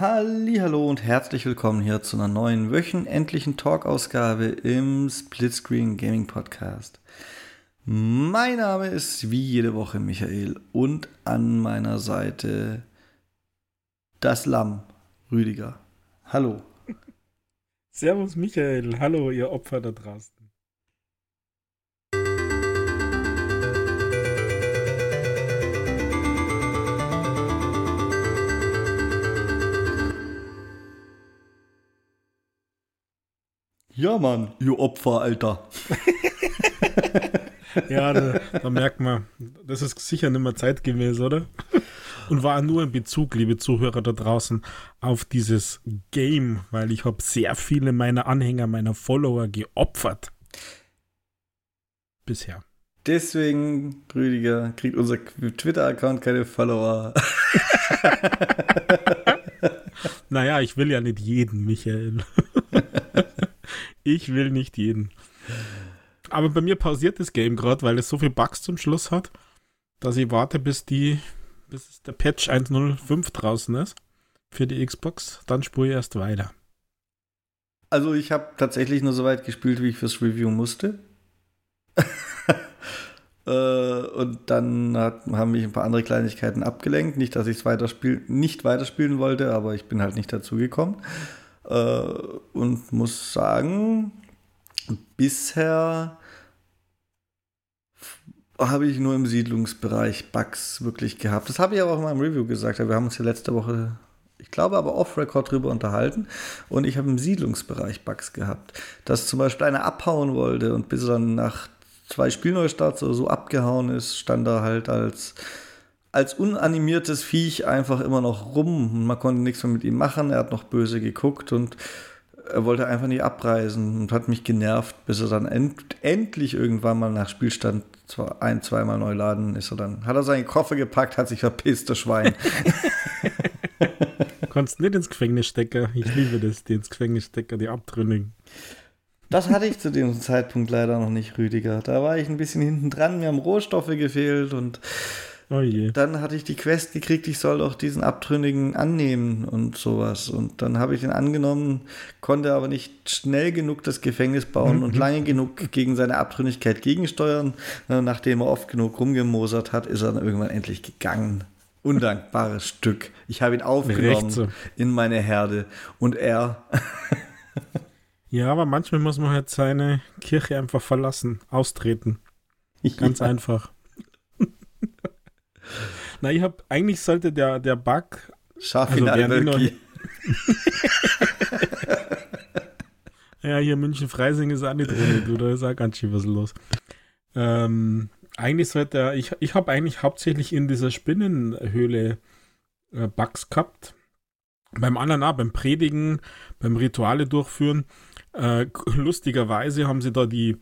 Hallo und herzlich willkommen hier zu einer neuen wöchentlichen Talk-Ausgabe im Splitscreen Gaming Podcast. Mein Name ist wie jede Woche Michael und an meiner Seite das Lamm, Rüdiger. Hallo. Servus Michael, hallo ihr Opfer da draußen. Ja, Mann, ihr Opfer, Alter. ja, da, da, merkt man, das ist sicher nicht mehr zeitgemäß, oder? Und war nur in Bezug, liebe Zuhörer da draußen, auf dieses Game, weil ich habe sehr viele meiner Anhänger, meiner Follower geopfert. Bisher. Deswegen, Rüdiger, kriegt unser Twitter-Account keine Follower. naja, ich will ja nicht jeden, Michael. Ich will nicht jeden. Aber bei mir pausiert das Game gerade, weil es so viel Bugs zum Schluss hat, dass ich warte, bis die, bis der Patch 1.05 draußen ist für die Xbox. Dann spule ich erst weiter. Also ich habe tatsächlich nur so weit gespielt, wie ich fürs Review musste. äh, und dann hat, haben mich ein paar andere Kleinigkeiten abgelenkt. Nicht, dass ich es weiterspiel nicht weiterspielen wollte, aber ich bin halt nicht dazu gekommen. Äh, und muss sagen, bisher habe ich nur im Siedlungsbereich Bugs wirklich gehabt. Das habe ich aber auch in meinem Review gesagt. Wir haben uns ja letzte Woche, ich glaube aber off-Record drüber unterhalten. Und ich habe im Siedlungsbereich Bugs gehabt. Dass zum Beispiel einer abhauen wollte und bis er dann nach zwei Spielneustarts oder so abgehauen ist, stand er halt als als unanimiertes Viech einfach immer noch rum. Man konnte nichts mehr mit ihm machen. Er hat noch böse geguckt und er wollte einfach nicht abreisen und hat mich genervt, bis er dann end endlich irgendwann mal nach Spielstand zwar ein, zweimal neu laden ist er dann. Hat er seinen Koffer gepackt, hat sich verpisst, das Schwein. Konntest nicht ins Gefängnis stecken. Ich liebe das, die ins Gefängnis stecken, die Abtrünnigen. Das hatte ich zu dem Zeitpunkt leider noch nicht, Rüdiger. Da war ich ein bisschen hinten dran, mir haben Rohstoffe gefehlt und Oh dann hatte ich die Quest gekriegt, ich soll doch diesen Abtrünnigen annehmen und sowas. Und dann habe ich ihn angenommen, konnte aber nicht schnell genug das Gefängnis bauen mhm. und lange genug gegen seine Abtrünnigkeit gegensteuern. Nachdem er oft genug rumgemosert hat, ist er dann irgendwann endlich gegangen. Undankbares Stück. Ich habe ihn aufgenommen so. in meine Herde und er. ja, aber manchmal muss man halt seine Kirche einfach verlassen, austreten. Ganz ja. einfach. Na, ich habe eigentlich sollte der, der Bug. Schaffinale also Ja, hier München-Freising ist auch nicht drin, du, da ist auch ganz schön was los. Ähm, eigentlich sollte er, ich, ich habe eigentlich hauptsächlich in dieser Spinnenhöhle äh, Bugs gehabt. Beim anderen auch, beim Predigen, beim Rituale durchführen. Äh, lustigerweise haben sie da die,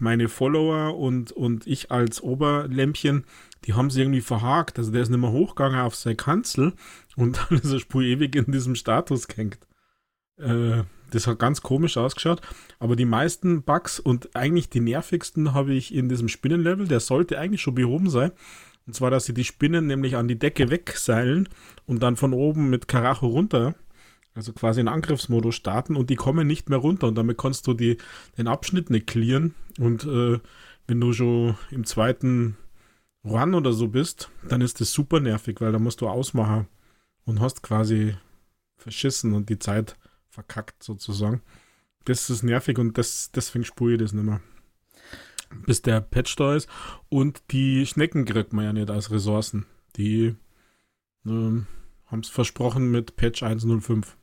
meine Follower und, und ich als Oberlämpchen die haben sie irgendwie verhakt. Also der ist nicht mehr hochgegangen auf seine Kanzel und dann ist er Spur ewig in diesem Status gehängt. Äh, das hat ganz komisch ausgeschaut. Aber die meisten Bugs und eigentlich die nervigsten habe ich in diesem Spinnenlevel. Der sollte eigentlich schon behoben sein. Und zwar, dass sie die Spinnen nämlich an die Decke wegseilen und dann von oben mit Karacho runter, also quasi in Angriffsmodus starten und die kommen nicht mehr runter. Und damit kannst du die, den Abschnitt nicht clearen. Und äh, wenn du schon im zweiten Run oder so bist, dann ist das super nervig, weil da musst du ausmachen und hast quasi verschissen und die Zeit verkackt sozusagen. Das ist nervig und das, deswegen spule ich das nicht mehr. Bis der Patch da ist. Und die Schnecken kriegt man ja nicht als Ressourcen. Die ähm, haben es versprochen mit Patch 1.05.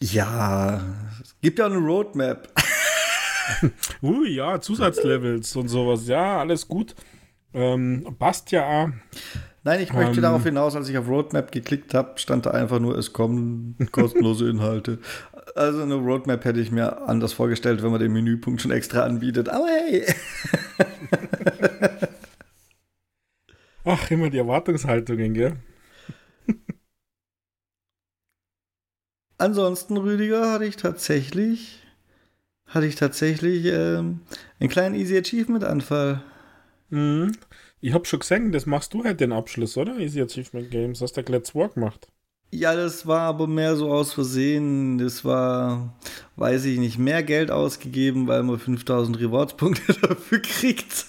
Ja, es gibt ja eine Roadmap. Ui, ja, Zusatzlevels und sowas. Ja, alles gut. Ähm, passt ja. Nein, ich möchte ähm, darauf hinaus, als ich auf Roadmap geklickt habe, stand da einfach nur, es kommen kostenlose Inhalte. Also eine Roadmap hätte ich mir anders vorgestellt, wenn man den Menüpunkt schon extra anbietet. Aber hey! Ach, immer die Erwartungshaltungen, gell? Ansonsten, Rüdiger, hatte ich tatsächlich, hatte ich tatsächlich ähm, einen kleinen Easy Achievement Anfall. Mhm. Ich habe schon gesehen, das machst du halt den Abschluss, oder? Easy Achievement Games. Hast du gleich zwei gemacht. Ja, das war aber mehr so aus Versehen. Das war, weiß ich nicht, mehr Geld ausgegeben, weil man 5000 Rewards-Punkte dafür kriegt.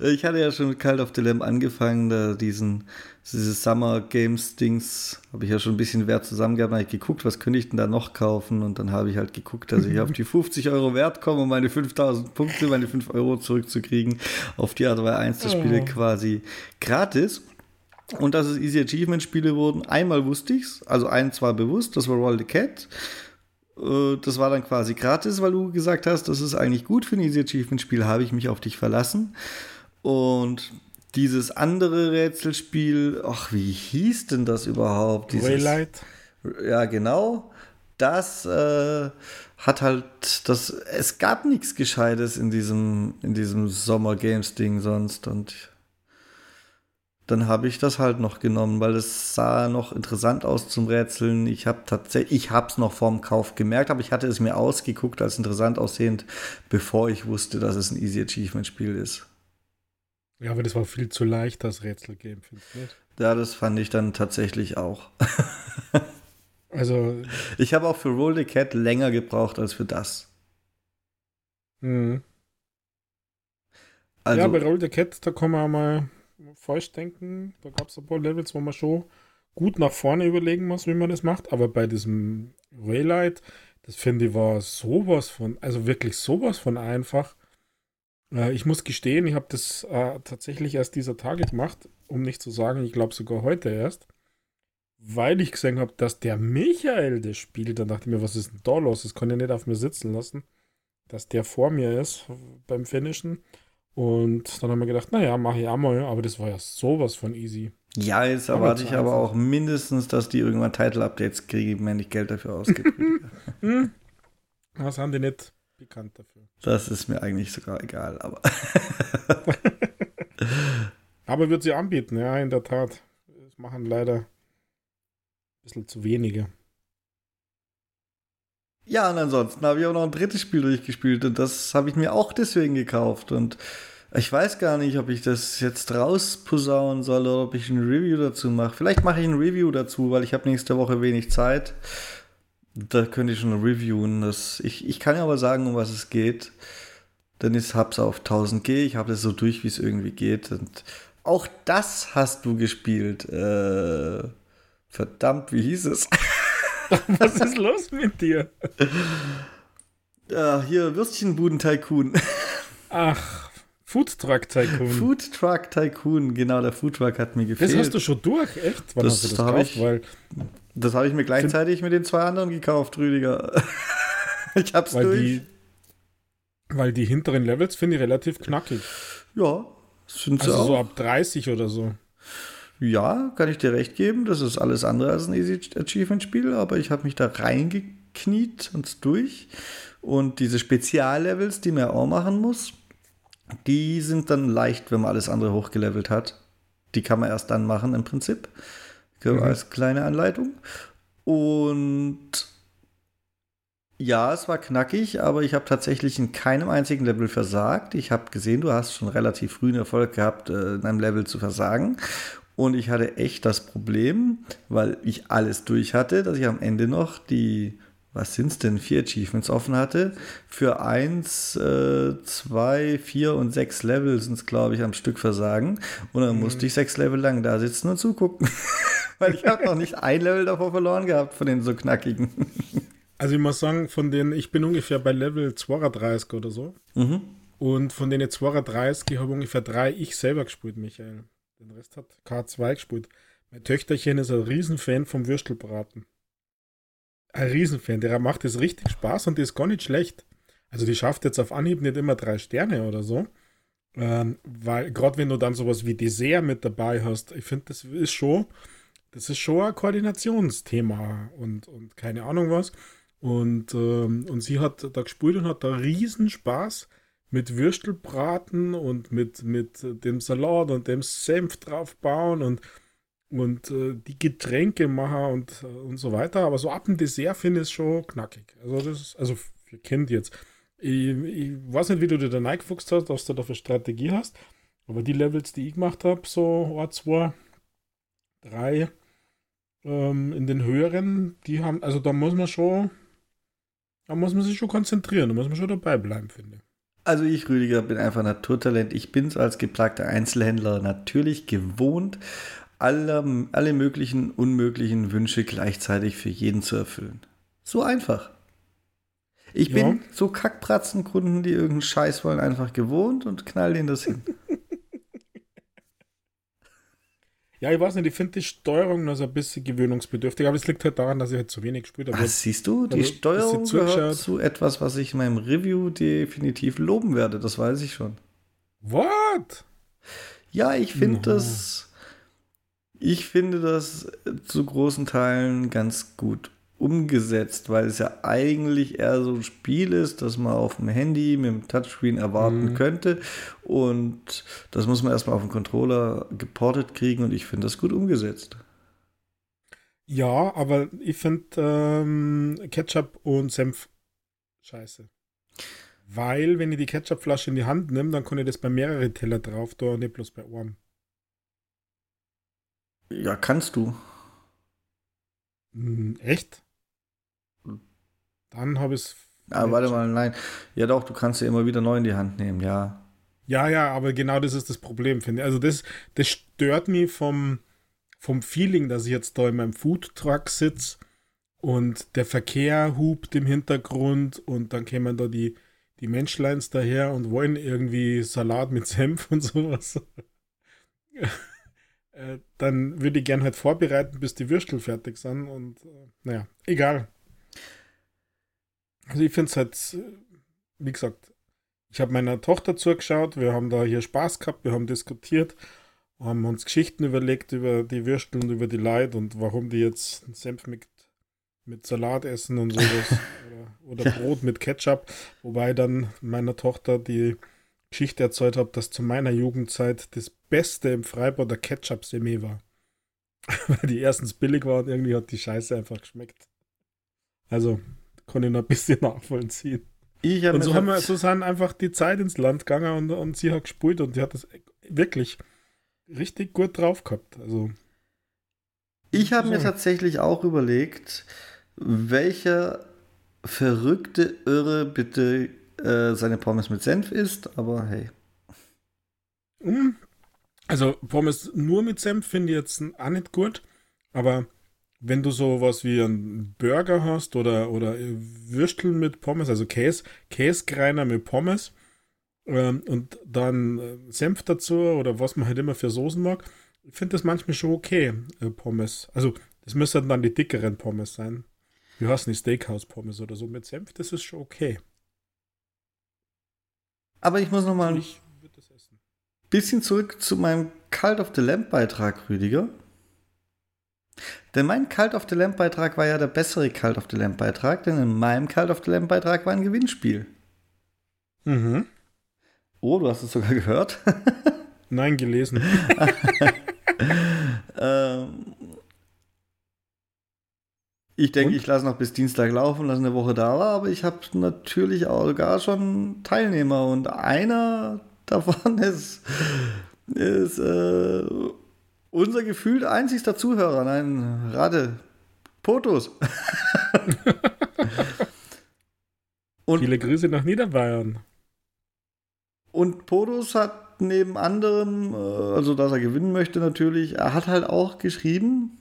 Ich hatte ja schon mit Cult of the Lamb angefangen, da diesen, dieses Summer Games Dings, habe ich ja schon ein bisschen Wert zusammen gehabt. Dann habe ich geguckt, was könnte ich denn da noch kaufen? Und dann habe ich halt geguckt, dass ich auf die 50 Euro Wert komme, um meine 5000 Punkte, meine 5 Euro zurückzukriegen. Auf die Art war eins der Spiele quasi gratis. Und dass es Easy Achievement Spiele wurden, einmal wusste ich's, also ein zwar bewusst, das war Roll the Cat. Äh, das war dann quasi gratis, weil du gesagt hast, das ist eigentlich gut für ein Easy Achievement Spiel, habe ich mich auf dich verlassen. Und dieses andere Rätselspiel, ach, wie hieß denn das überhaupt? Dieses, Waylight. Ja, genau. Das äh, hat halt das. Es gab nichts Gescheites in diesem, in diesem Sommer Games Ding sonst und dann habe ich das halt noch genommen, weil es sah noch interessant aus zum Rätseln. Ich habe tatsächlich, ich habe es noch vorm Kauf gemerkt, aber ich hatte es mir ausgeguckt als interessant aussehend, bevor ich wusste, dass es ein Easy Achievement Spiel ist. Ja, aber das war viel zu leicht, das Rätselgame, findest du nicht? Ja, das fand ich dann tatsächlich auch. also. Ich habe auch für Roll the Cat länger gebraucht als für das. Mhm. Also, ja, bei Roll the Cat, da kommen wir mal falsch denken. Da gab es ein paar Levels, wo man schon gut nach vorne überlegen muss, wie man das macht. Aber bei diesem Waylight, das finde ich war sowas von, also wirklich sowas von einfach. Äh, ich muss gestehen, ich habe das äh, tatsächlich erst dieser Tage gemacht, um nicht zu sagen, ich glaube sogar heute erst. Weil ich gesehen habe, dass der Michael das spielt, dann dachte ich mir, was ist denn da los? Das kann ich nicht auf mir sitzen lassen, dass der vor mir ist beim Finishen. Und dann haben wir gedacht, naja, mache ich auch mal, aber das war ja sowas von easy. Ja, jetzt erwarte ich aber auch mindestens, dass die irgendwann Title-Updates kriegen, wenn ich Geld dafür ausgebe. Hm. Was haben die nicht bekannt dafür? Das ist mir eigentlich sogar egal, aber. aber wird sie anbieten, ja, in der Tat. Das machen leider ein bisschen zu wenige. Ja, und ansonsten habe ich auch noch ein drittes Spiel durchgespielt und das habe ich mir auch deswegen gekauft. Und ich weiß gar nicht, ob ich das jetzt rausposaunen soll oder ob ich ein Review dazu mache. Vielleicht mache ich ein Review dazu, weil ich habe nächste Woche wenig Zeit. Da könnte ich schon reviewen. Das, ich, ich kann ja aber sagen, um was es geht. Denn ich es auf 1000G. Ich habe das so durch, wie es irgendwie geht. Und auch das hast du gespielt. Äh, verdammt, wie hieß es? Was ist los mit dir? Ja, hier Würstchenbuden-Tycoon. Ach, Food Truck Tycoon. Food Truck Tycoon, genau, der Food Truck hat mir gefehlt. Das hast du schon durch, echt? Wann das, hast du das gekauft? Ich, Weil das habe ich mir gleichzeitig mit den zwei anderen gekauft, Rüdiger. ich hab's weil durch. Die, weil die hinteren Levels finde ich relativ knackig. Ja, sind sie also auch. so ab 30 oder so. Ja, kann ich dir recht geben. Das ist alles andere als ein Easy Achievement-Spiel, aber ich habe mich da reingekniet und durch. Und diese Speziallevels, die man auch machen muss, die sind dann leicht, wenn man alles andere hochgelevelt hat. Die kann man erst dann machen im Prinzip. Mhm. Als kleine Anleitung. Und ja, es war knackig, aber ich habe tatsächlich in keinem einzigen Level versagt. Ich habe gesehen, du hast schon relativ früh einen Erfolg gehabt, äh, in einem Level zu versagen. Und ich hatte echt das Problem, weil ich alles durch hatte, dass ich am Ende noch die, was sind es denn, vier Achievements offen hatte. Für eins, äh, zwei, vier und sechs Level sind es, glaube ich, am Stück versagen. Und dann mhm. musste ich sechs Level lang da sitzen und zugucken. weil ich habe noch nicht ein Level davor verloren gehabt von den so knackigen. Also ich muss sagen, von denen, ich bin ungefähr bei Level 32 oder so. Mhm. Und von denen 32 habe ich ungefähr drei ich selber gespielt, Michael. Den Rest hat K2 gespielt. Mein Töchterchen ist ein Riesenfan vom Würstelbraten. Ein Riesenfan. Der macht es richtig Spaß und die ist gar nicht schlecht. Also die schafft jetzt auf Anhieb nicht immer drei Sterne oder so. Ähm, weil gerade wenn du dann sowas wie Dessert mit dabei hast, ich finde, das ist schon, das ist schon ein Koordinationsthema und, und keine Ahnung was. Und, ähm, und sie hat da gespielt und hat da riesen Spaß mit Würstelbraten und mit, mit dem Salat und dem Senf drauf bauen und, und äh, die Getränke machen und, und so weiter. Aber so ab dem Dessert finde ich es schon knackig. Also, das ist, also für Kind jetzt. Ich, ich weiß nicht, wie du dir da reingefuchst hast, was du da für Strategie hast. Aber die Levels, die ich gemacht habe, so 1, 2, 3, ähm, in den höheren, die haben, also da muss man schon, da muss man sich schon konzentrieren, da muss man schon dabei bleiben, finde ich. Also ich, Rüdiger, bin einfach Naturtalent. Ich bin es als geplagter Einzelhändler natürlich gewohnt, alle, alle möglichen, unmöglichen Wünsche gleichzeitig für jeden zu erfüllen. So einfach. Ich ja. bin so Kackpratzenkunden, die irgendeinen Scheiß wollen, einfach gewohnt und knall denen das hin. Ja, ich weiß nicht, ich finde die Steuerung noch so ein bisschen gewöhnungsbedürftig, aber es liegt halt daran, dass ich halt zu wenig gespielt habe. Was siehst du? Die also, Steuerung gehört zu etwas, was ich in meinem Review definitiv loben werde, das weiß ich schon. What? Ja, ich finde no. das. Ich finde das zu großen Teilen ganz gut umgesetzt, weil es ja eigentlich eher so ein Spiel ist, das man auf dem Handy mit dem Touchscreen erwarten mhm. könnte. Und das muss man erstmal auf den Controller geportet kriegen und ich finde das gut umgesetzt. Ja, aber ich finde ähm, Ketchup und Senf scheiße. Weil, wenn ich die Ketchupflasche in die Hand nehme, dann kann ich das bei mehreren Teller drauf tun und nicht bloß bei einem. Ja, kannst du. Hm, echt? Dann habe ich es. Ah, warte mal, nein. Ja, doch, du kannst ja immer wieder neu in die Hand nehmen, ja. Ja, ja, aber genau das ist das Problem, finde ich. Also, das, das stört mich vom, vom Feeling, dass ich jetzt da in meinem Foodtruck sitze und der Verkehr hupt im Hintergrund und dann kämen da die, die Menschleins daher und wollen irgendwie Salat mit Senf und sowas. Äh, dann würde ich gern halt vorbereiten, bis die Würstel fertig sind und äh, naja, egal. Also ich finde es halt, wie gesagt, ich habe meiner Tochter zugeschaut, wir haben da hier Spaß gehabt, wir haben diskutiert, haben uns Geschichten überlegt über die Würstel und über die Leid und warum die jetzt Senf mit, mit Salat essen und sowas oder, oder Brot mit Ketchup, wobei dann meiner Tochter die Geschichte erzählt habe, dass zu meiner Jugendzeit das Beste im Freiburg der Ketchup-Semé war. Weil die erstens billig war und irgendwie hat die Scheiße einfach geschmeckt. Also, kann ich noch ein bisschen nachvollziehen. Ich und so, haben wir, so sind einfach die Zeit ins Land gegangen und, und sie hat gespult und die hat das wirklich richtig gut drauf gehabt. Also, ich habe so. mir tatsächlich auch überlegt, welcher verrückte Irre bitte äh, seine Pommes mit Senf isst, aber hey. Hm. Also Pommes nur mit Senf finde ich jetzt auch nicht gut, aber wenn du sowas wie einen Burger hast oder, oder Würstel mit Pommes, also Käse, Käskreiner mit Pommes ähm, und dann äh, Senf dazu oder was man halt immer für Soßen mag, ich finde das manchmal schon okay, äh, Pommes. Also das müssen dann die dickeren Pommes sein. Wie heißen die Steakhouse-Pommes oder so mit Senf, das ist schon okay. Aber ich muss noch mal ein bisschen zurück zu meinem Cult of the Lamp Beitrag, Rüdiger. Denn mein Cult of the Lamp Beitrag war ja der bessere Cult of the Lamp Beitrag, denn in meinem Cult of the Lamp Beitrag war ein Gewinnspiel. Mhm. Oh, du hast es sogar gehört? Nein, gelesen. ähm, ich denke, ich lasse noch bis Dienstag laufen, lasse eine Woche da war, aber ich habe natürlich auch gar schon Teilnehmer und einer davon ist, ist äh, unser gefühlt einzigster Zuhörer, nein, Rade, Potos. und, Viele Grüße nach Niederbayern. Und Potos hat neben anderem, äh, also dass er gewinnen möchte natürlich, er hat halt auch geschrieben,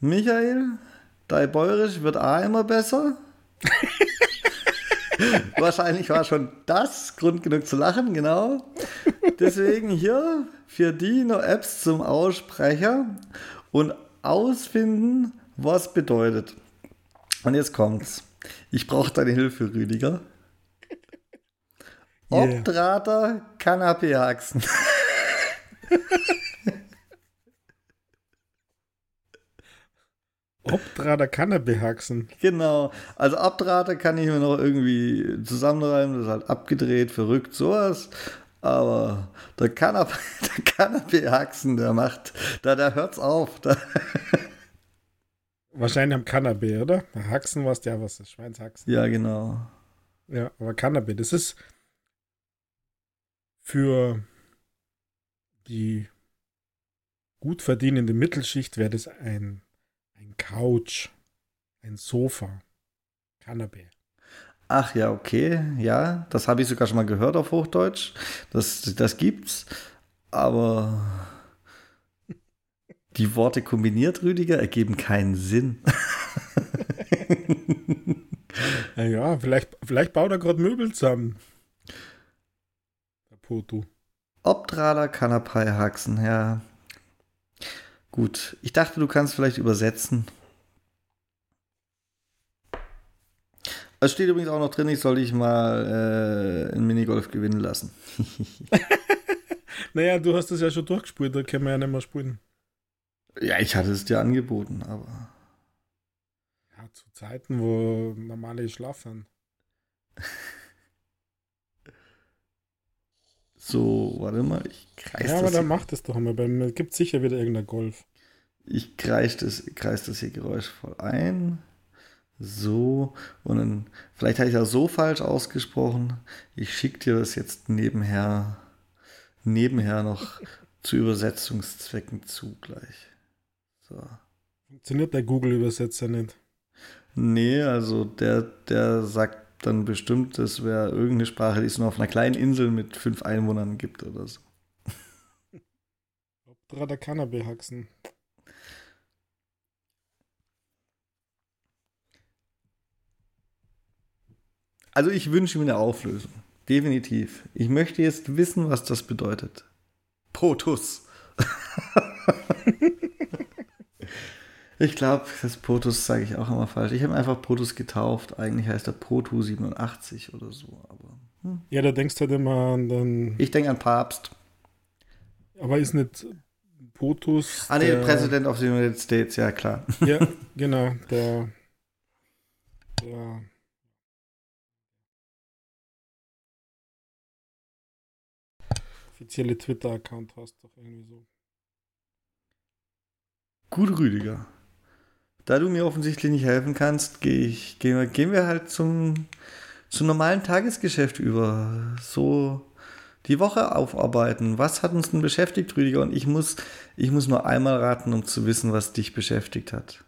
Michael, dein Bäuerisch wird auch immer besser. Wahrscheinlich war schon das Grund genug zu lachen, genau. Deswegen hier für die noch Apps zum Aussprecher und ausfinden, was bedeutet. Und jetzt kommt's. Ich brauche deine Hilfe, Rüdiger. Yeah. Obdrater Kanapé-Haxen. Obdrater Kanapé-Haxen. Genau. Also Obdrater kann ich mir noch irgendwie zusammenreimen, das ist halt abgedreht, verrückt, sowas. Aber der Kanapé-Haxen, der macht, da, da hört's auf. Da. Wahrscheinlich am Kanapé, oder? Haxen war es ja was, das Schweinshaxen. Ja, genau. Ja, aber Kanapé, das ist für die gut verdienende Mittelschicht wäre das ein Couch, ein Sofa, Kanapé. Ach ja, okay, ja, das habe ich sogar schon mal gehört auf Hochdeutsch. Das, das gibt's. Aber die Worte kombiniert, Rüdiger, ergeben keinen Sinn. ja, vielleicht, vielleicht baut er gerade Möbel zusammen. Der Poto. Obdraler Kanapei Haxen, ja. Gut, ich dachte, du kannst vielleicht übersetzen. Es steht übrigens auch noch drin, ich soll dich mal äh, in Minigolf gewinnen lassen. naja, du hast es ja schon durchgespielt, da können wir ja nicht mehr spielen. Ja, ich hatte es dir angeboten, aber. Ja, zu Zeiten, wo normale schlafen. So, warte mal, ich kreis Ja, aber dann macht es doch mal. Beim gibt sicher wieder irgendein Golf. Ich kreis das, kreis das hier geräuschvoll ein. So, und dann, vielleicht habe ich das so falsch ausgesprochen. Ich schicke dir das jetzt nebenher, nebenher noch zu Übersetzungszwecken zu gleich. So. Funktioniert der Google-Übersetzer nicht? Nee, also der, der sagt dann bestimmt, das wäre irgendeine Sprache, die es nur auf einer kleinen Insel mit fünf Einwohnern gibt oder so. Obdra der Cannabis-Haxen. Also ich wünsche mir eine Auflösung. Definitiv. Ich möchte jetzt wissen, was das bedeutet. Protus. Ich glaube, das Protus sage ich auch immer falsch. Ich habe einfach Protus getauft. Eigentlich heißt er Protu 87 oder so. Aber, hm. Ja, da denkst du halt immer an den. Ich denke an Papst. Aber ist nicht Potus. Ah, nee, der President of the United States, ja, klar. Ja, genau. Der. Der. Offizielle Twitter-Account hast doch irgendwie so. Gut, Rüdiger da du mir offensichtlich nicht helfen kannst, geh ich, gehen, wir, gehen wir halt zum, zum normalen Tagesgeschäft über. So die Woche aufarbeiten. Was hat uns denn beschäftigt, Rüdiger? Und ich muss, ich muss nur einmal raten, um zu wissen, was dich beschäftigt hat.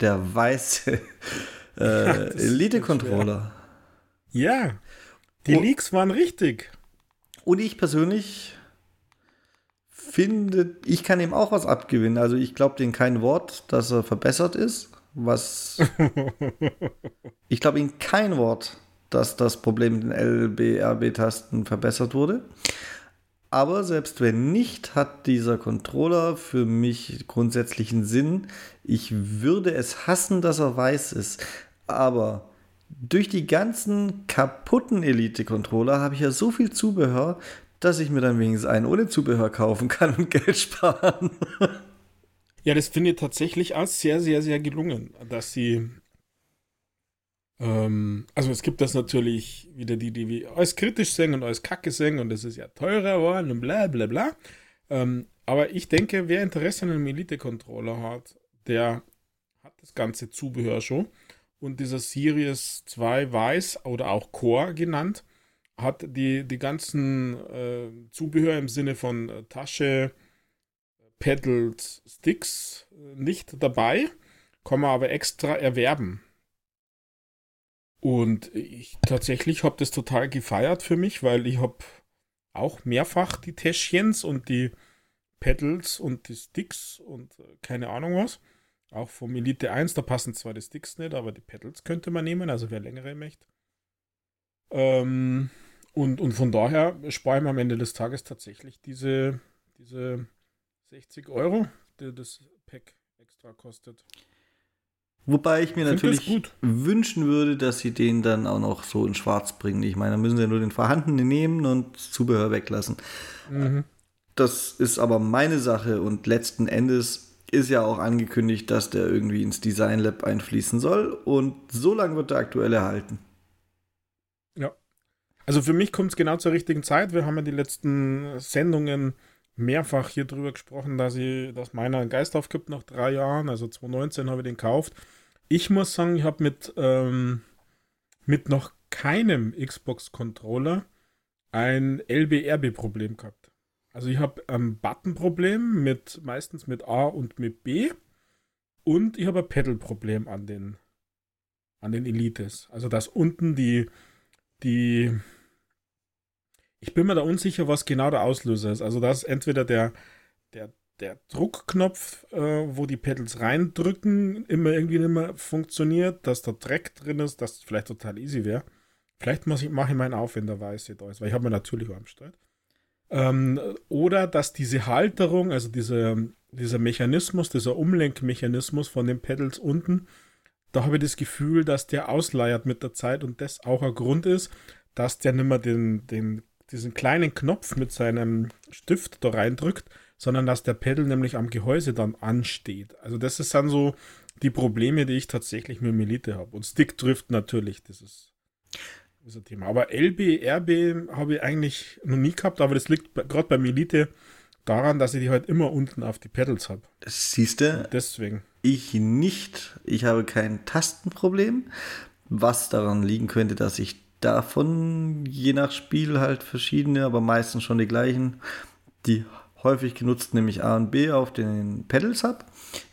Der weiße äh, Elite-Controller. Ja, die Leaks waren richtig. Und ich persönlich finde, ich kann ihm auch was abgewinnen. Also ich glaube dem kein Wort, dass er verbessert ist. Was. ich glaube ihm kein Wort, dass das Problem mit den LB-RB-Tasten verbessert wurde. Aber selbst wenn nicht, hat dieser Controller für mich grundsätzlichen Sinn. Ich würde es hassen, dass er weiß ist. Aber durch die ganzen kaputten Elite-Controller habe ich ja so viel Zubehör, dass ich mir dann wenigstens einen ohne Zubehör kaufen kann und Geld sparen. ja, das finde ich tatsächlich auch sehr, sehr, sehr gelungen, dass sie. Ähm, also es gibt das natürlich wieder die, die alles kritisch singen und alles kacke singen und das ist ja teurer geworden und bla bla bla. Ähm, aber ich denke, wer Interesse an einem Elite-Controller hat, der hat das ganze Zubehör schon. Und dieser Series 2 Weiß oder auch Core genannt, hat die, die ganzen äh, Zubehör im Sinne von äh, Tasche, Pedals, Sticks äh, nicht dabei, kann man aber extra erwerben. Und ich tatsächlich habe das total gefeiert für mich, weil ich habe auch mehrfach die Täschchens und die Pedals und die Sticks und äh, keine Ahnung was. Auch vom Elite 1, da passen zwar die Sticks nicht, aber die Pedals könnte man nehmen, also wer längere möchte. Ähm, und, und von daher spare ich mir am Ende des Tages tatsächlich diese, diese 60 Euro, die das Pack extra kostet. Wobei ich mir natürlich wünschen würde, dass sie den dann auch noch so in Schwarz bringen. Ich meine, da müssen sie ja nur den vorhandenen nehmen und Zubehör weglassen. Mhm. Das ist aber meine Sache und letzten Endes ist ja auch angekündigt, dass der irgendwie ins Design Lab einfließen soll und so lange wird der aktuell erhalten. Ja. Also für mich kommt es genau zur richtigen Zeit. Wir haben ja die letzten Sendungen mehrfach hier drüber gesprochen, dass, ich, dass meiner einen Geist aufgibt nach drei Jahren. Also 2019 habe ich den gekauft. Ich muss sagen, ich habe mit, ähm, mit noch keinem Xbox-Controller ein LBRB-Problem gehabt. Also ich habe ein Button-Problem mit meistens mit A und mit B. Und ich habe ein Pedal-Problem an den, an den Elites. Also dass unten die, die. Ich bin mir da unsicher, was genau der Auslöser ist. Also dass entweder der, der, der Druckknopf, äh, wo die Pedals reindrücken, immer irgendwie nicht mehr funktioniert, dass der Dreck drin ist, das vielleicht total easy wäre. Vielleicht mache ich, mach ich meinen auf, wenn der weiße da ist, weil ich habe mir natürlich angestellt. Ähm, oder dass diese Halterung, also diese, dieser Mechanismus, dieser Umlenkmechanismus von den Pedals unten, da habe ich das Gefühl, dass der ausleiert mit der Zeit und das auch ein Grund ist, dass der nicht mehr den, den, diesen kleinen Knopf mit seinem Stift da reindrückt, sondern dass der Pedal nämlich am Gehäuse dann ansteht. Also das ist dann so die Probleme, die ich tatsächlich mit Melite habe. Und Stick trifft natürlich, das ist ist ein Thema. Aber LB, RB habe ich eigentlich noch nie gehabt, aber das liegt gerade bei Elite daran, dass ich die halt immer unten auf die Pedals habe. Siehst du? Deswegen. Ich nicht. Ich habe kein Tastenproblem, was daran liegen könnte, dass ich davon je nach Spiel halt verschiedene, aber meistens schon die gleichen, die häufig genutzt, nämlich A und B auf den Pedals habe.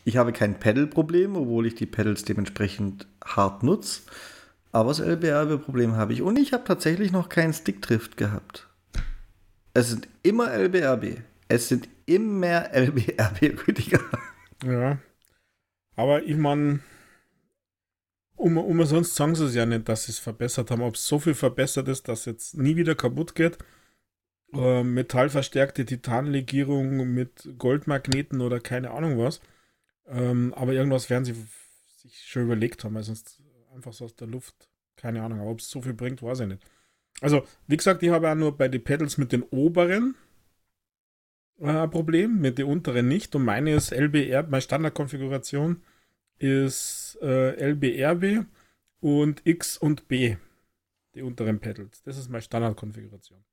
Ich habe kein Pedal-Problem, obwohl ich die Pedals dementsprechend hart nutze. Aber das LBRB-Problem habe ich. Und ich habe tatsächlich noch keinen Stickdrift gehabt. Es sind immer LBRB. Es sind immer LBRB, Rüdiger. Ja. Aber ich meine, um, umsonst sagen sie es ja nicht, dass sie es verbessert haben. Ob es so viel verbessert ist, dass jetzt nie wieder kaputt geht. Äh, metallverstärkte Titanlegierung mit Goldmagneten oder keine Ahnung was. Ähm, aber irgendwas werden sie sich schon überlegt haben, weil sonst einfach so aus der Luft. Keine Ahnung, aber ob es so viel bringt, weiß ich nicht. Also, wie gesagt, ich habe auch nur bei den Pedals mit den oberen äh, ein Problem, mit den unteren nicht. Und meine ist LBR, meine Standardkonfiguration ist äh, LBRB und X und B, die unteren Pedals. Das ist meine Standardkonfiguration.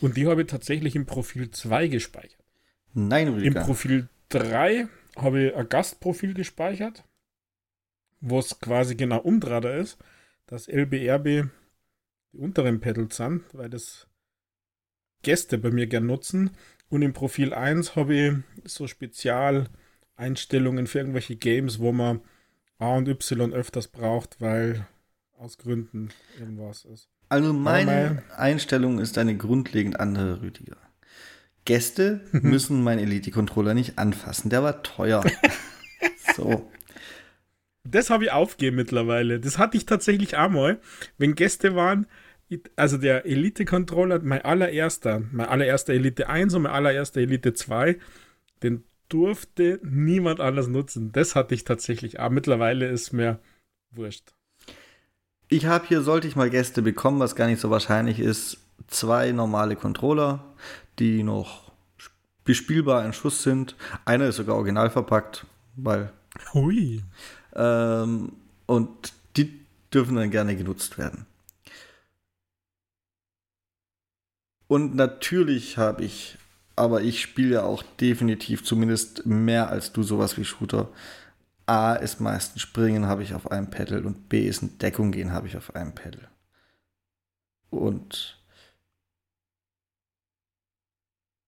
Und die habe ich tatsächlich im Profil 2 gespeichert. Nein, Rüdiger. Im Profil 3 habe ich ein Gastprofil gespeichert wo es quasi genau umdraht ist, dass LBRB die unteren Pedals sind, weil das Gäste bei mir gern nutzen. Und im Profil 1 habe ich so Spezialeinstellungen für irgendwelche Games, wo man A und Y öfters braucht, weil aus Gründen irgendwas ist. Also meine Einstellung ist eine grundlegend andere, Rüdiger. Gäste müssen meinen Elite-Controller nicht anfassen. Der war teuer. so. Das habe ich aufgegeben mittlerweile. Das hatte ich tatsächlich einmal, wenn Gäste waren. Also der Elite-Controller, mein allererster, mein allererster Elite 1 und mein allererster Elite 2, den durfte niemand anders nutzen. Das hatte ich tatsächlich. Aber mittlerweile ist mir wurscht. Ich habe hier, sollte ich mal Gäste bekommen, was gar nicht so wahrscheinlich ist, zwei normale Controller, die noch bespielbar in Schuss sind. Einer ist sogar original verpackt, weil. Hui. Ähm, und die dürfen dann gerne genutzt werden. Und natürlich habe ich, aber ich spiele ja auch definitiv zumindest mehr als du sowas wie Shooter. A ist meistens Springen, habe ich auf einem Pedal und B ist in Deckung gehen, habe ich auf einem Pedal. Und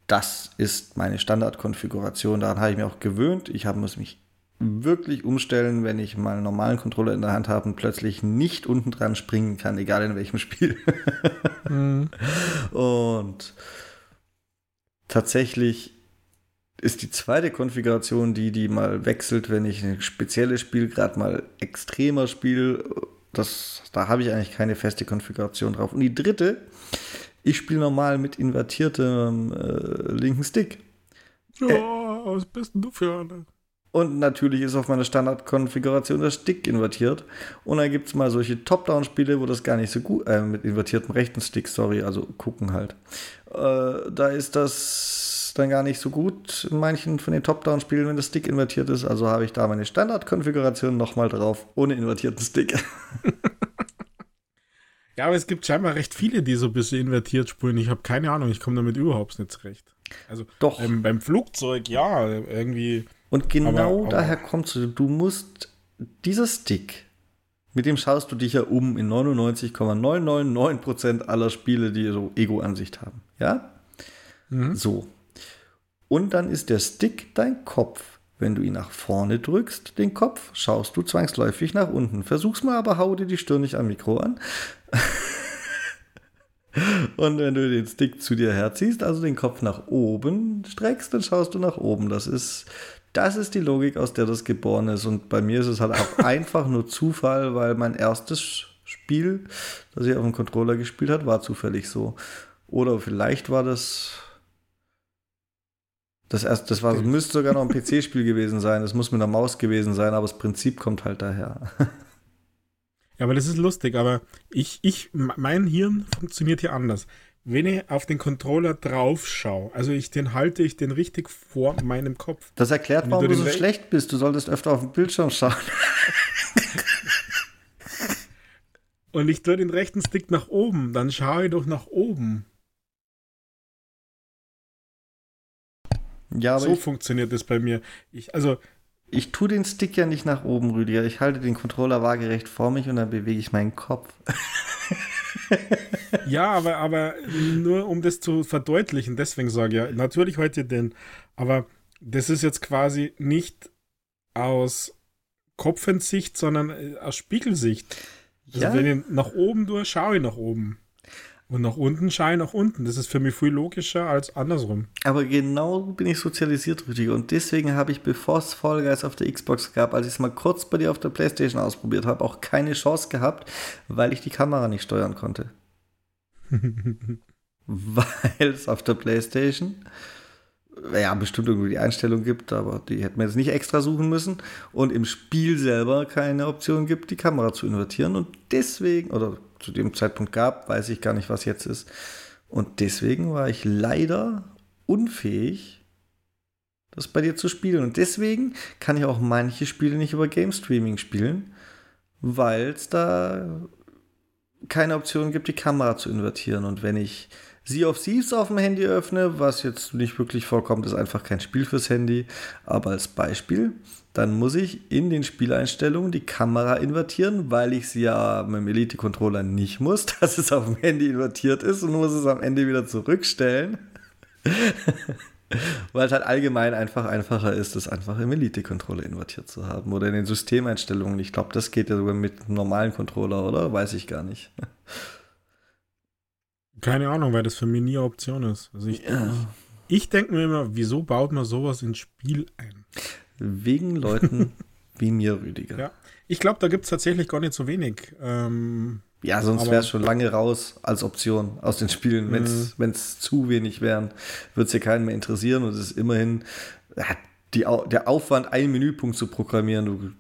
das ist meine Standardkonfiguration. Daran habe ich mir auch gewöhnt. Ich habe mich wirklich umstellen, wenn ich mal einen normalen Controller in der Hand habe und plötzlich nicht unten dran springen kann, egal in welchem Spiel. mhm. Und tatsächlich ist die zweite Konfiguration die, die mal wechselt, wenn ich ein spezielles Spiel gerade mal extremer spiele. Das, da habe ich eigentlich keine feste Konfiguration drauf. Und die dritte, ich spiele normal mit invertiertem äh, linken Stick. Ja, äh, was bist denn du für eine? Und natürlich ist auf meiner Standardkonfiguration das Stick invertiert. Und dann gibt es mal solche Top-Down-Spiele, wo das gar nicht so gut, äh, mit invertiertem rechten Stick, sorry, also gucken halt. Äh, da ist das dann gar nicht so gut in manchen von den Top-Down-Spielen, wenn das Stick invertiert ist. Also habe ich da meine Standardkonfiguration nochmal drauf, ohne invertierten Stick. ja, aber es gibt scheinbar recht viele, die so ein bisschen invertiert spulen. Ich habe keine Ahnung, ich komme damit überhaupt nicht zurecht. Also Doch. Ähm, beim Flugzeug, ja, irgendwie und genau aber, daher kommt es, du musst dieser Stick, mit dem schaust du dich ja um in 99,999% aller Spiele, die so Ego-Ansicht haben. Ja? Mhm. So. Und dann ist der Stick dein Kopf. Wenn du ihn nach vorne drückst, den Kopf, schaust du zwangsläufig nach unten. Versuch's mal, aber hau dir die Stirn nicht am Mikro an. Und wenn du den Stick zu dir herziehst, also den Kopf nach oben streckst, dann schaust du nach oben. Das ist, das ist die Logik, aus der das geboren ist. Und bei mir ist es halt auch einfach nur Zufall, weil mein erstes Spiel, das ich auf dem Controller gespielt habe, war zufällig so. Oder vielleicht war das. Das, erst, das war, müsste sogar noch ein PC-Spiel gewesen sein. Das muss mit einer Maus gewesen sein, aber das Prinzip kommt halt daher. Ja, aber das ist lustig, aber ich, ich, mein Hirn funktioniert hier anders. Wenn ich auf den Controller drauf schaue, also ich den halte ich den richtig vor meinem Kopf. Das erklärt, warum du, du so schlecht bist. Du solltest öfter auf den Bildschirm schauen. Und ich tue den rechten Stick nach oben, dann schaue ich doch nach oben. Ja, so funktioniert das bei mir. Ich, also ich tue den Stick ja nicht nach oben, Rüdiger. Ich halte den Controller waagerecht vor mich und dann bewege ich meinen Kopf. ja, aber, aber nur um das zu verdeutlichen, deswegen sage ich ja, natürlich heute den, aber das ist jetzt quasi nicht aus Kopfensicht, sondern äh, aus Spiegelsicht. Also ja. wenn ich nach oben tue, schaue ich nach oben. Und nach unten scheint nach unten. Das ist für mich viel logischer als andersrum. Aber genau bin ich sozialisiert, Rüdiger. Und deswegen habe ich, bevor es Fall Guys auf der Xbox gab, als ich es mal kurz bei dir auf der Playstation ausprobiert habe, auch keine Chance gehabt, weil ich die Kamera nicht steuern konnte. weil es auf der Playstation ja, bestimmt irgendwie die Einstellung gibt, aber die hätten wir jetzt nicht extra suchen müssen. Und im Spiel selber keine Option gibt, die Kamera zu invertieren. Und deswegen, oder zu dem Zeitpunkt gab, weiß ich gar nicht, was jetzt ist. Und deswegen war ich leider unfähig, das bei dir zu spielen. Und deswegen kann ich auch manche Spiele nicht über Game Streaming spielen, weil es da keine Option gibt, die Kamera zu invertieren. Und wenn ich Sea of Thieves auf dem Handy öffne, was jetzt nicht wirklich vorkommt, ist einfach kein Spiel fürs Handy, aber als Beispiel, dann muss ich in den Spieleinstellungen die Kamera invertieren, weil ich sie ja mit dem Elite-Controller nicht muss, dass es auf dem Handy invertiert ist und muss es am Ende wieder zurückstellen. weil es halt allgemein einfach einfacher ist, das einfach im Elite-Controller invertiert zu haben oder in den Systemeinstellungen. Ich glaube, das geht ja sogar mit einem normalen Controller, oder? Weiß ich gar nicht. Keine Ahnung, weil das für mich nie eine Option ist. Also ich, ja. ich, ich denke mir immer, wieso baut man sowas ins Spiel ein? Wegen Leuten wie mir, Rüdiger. Ja. Ich glaube, da gibt es tatsächlich gar nicht so wenig. Ähm, ja, sonst wäre es schon lange raus als Option aus den Spielen. Wenn es mhm. zu wenig wären, würde es ja keinen mehr interessieren. Und es ist immerhin die, der Aufwand, einen Menüpunkt zu programmieren. Du,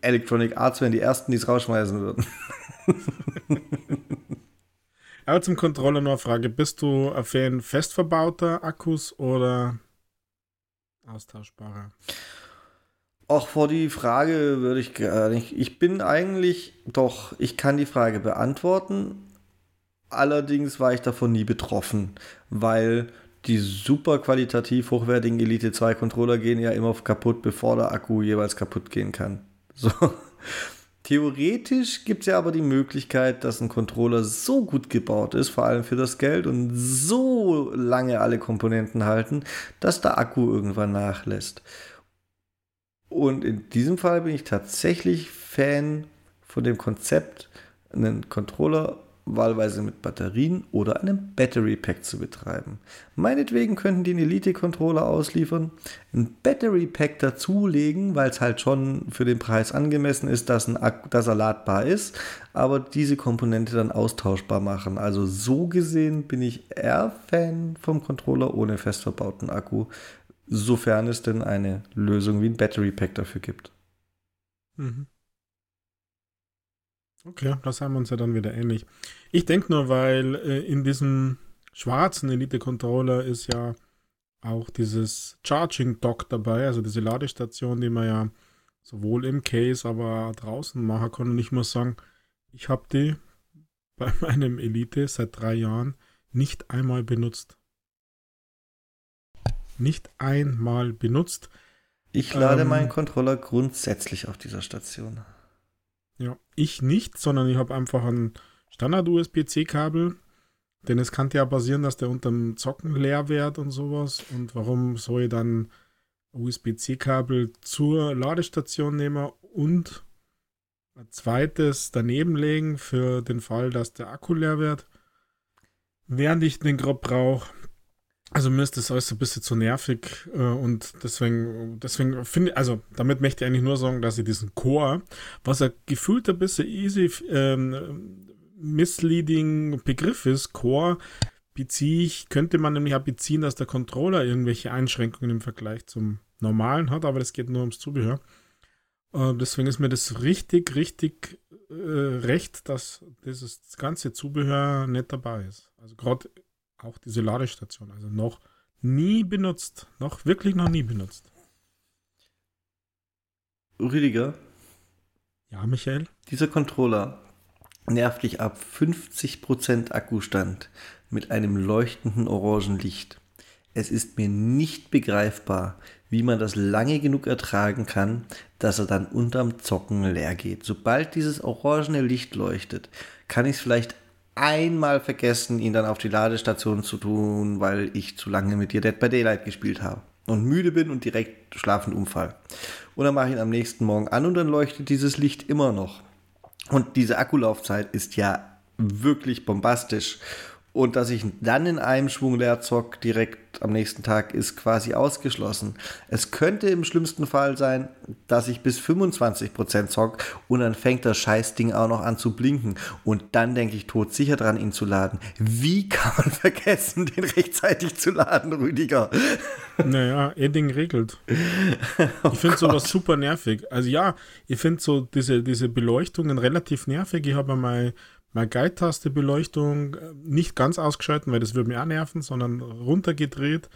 Electronic Arts wären die ersten, die es rausschmeißen würden. Aber zum Controller nur eine Frage: Bist du ein Fan fest verbauter Akkus oder austauschbarer? Auch vor die Frage würde ich gar nicht. Ich bin eigentlich doch, ich kann die Frage beantworten. Allerdings war ich davon nie betroffen, weil die super qualitativ hochwertigen Elite 2 Controller gehen ja immer kaputt, bevor der Akku jeweils kaputt gehen kann. So. Theoretisch gibt es ja aber die Möglichkeit, dass ein Controller so gut gebaut ist, vor allem für das Geld, und so lange alle Komponenten halten, dass der Akku irgendwann nachlässt. Und in diesem Fall bin ich tatsächlich Fan von dem Konzept, einen Controller wahlweise mit Batterien oder einem Battery Pack zu betreiben. Meinetwegen könnten die einen Elite-Controller ausliefern, ein Battery Pack dazulegen, weil es halt schon für den Preis angemessen ist, dass, ein dass er ladbar ist, aber diese Komponente dann austauschbar machen. Also so gesehen bin ich eher Fan vom Controller ohne fest verbauten Akku, sofern es denn eine Lösung wie ein Battery Pack dafür gibt. Mhm. Okay, das haben wir uns ja dann wieder ähnlich. Ich denke nur, weil äh, in diesem schwarzen Elite-Controller ist ja auch dieses Charging Dock dabei, also diese Ladestation, die man ja sowohl im Case, aber draußen machen kann. Und ich muss sagen, ich habe die bei meinem Elite seit drei Jahren nicht einmal benutzt. Nicht einmal benutzt. Ich lade ähm, meinen Controller grundsätzlich auf dieser Station. Ja, ich nicht, sondern ich habe einfach ein Standard-USB-C-Kabel Denn es kann ja passieren, dass der unterm Zocken leer wird und sowas. Und warum soll ich dann USB-C-Kabel zur Ladestation nehmen und ein zweites daneben legen für den Fall, dass der Akku leer wird, während ich den grob brauche. Also mir ist das alles ein bisschen zu nervig äh, und deswegen, deswegen finde also damit möchte ich eigentlich nur sagen, dass ich diesen Core, was er gefühlt ein bisschen easy ähm, misleading Begriff ist, Core, beziehe ich, könnte man nämlich auch beziehen, dass der Controller irgendwelche Einschränkungen im Vergleich zum normalen hat, aber das geht nur ums Zubehör. Äh, deswegen ist mir das richtig, richtig äh, recht, dass dieses ganze Zubehör nicht dabei ist. Also gerade auch diese Ladestation, also noch nie benutzt, noch wirklich noch nie benutzt. Rüdiger? Ja, Michael? Dieser Controller nervt dich ab 50% Akkustand mit einem leuchtenden orangen Licht. Es ist mir nicht begreifbar, wie man das lange genug ertragen kann, dass er dann unterm Zocken leer geht. Sobald dieses orangene Licht leuchtet, kann ich es vielleicht einmal vergessen, ihn dann auf die Ladestation zu tun, weil ich zu lange mit dir Dead by Daylight gespielt habe und müde bin und direkt schlafend umfall. Und dann mache ich ihn am nächsten Morgen an und dann leuchtet dieses Licht immer noch. Und diese Akkulaufzeit ist ja wirklich bombastisch. Und dass ich dann in einem Schwung leer zock direkt am nächsten Tag ist quasi ausgeschlossen. Es könnte im schlimmsten Fall sein, dass ich bis 25% zock und dann fängt das Scheißding auch noch an zu blinken. Und dann denke ich tot sicher dran, ihn zu laden. Wie kann man vergessen, den rechtzeitig zu laden, Rüdiger? Naja, Edding regelt. Ich finde oh sowas super nervig. Also ja, ich finde so diese, diese Beleuchtungen relativ nervig. Ich habe mal mal Guide-Taste-Beleuchtung äh, nicht ganz ausgeschalten, weil das würde mir auch nerven, sondern runtergedreht.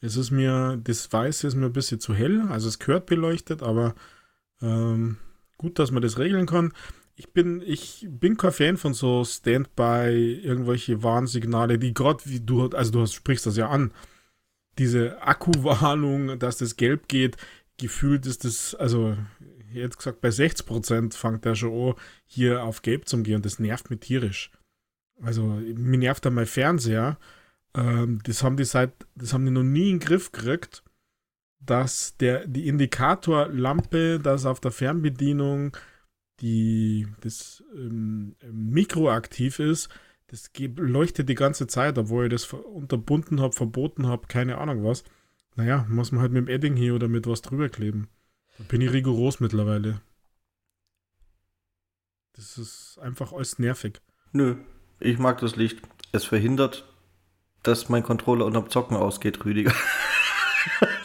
Es ist mir, das Weiße ist mir ein bisschen zu hell, also es gehört beleuchtet, aber ähm, gut, dass man das regeln kann. Ich bin, ich bin kein Fan von so Standby, irgendwelche Warnsignale, die gerade wie du, also du sprichst das ja an, diese Akkuwarnung, dass das gelb geht, gefühlt ist das, also jetzt gesagt, bei 60% fängt der schon an, hier auf Gelb zu gehen und das nervt mich tierisch. Also, mir nervt da mein Fernseher. Ähm, das haben die seit, das haben die noch nie in den Griff gekriegt, dass der, die Indikatorlampe, das auf der Fernbedienung die, das ähm, Mikro ist, das leuchtet die ganze Zeit, obwohl ich das unterbunden habe, verboten habe, keine Ahnung was. Naja, muss man halt mit dem Edding hier oder mit was drüber kleben. Bin ich rigoros mittlerweile. Das ist einfach alles nervig. Nö, ich mag das Licht. Es verhindert, dass mein Controller unterm Zocken ausgeht, Rüdiger.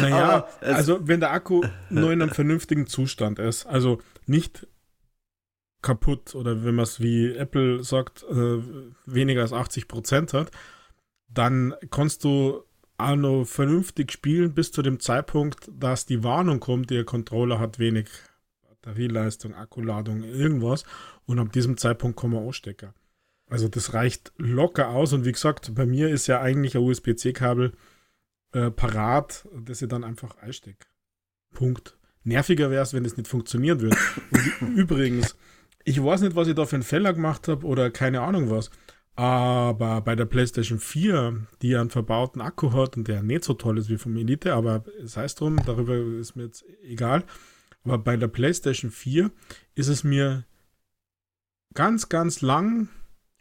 naja, also wenn der Akku nur in einem vernünftigen Zustand ist, also nicht kaputt oder wenn man es wie Apple sagt, äh, weniger als 80% hat, dann kannst du auch noch vernünftig spielen bis zu dem Zeitpunkt, dass die Warnung kommt, der Controller hat wenig Batterieleistung, Akkuladung, irgendwas. Und ab diesem Zeitpunkt kommen wir Stecker. Also das reicht locker aus. Und wie gesagt, bei mir ist ja eigentlich ein USB-C-Kabel äh, parat, das ich dann einfach einstecke. Punkt. Nerviger wäre es, wenn es nicht funktionieren würde. Und übrigens, ich weiß nicht, was ich da für einen Fehler gemacht habe oder keine Ahnung was. Aber bei der PlayStation 4, die einen verbauten Akku hat und der nicht so toll ist wie vom Elite, aber sei es drum, darüber ist mir jetzt egal. Aber bei der PlayStation 4 ist es mir ganz, ganz lang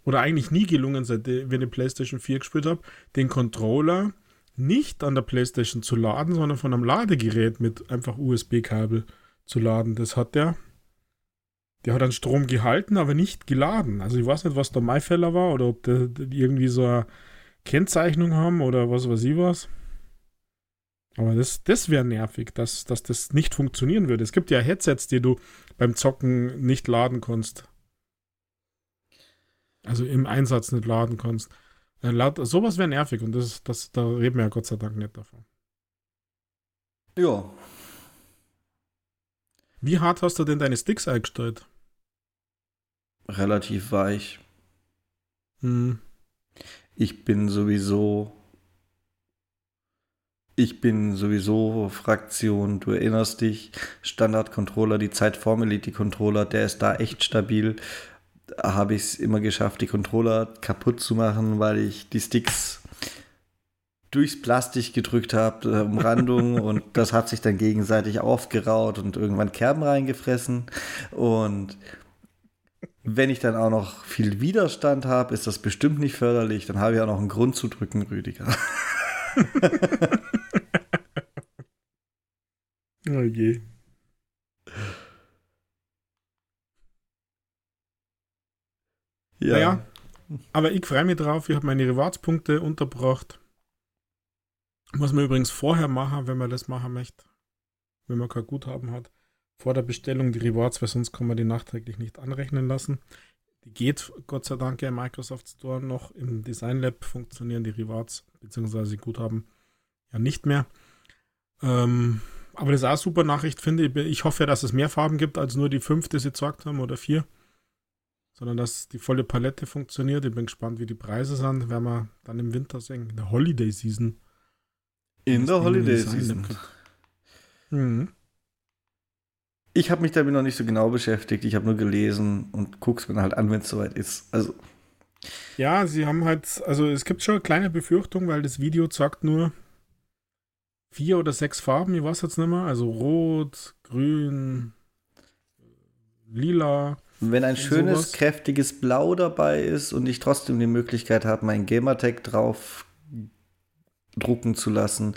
oder eigentlich nie gelungen, seitdem ich die PlayStation 4 gespielt habe, den Controller nicht an der PlayStation zu laden, sondern von einem Ladegerät mit einfach USB-Kabel zu laden. Das hat der der hat dann Strom gehalten, aber nicht geladen. Also ich weiß nicht, was der Maifäller war oder ob die, die irgendwie so eine Kennzeichnung haben oder was weiß ich was. Aber das, das wäre nervig, dass, dass das nicht funktionieren würde. Es gibt ja Headsets, die du beim Zocken nicht laden kannst. Also im Einsatz nicht laden kannst. Äh, sowas wäre nervig und das, das, da reden wir ja Gott sei Dank nicht davon. Ja. Wie hart hast du denn deine Sticks eingestellt? Relativ weich. Hm. Ich bin sowieso. Ich bin sowieso Fraktion, du erinnerst dich, Standard-Controller, die Zeit Form Elite Controller, der ist da echt stabil. habe ich es immer geschafft, die Controller kaputt zu machen, weil ich die Sticks durchs Plastik gedrückt habe, äh, Umrandung und das hat sich dann gegenseitig aufgeraut und irgendwann Kerben reingefressen. Und wenn ich dann auch noch viel Widerstand habe, ist das bestimmt nicht förderlich. Dann habe ich auch noch einen Grund zu drücken, Rüdiger. okay. Ja. Naja, aber ich freue mich drauf. Ich habe meine Rewards-Punkte unterbracht. Was man übrigens vorher machen, wenn man das machen möchte, wenn man kein Guthaben hat, vor der Bestellung die Rewards, weil sonst kann man die nachträglich nicht anrechnen lassen. Die geht Gott sei Dank im Microsoft Store noch. Im Design Lab funktionieren die Rewards bzw. Guthaben ja nicht mehr. Ähm, aber das ist auch eine super Nachricht, finde ich. Ich hoffe, dass es mehr Farben gibt als nur die fünf, die sie gesagt haben oder vier. Sondern dass die volle Palette funktioniert. Ich bin gespannt, wie die Preise sind. Werden wir dann im Winter sehen, in der Holiday Season. In der Holiday Season. Mhm. Ich habe mich damit noch nicht so genau beschäftigt. Ich habe nur gelesen und gucke es mir halt an, wenn es soweit ist. Also. Ja, sie haben halt, also es gibt schon eine kleine Befürchtung, weil das Video sagt nur vier oder sechs Farben, ich weiß jetzt nicht mehr. Also rot, grün, lila. Wenn ein schönes, sowas. kräftiges Blau dabei ist und ich trotzdem die Möglichkeit habe, mein Gamertag drauf drucken zu lassen,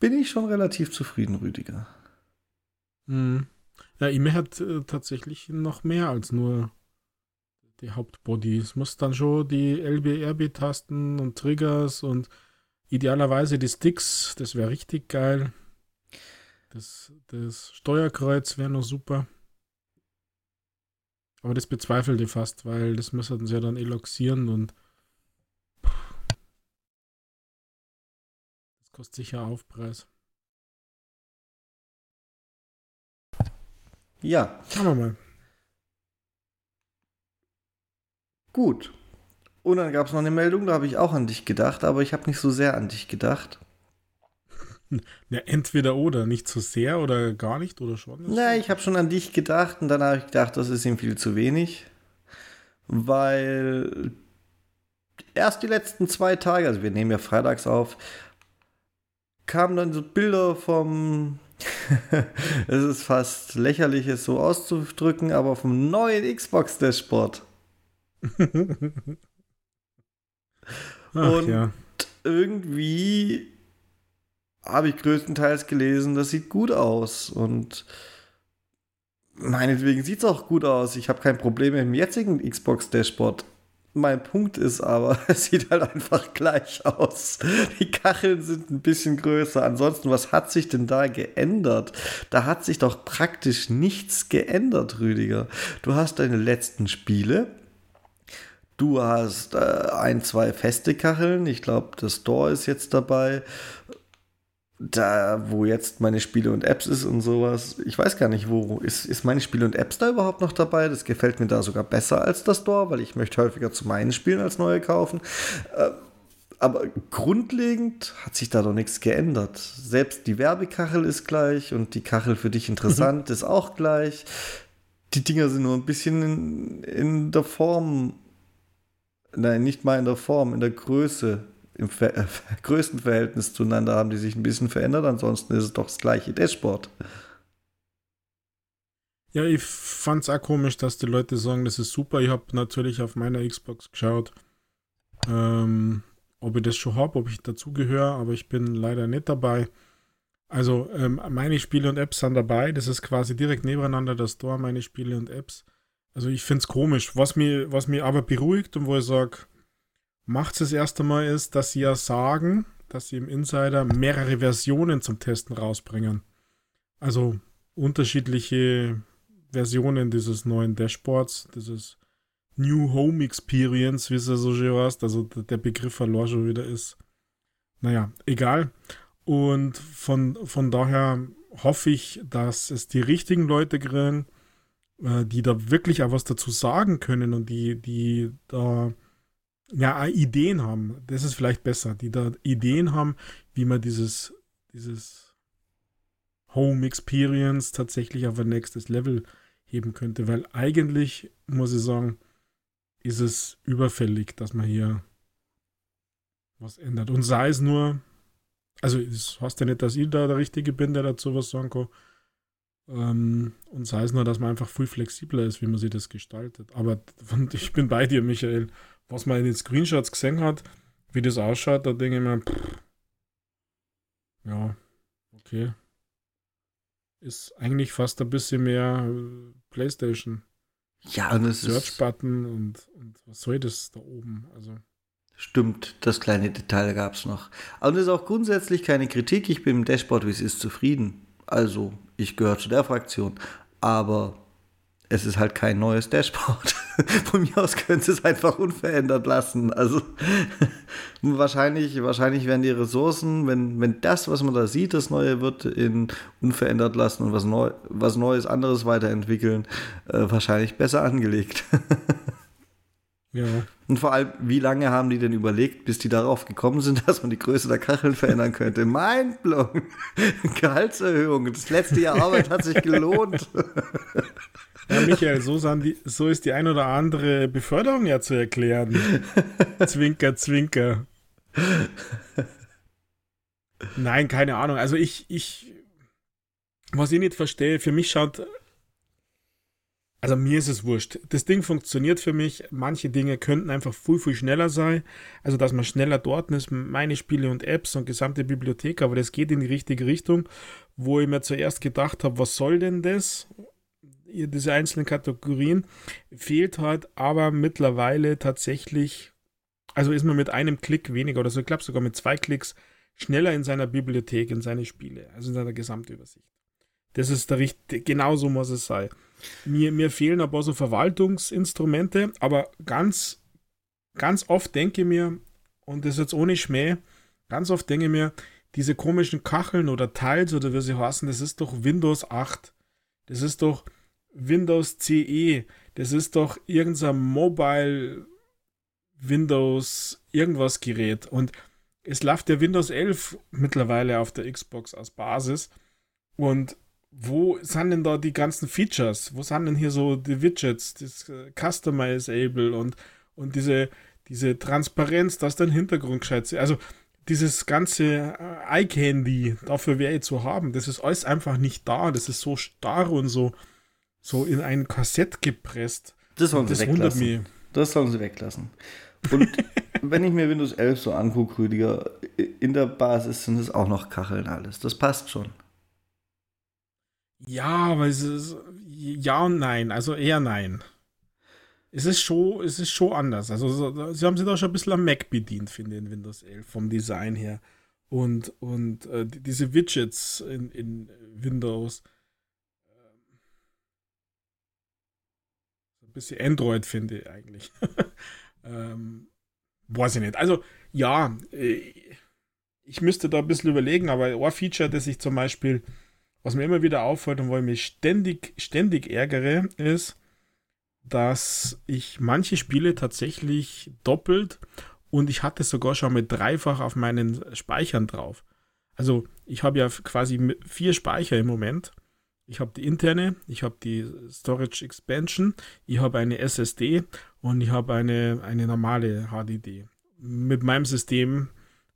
bin ich schon relativ zufrieden, Rüdiger. Hm. Ja, E-Mail hat äh, tatsächlich noch mehr als nur die Hauptbody. Es muss dann schon die LB-RB-Tasten und Triggers und idealerweise die Sticks, das wäre richtig geil. Das, das Steuerkreuz wäre noch super. Aber das bezweifelt ihr fast, weil das müssen sie ja dann eloxieren und das kostet sicher Aufpreis. Ja. Schauen wir mal. Gut. Und dann gab es noch eine Meldung, da habe ich auch an dich gedacht, aber ich habe nicht so sehr an dich gedacht. Ja, entweder oder, nicht so sehr oder gar nicht oder schon? Na, ich habe schon an dich gedacht und dann habe ich gedacht, das ist ihm viel zu wenig, weil erst die letzten zwei Tage, also wir nehmen ja freitags auf, kamen dann so Bilder vom es ist fast lächerlich, es so auszudrücken, aber vom neuen Xbox Dashboard. Und ja. irgendwie habe ich größtenteils gelesen, das sieht gut aus. Und meinetwegen sieht es auch gut aus. Ich habe kein Problem mit dem jetzigen Xbox Dashboard. Mein Punkt ist aber, es sieht halt einfach gleich aus. Die Kacheln sind ein bisschen größer. Ansonsten, was hat sich denn da geändert? Da hat sich doch praktisch nichts geändert, Rüdiger. Du hast deine letzten Spiele. Du hast äh, ein, zwei feste Kacheln. Ich glaube, das Store ist jetzt dabei da, wo jetzt meine Spiele und Apps ist und sowas, ich weiß gar nicht, wo ist, ist meine Spiele und Apps da überhaupt noch dabei? Das gefällt mir da sogar besser als das Store, weil ich möchte häufiger zu meinen Spielen als neue kaufen. Äh, aber grundlegend hat sich da doch nichts geändert. Selbst die Werbekachel ist gleich und die Kachel für dich interessant mhm. ist auch gleich. Die Dinger sind nur ein bisschen in, in der Form, nein, nicht mal in der Form, in der Größe im Ver äh, größten Verhältnis zueinander haben die sich ein bisschen verändert. Ansonsten ist es doch das gleiche Dashboard. Ja, ich fand es auch komisch, dass die Leute sagen, das ist super. Ich habe natürlich auf meiner Xbox geschaut, ähm, ob ich das schon habe, ob ich dazugehöre, aber ich bin leider nicht dabei. Also ähm, meine Spiele und Apps sind dabei. Das ist quasi direkt nebeneinander das Store, meine Spiele und Apps. Also ich finde es komisch. Was mir, was mir aber beruhigt und wo ich sage, macht es das erste Mal ist, dass sie ja sagen, dass sie im Insider mehrere Versionen zum Testen rausbringen. Also unterschiedliche Versionen dieses neuen Dashboards, dieses New Home Experience, wie es ja so schön heißt, also der Begriff verlor schon wieder ist. Naja, egal. Und von, von daher hoffe ich, dass es die richtigen Leute kriegen, äh, die da wirklich auch was dazu sagen können und die, die da ja, Ideen haben. Das ist vielleicht besser, die da Ideen haben, wie man dieses, dieses Home Experience tatsächlich auf ein nächstes Level heben könnte. Weil eigentlich, muss ich sagen, ist es überfällig, dass man hier was ändert. Und sei es nur, also es heißt ja nicht, dass ich da der Richtige bin, der dazu was sagen kann. Ähm, und sei es nur, dass man einfach viel flexibler ist, wie man sich das gestaltet. Aber ich bin bei dir, Michael. Was man in den Screenshots gesehen hat, wie das ausschaut, da denke ich mir, pff, ja, okay. Ist eigentlich fast ein bisschen mehr äh, PlayStation. Ja, und es Search-Button und, und was soll das da oben? Also. Stimmt, das kleine Detail gab es noch. Und es ist auch grundsätzlich keine Kritik. Ich bin im Dashboard, wie es ist, zufrieden. Also, ich gehöre zu der Fraktion. Aber es ist halt kein neues Dashboard. Von mir aus können sie es einfach unverändert lassen. Also wahrscheinlich, wahrscheinlich werden die Ressourcen, wenn, wenn das, was man da sieht, das Neue wird, in unverändert lassen und was, Neu, was Neues, anderes weiterentwickeln, äh, wahrscheinlich besser angelegt. ja. Und vor allem, wie lange haben die denn überlegt, bis die darauf gekommen sind, dass man die Größe der Kacheln verändern könnte? Mindblown! Gehaltserhöhung. Das letzte Jahr Arbeit hat sich gelohnt. Ja, Michael, so, die, so ist die ein oder andere Beförderung ja zu erklären. zwinker, zwinker. Nein, keine Ahnung. Also ich, ich, was ich nicht verstehe, für mich schaut, also mir ist es wurscht. Das Ding funktioniert für mich. Manche Dinge könnten einfach viel, viel schneller sein. Also, dass man schneller dort ist, meine Spiele und Apps und gesamte Bibliothek, aber das geht in die richtige Richtung, wo ich mir zuerst gedacht habe, was soll denn das? Diese einzelnen Kategorien, fehlt halt aber mittlerweile tatsächlich, also ist man mit einem Klick weniger oder so, ich glaube sogar mit zwei Klicks schneller in seiner Bibliothek, in seine Spiele, also in seiner Gesamtübersicht. Das ist der richtige, genau so muss es sein. Mir, mir fehlen aber so Verwaltungsinstrumente, aber ganz, ganz oft denke ich mir, und das jetzt ohne Schmäh, ganz oft denke ich mir, diese komischen Kacheln oder Tiles oder wie sie heißen, das ist doch Windows 8. Das ist doch, Windows CE, das ist doch irgendein Mobile Windows irgendwas Gerät und es läuft der Windows 11 mittlerweile auf der Xbox als Basis und wo sind denn da die ganzen Features? Wo sind denn hier so die Widgets, das äh, Customizable und, und diese, diese Transparenz, dass dein Hintergrund gescheit ist? Also dieses ganze äh, iCandy, dafür wäre ich zu haben, das ist alles einfach nicht da. Das ist so starr und so, so in ein Kassett gepresst. Das sollen sie weglassen. Das sollen sie weglassen. Und wenn ich mir Windows 11 so angucke, Rüdiger, in der Basis sind es auch noch Kacheln alles. Das passt schon. Ja, aber es ist ja und nein, also eher nein. Es ist schon, es ist schon anders. Also sie haben sich da schon ein bisschen am Mac bedient, finde ich, in Windows 11 vom Design her. Und, und äh, diese Widgets in, in Windows bisschen Android, finde ich eigentlich. ähm, weiß ich nicht. Also, ja, äh, ich müsste da ein bisschen überlegen, aber ein Feature, das ich zum Beispiel, was mir immer wieder auffällt und wo ich mich ständig, ständig ärgere, ist, dass ich manche Spiele tatsächlich doppelt und ich hatte sogar schon mit dreifach auf meinen Speichern drauf. Also ich habe ja quasi vier Speicher im Moment ich habe die interne, ich habe die Storage Expansion, ich habe eine SSD und ich habe eine, eine normale HDD. Mit meinem System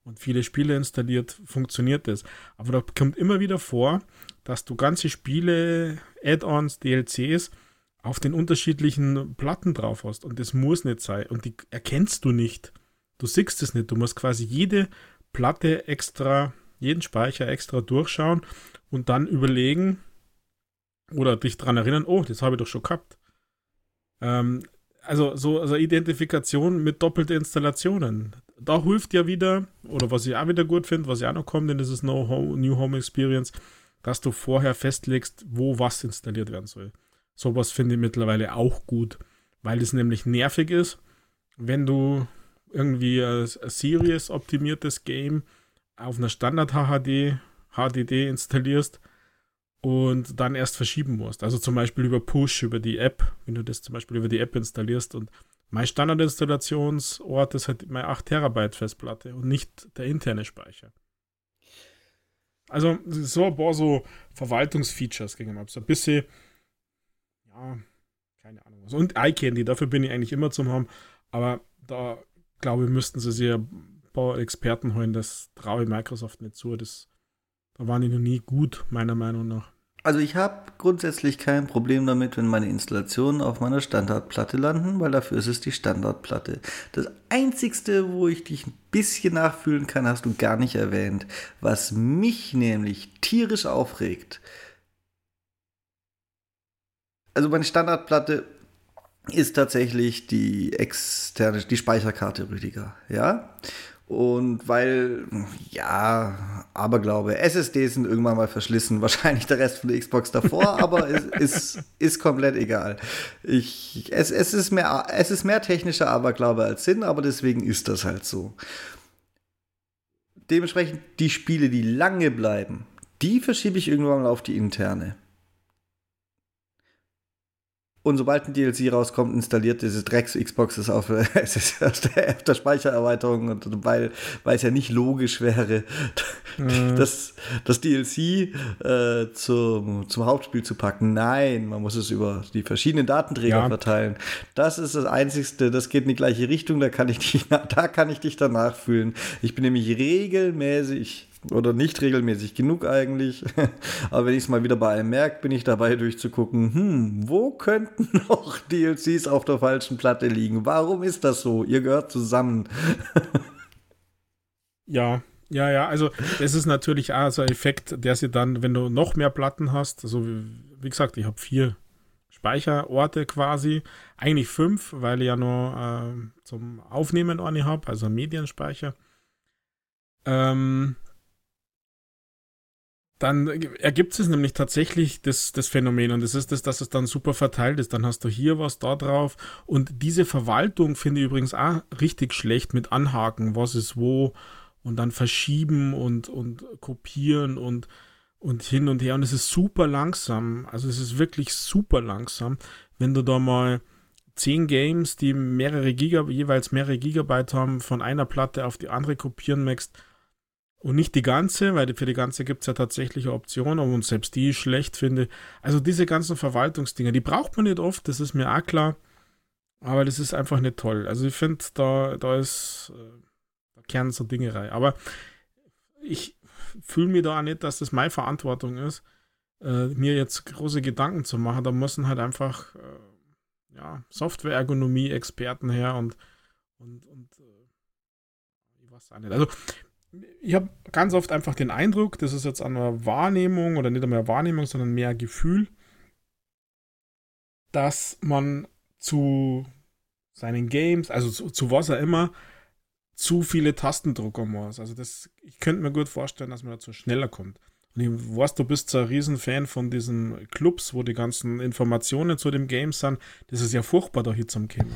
und viele Spiele installiert, funktioniert das. Aber da kommt immer wieder vor, dass du ganze Spiele, Add-ons, DLCs auf den unterschiedlichen Platten drauf hast. Und das muss nicht sein. Und die erkennst du nicht. Du siehst es nicht. Du musst quasi jede Platte extra, jeden Speicher extra durchschauen und dann überlegen, oder dich daran erinnern, oh, das habe ich doch schon gehabt. Ähm, also so also Identifikation mit doppelten Installationen. Da hilft ja wieder, oder was ich auch wieder gut finde, was ja auch noch kommt in dieses no Home, New Home Experience, dass du vorher festlegst, wo was installiert werden soll. Sowas finde ich mittlerweile auch gut, weil es nämlich nervig ist, wenn du irgendwie ein, ein Series optimiertes Game auf einer Standard HHD HDD installierst und dann erst verschieben musst. Also zum Beispiel über Push, über die App, wenn du das zum Beispiel über die App installierst und mein Standardinstallationsort ist halt meine 8 Terabyte Festplatte und nicht der interne Speicher. Also so ein paar so Verwaltungsfeatures gegen ab. So ein bisschen, ja, keine Ahnung was. Und iCandy, dafür bin ich eigentlich immer zum haben. Aber da, glaube ich, müssten sie sich ein paar Experten holen. Das traue ich Microsoft nicht zu. Das, da waren die noch nie gut, meiner Meinung nach. Also ich habe grundsätzlich kein Problem damit, wenn meine Installationen auf meiner Standardplatte landen, weil dafür ist es die Standardplatte. Das Einzigste, wo ich dich ein bisschen nachfühlen kann, hast du gar nicht erwähnt. Was mich nämlich tierisch aufregt. Also meine Standardplatte ist tatsächlich die externe, die Speicherkarte Rüdiger, ja. Und weil, ja, Aberglaube, SSDs sind irgendwann mal verschlissen, wahrscheinlich der Rest von der Xbox davor, aber es ist, ist komplett egal. Ich, es, es, ist mehr, es ist mehr technischer Aberglaube als Sinn, aber deswegen ist das halt so. Dementsprechend die Spiele, die lange bleiben, die verschiebe ich irgendwann mal auf die interne. Und sobald ein DLC rauskommt, installiert diese Drecks-Xbox es auf, aus der, der Speichererweiterung, und weil, weil es ja nicht logisch wäre, mhm. das, das DLC äh, zum, zum Hauptspiel zu packen. Nein, man muss es über die verschiedenen Datenträger ja. verteilen. Das ist das Einzigste, das geht in die gleiche Richtung, da kann ich dich, da kann ich dich danach fühlen. Ich bin nämlich regelmäßig oder nicht regelmäßig genug eigentlich. Aber wenn ich es mal wieder bei einem merke, bin ich dabei durchzugucken, hm, wo könnten noch DLCs auf der falschen Platte liegen? Warum ist das so? Ihr gehört zusammen. ja, ja, ja, also es ist natürlich auch so ein Effekt, der sie dann, wenn du noch mehr Platten hast, also wie, wie gesagt, ich habe vier Speicherorte quasi, eigentlich fünf, weil ich ja noch äh, zum Aufnehmen eine habe, also einen Medienspeicher. Ähm, dann ergibt es nämlich tatsächlich das, das Phänomen und das ist das, dass es dann super verteilt ist. Dann hast du hier was da drauf. Und diese Verwaltung finde ich übrigens auch richtig schlecht mit Anhaken, was ist wo? Und dann verschieben und, und kopieren und, und hin und her. Und es ist super langsam. Also es ist wirklich super langsam, wenn du da mal zehn Games, die mehrere Giga, jeweils mehrere Gigabyte haben, von einer Platte auf die andere kopieren möchtest und nicht die ganze, weil für die ganze gibt es ja tatsächlich eine Option, aber und selbst die ich schlecht finde. Also diese ganzen Verwaltungsdinger, die braucht man nicht oft, das ist mir auch klar. Aber das ist einfach nicht toll. Also ich finde, da, da ist, äh, da kehren so Dinge rein. Aber ich fühle mir da auch nicht, dass das meine Verantwortung ist, äh, mir jetzt große Gedanken zu machen. Da müssen halt einfach äh, ja, Software-Ergonomie-Experten her und, und, und ich weiß auch nicht. Also ich habe ganz oft einfach den Eindruck, das ist jetzt an einer Wahrnehmung oder nicht mehr Wahrnehmung, sondern mehr Gefühl, dass man zu seinen Games, also zu, zu was er immer, zu viele Tastendrucker muss. Also das, ich könnte mir gut vorstellen, dass man dazu schneller kommt. Und ich weiß, du bist so ein Riesenfan von diesen Clubs, wo die ganzen Informationen zu dem Game sind. Das ist ja furchtbar, da hier zum Thema.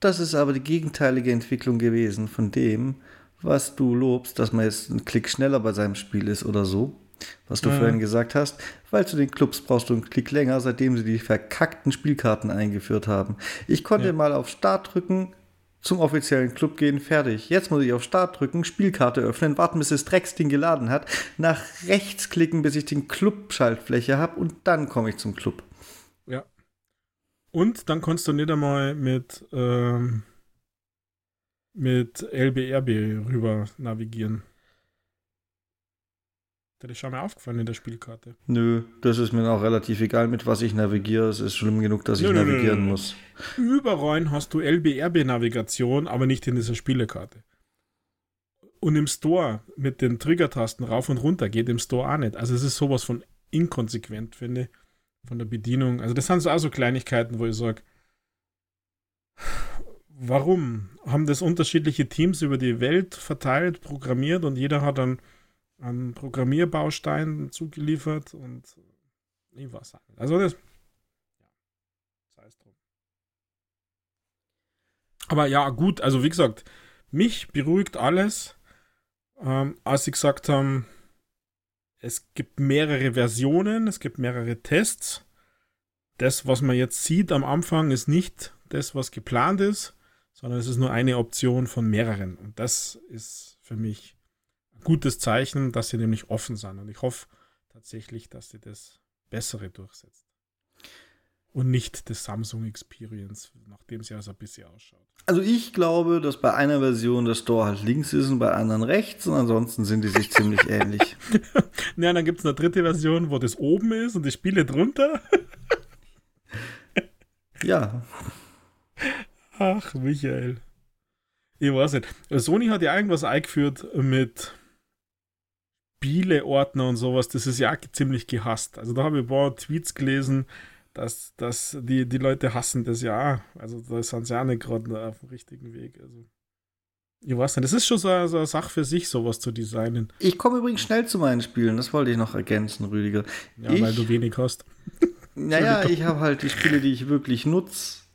Das ist aber die gegenteilige Entwicklung gewesen von dem, was du lobst, dass man jetzt einen Klick schneller bei seinem Spiel ist oder so, was du mhm. vorhin gesagt hast, weil zu den Clubs brauchst du einen Klick länger, seitdem sie die verkackten Spielkarten eingeführt haben. Ich konnte ja. mal auf Start drücken, zum offiziellen Club gehen, fertig. Jetzt muss ich auf Start drücken, Spielkarte öffnen, warten, bis das Drecksding geladen hat, nach rechts klicken, bis ich den Club-Schaltfläche habe und dann komme ich zum Club. Ja. Und dann kannst du nicht einmal mit ähm, mit LBRB rüber navigieren. Das ist schon mal aufgefallen in der Spielkarte. Nö, das ist mir auch relativ egal, mit was ich navigiere. Es ist schlimm genug, dass nö, ich nö, navigieren nö, muss. Überall hast du LBRB-Navigation, aber nicht in dieser Spielekarte. Und im Store mit den Triggertasten rauf und runter geht im Store auch nicht. Also es ist sowas von inkonsequent, finde ich, von der Bedienung. Also das sind so auch so Kleinigkeiten, wo ich sage, warum? Haben das unterschiedliche Teams über die Welt verteilt, programmiert und jeder hat dann einen Programmierbaustein zugeliefert und ich weiß nicht. Also das, sei es drum. Aber ja, gut, also wie gesagt, mich beruhigt alles, ähm, als sie gesagt haben, es gibt mehrere Versionen, es gibt mehrere Tests. Das, was man jetzt sieht am Anfang, ist nicht das, was geplant ist sondern es ist nur eine Option von mehreren. Und das ist für mich ein gutes Zeichen, dass sie nämlich offen sind. Und ich hoffe tatsächlich, dass sie das Bessere durchsetzt. und nicht das Samsung Experience, nachdem es ja so ein bisschen ausschaut. Also ich glaube, dass bei einer Version der Store halt links ist und bei anderen rechts und ansonsten sind die sich ziemlich ähnlich. Ja, dann gibt es eine dritte Version, wo das oben ist und die Spiele drunter. ja. Ach, Michael. Ich weiß nicht. Sony hat ja irgendwas eingeführt mit Spieleordner und sowas. Das ist ja auch ziemlich gehasst. Also da habe ich ein paar Tweets gelesen, dass, dass die, die Leute hassen das ja. Also da sind sie auch nicht gerade auf dem richtigen Weg. Also. Ich weiß nicht, das ist schon so, so eine Sache für sich, sowas zu designen. Ich komme übrigens schnell zu meinen Spielen, das wollte ich noch ergänzen, Rüdiger. Ja, ich, weil du wenig hast. Naja, ich habe halt die Spiele, die ich wirklich nutze.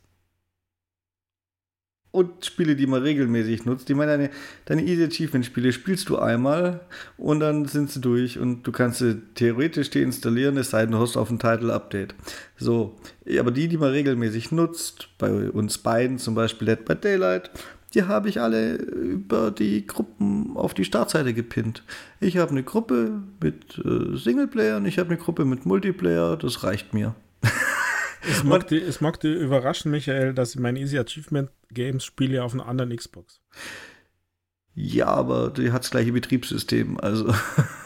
Und Spiele, die man regelmäßig nutzt. Ich meine, deine, deine Easy Achievement-Spiele spielst du einmal und dann sind sie durch und du kannst sie theoretisch deinstallieren, es sei denn, du hast auf ein Title-Update. So, aber die, die man regelmäßig nutzt, bei uns beiden zum Beispiel Dead by Daylight, die habe ich alle über die Gruppen auf die Startseite gepinnt. Ich habe eine Gruppe mit äh, Singleplayer und ich habe eine Gruppe mit Multiplayer, das reicht mir. Es mag, die, es mag dir überraschen, Michael, dass ich meine Easy Achievement Games spiele auf einer anderen Xbox. Ja, aber die hat das gleiche Betriebssystem, also.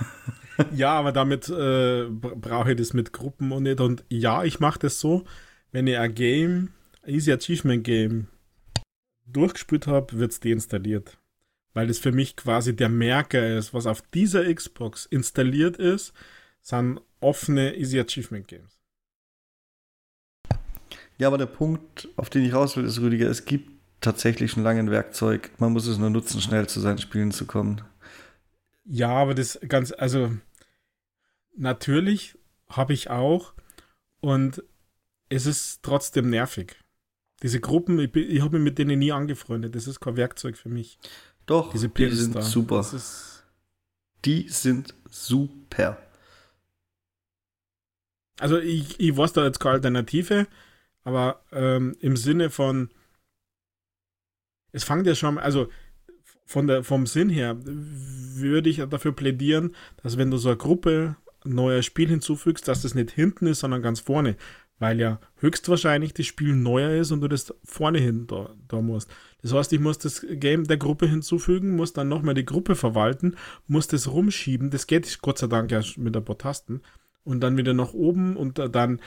ja, aber damit äh, brauche ich das mit Gruppen und nicht. Und ja, ich mache das so, wenn ich ein Game, Easy Achievement Game, durchgespielt habe, wird es deinstalliert. Weil das für mich quasi der Merker ist, was auf dieser Xbox installiert ist, sind offene Easy Achievement Games. Ja, aber der Punkt, auf den ich raus will, ist, Rüdiger, es gibt tatsächlich schon lange ein Werkzeug. Man muss es nur nutzen, schnell zu seinen Spielen zu kommen. Ja, aber das ganz, also natürlich habe ich auch und es ist trotzdem nervig. Diese Gruppen, ich, ich habe mich mit denen nie angefreundet. Das ist kein Werkzeug für mich. Doch, Diese die sind da. super. die sind super. Also ich, ich weiß da jetzt keine Alternative. Aber ähm, im Sinne von, es fängt ja schon, also von der, vom Sinn her würde ich dafür plädieren, dass wenn du so eine Gruppe neuer Spiel hinzufügst, dass das nicht hinten ist, sondern ganz vorne. Weil ja höchstwahrscheinlich das Spiel neuer ist und du das vorne hin da, da musst. Das heißt, ich muss das Game der Gruppe hinzufügen, muss dann nochmal die Gruppe verwalten, muss das rumschieben. Das geht Gott sei Dank ja mit ein paar Tasten. Und dann wieder nach oben und dann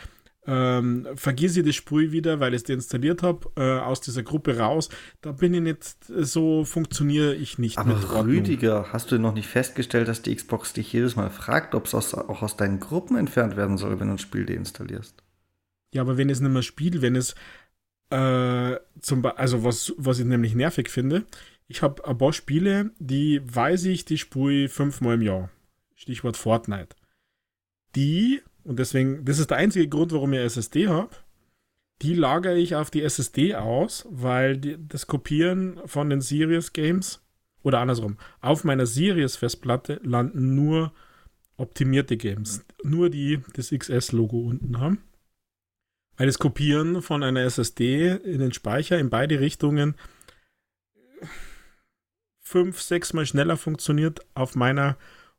ähm, vergiss ich das Spiel wieder, weil ich es deinstalliert habe, äh, aus dieser Gruppe raus. Da bin ich nicht, so funktioniere ich nicht. Aber Rüdiger, hast du noch nicht festgestellt, dass die Xbox dich jedes Mal fragt, ob es auch aus deinen Gruppen entfernt werden soll, wenn du ein Spiel deinstallierst? Ja, aber wenn es nicht mehr spielt, wenn es äh, zum also was, was ich nämlich nervig finde, ich habe ein paar Spiele, die weiß ich, die spule fünfmal im Jahr. Stichwort Fortnite. Die und deswegen, das ist der einzige Grund, warum ich SSD habe. Die lagere ich auf die SSD aus, weil die, das Kopieren von den Series Games oder andersrum, auf meiner Series Festplatte landen nur optimierte Games. Nur die das XS-Logo unten haben. Weil das Kopieren von einer SSD in den Speicher in beide Richtungen fünf, sechs Mal schneller funktioniert auf meiner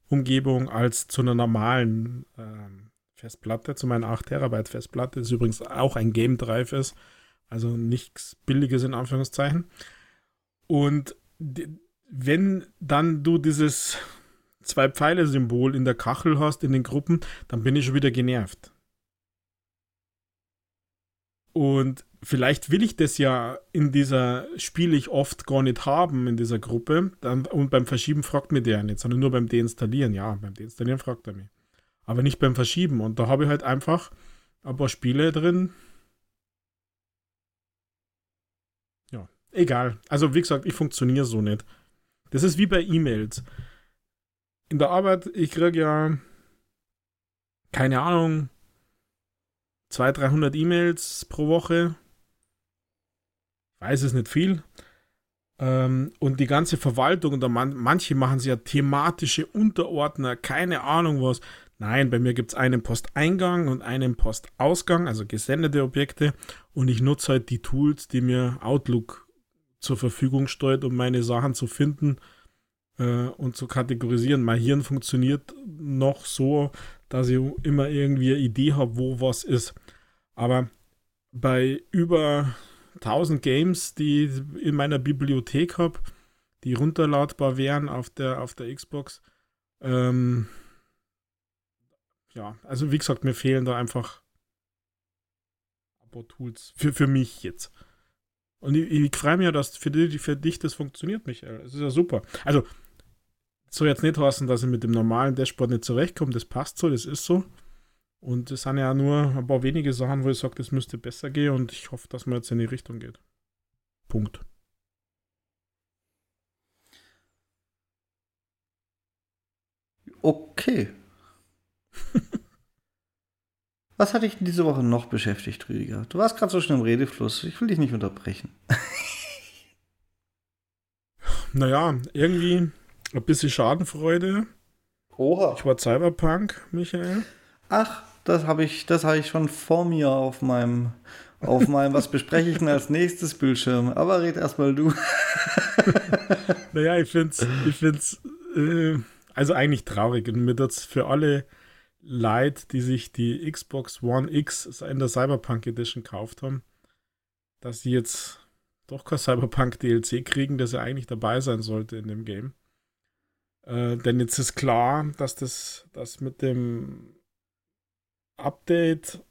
Umgebung als zu einer normalen ähm, Festplatte, zu meiner 8 Terabyte Festplatte, das übrigens auch ein Game Drive ist, also nichts Billiges in Anführungszeichen. Und wenn dann du dieses zwei Pfeile Symbol in der Kachel hast, in den Gruppen, dann bin ich schon wieder genervt. Und vielleicht will ich das ja in dieser Spiele ich oft gar nicht haben in dieser Gruppe. Dann, und beim Verschieben fragt mir der nicht, sondern nur beim Deinstallieren. Ja, beim Deinstallieren fragt er mich aber nicht beim Verschieben. Und da habe ich halt einfach ein paar Spiele drin. Ja, egal. Also wie gesagt, ich funktioniere so nicht. Das ist wie bei E-Mails. In der Arbeit, ich kriege ja, keine Ahnung, 200, 300 E-Mails pro Woche. Weiß es nicht viel. Ähm, und die ganze Verwaltung, und man, manche machen sich ja thematische Unterordner, keine Ahnung was. Nein, bei mir gibt es einen Posteingang und einen Postausgang, also gesendete Objekte. Und ich nutze halt die Tools, die mir Outlook zur Verfügung stellt, um meine Sachen zu finden äh, und zu kategorisieren. Mein Hirn funktioniert noch so, dass ich immer irgendwie eine Idee habe, wo was ist. Aber bei über 1000 Games, die in meiner Bibliothek habe, die runterladbar wären auf der, auf der Xbox. Ähm, ja, also wie gesagt, mir fehlen da einfach Abo-Tools für, für mich jetzt. Und ich, ich freue mich ja, dass für, die, für dich das funktioniert, Michael. Es ist ja super. Also, soll jetzt nicht heißen, dass ich mit dem normalen Dashboard nicht zurechtkomme. Das passt so, das ist so. Und es sind ja nur ein paar wenige Sachen, wo ich sage, das müsste besser gehen und ich hoffe, dass man jetzt in die Richtung geht. Punkt. Okay. Was hat dich diese Woche noch beschäftigt, Rüdiger? Du warst gerade so schnell im Redefluss. Ich will dich nicht unterbrechen. naja, irgendwie ein bisschen Schadenfreude. Oha. Ich war Cyberpunk, Michael. Ach, das habe ich, das habe ich schon vor mir auf meinem, auf meinem, was bespreche ich denn als nächstes Bildschirm? Aber red erstmal du. naja, ich finde es, ich find's, äh, also eigentlich traurig und mir das für alle leid, die sich die Xbox One X in der Cyberpunk Edition gekauft haben, dass sie jetzt doch kein Cyberpunk DLC kriegen, das ja eigentlich dabei sein sollte in dem Game. Äh, denn jetzt ist klar, dass das, das mit dem Update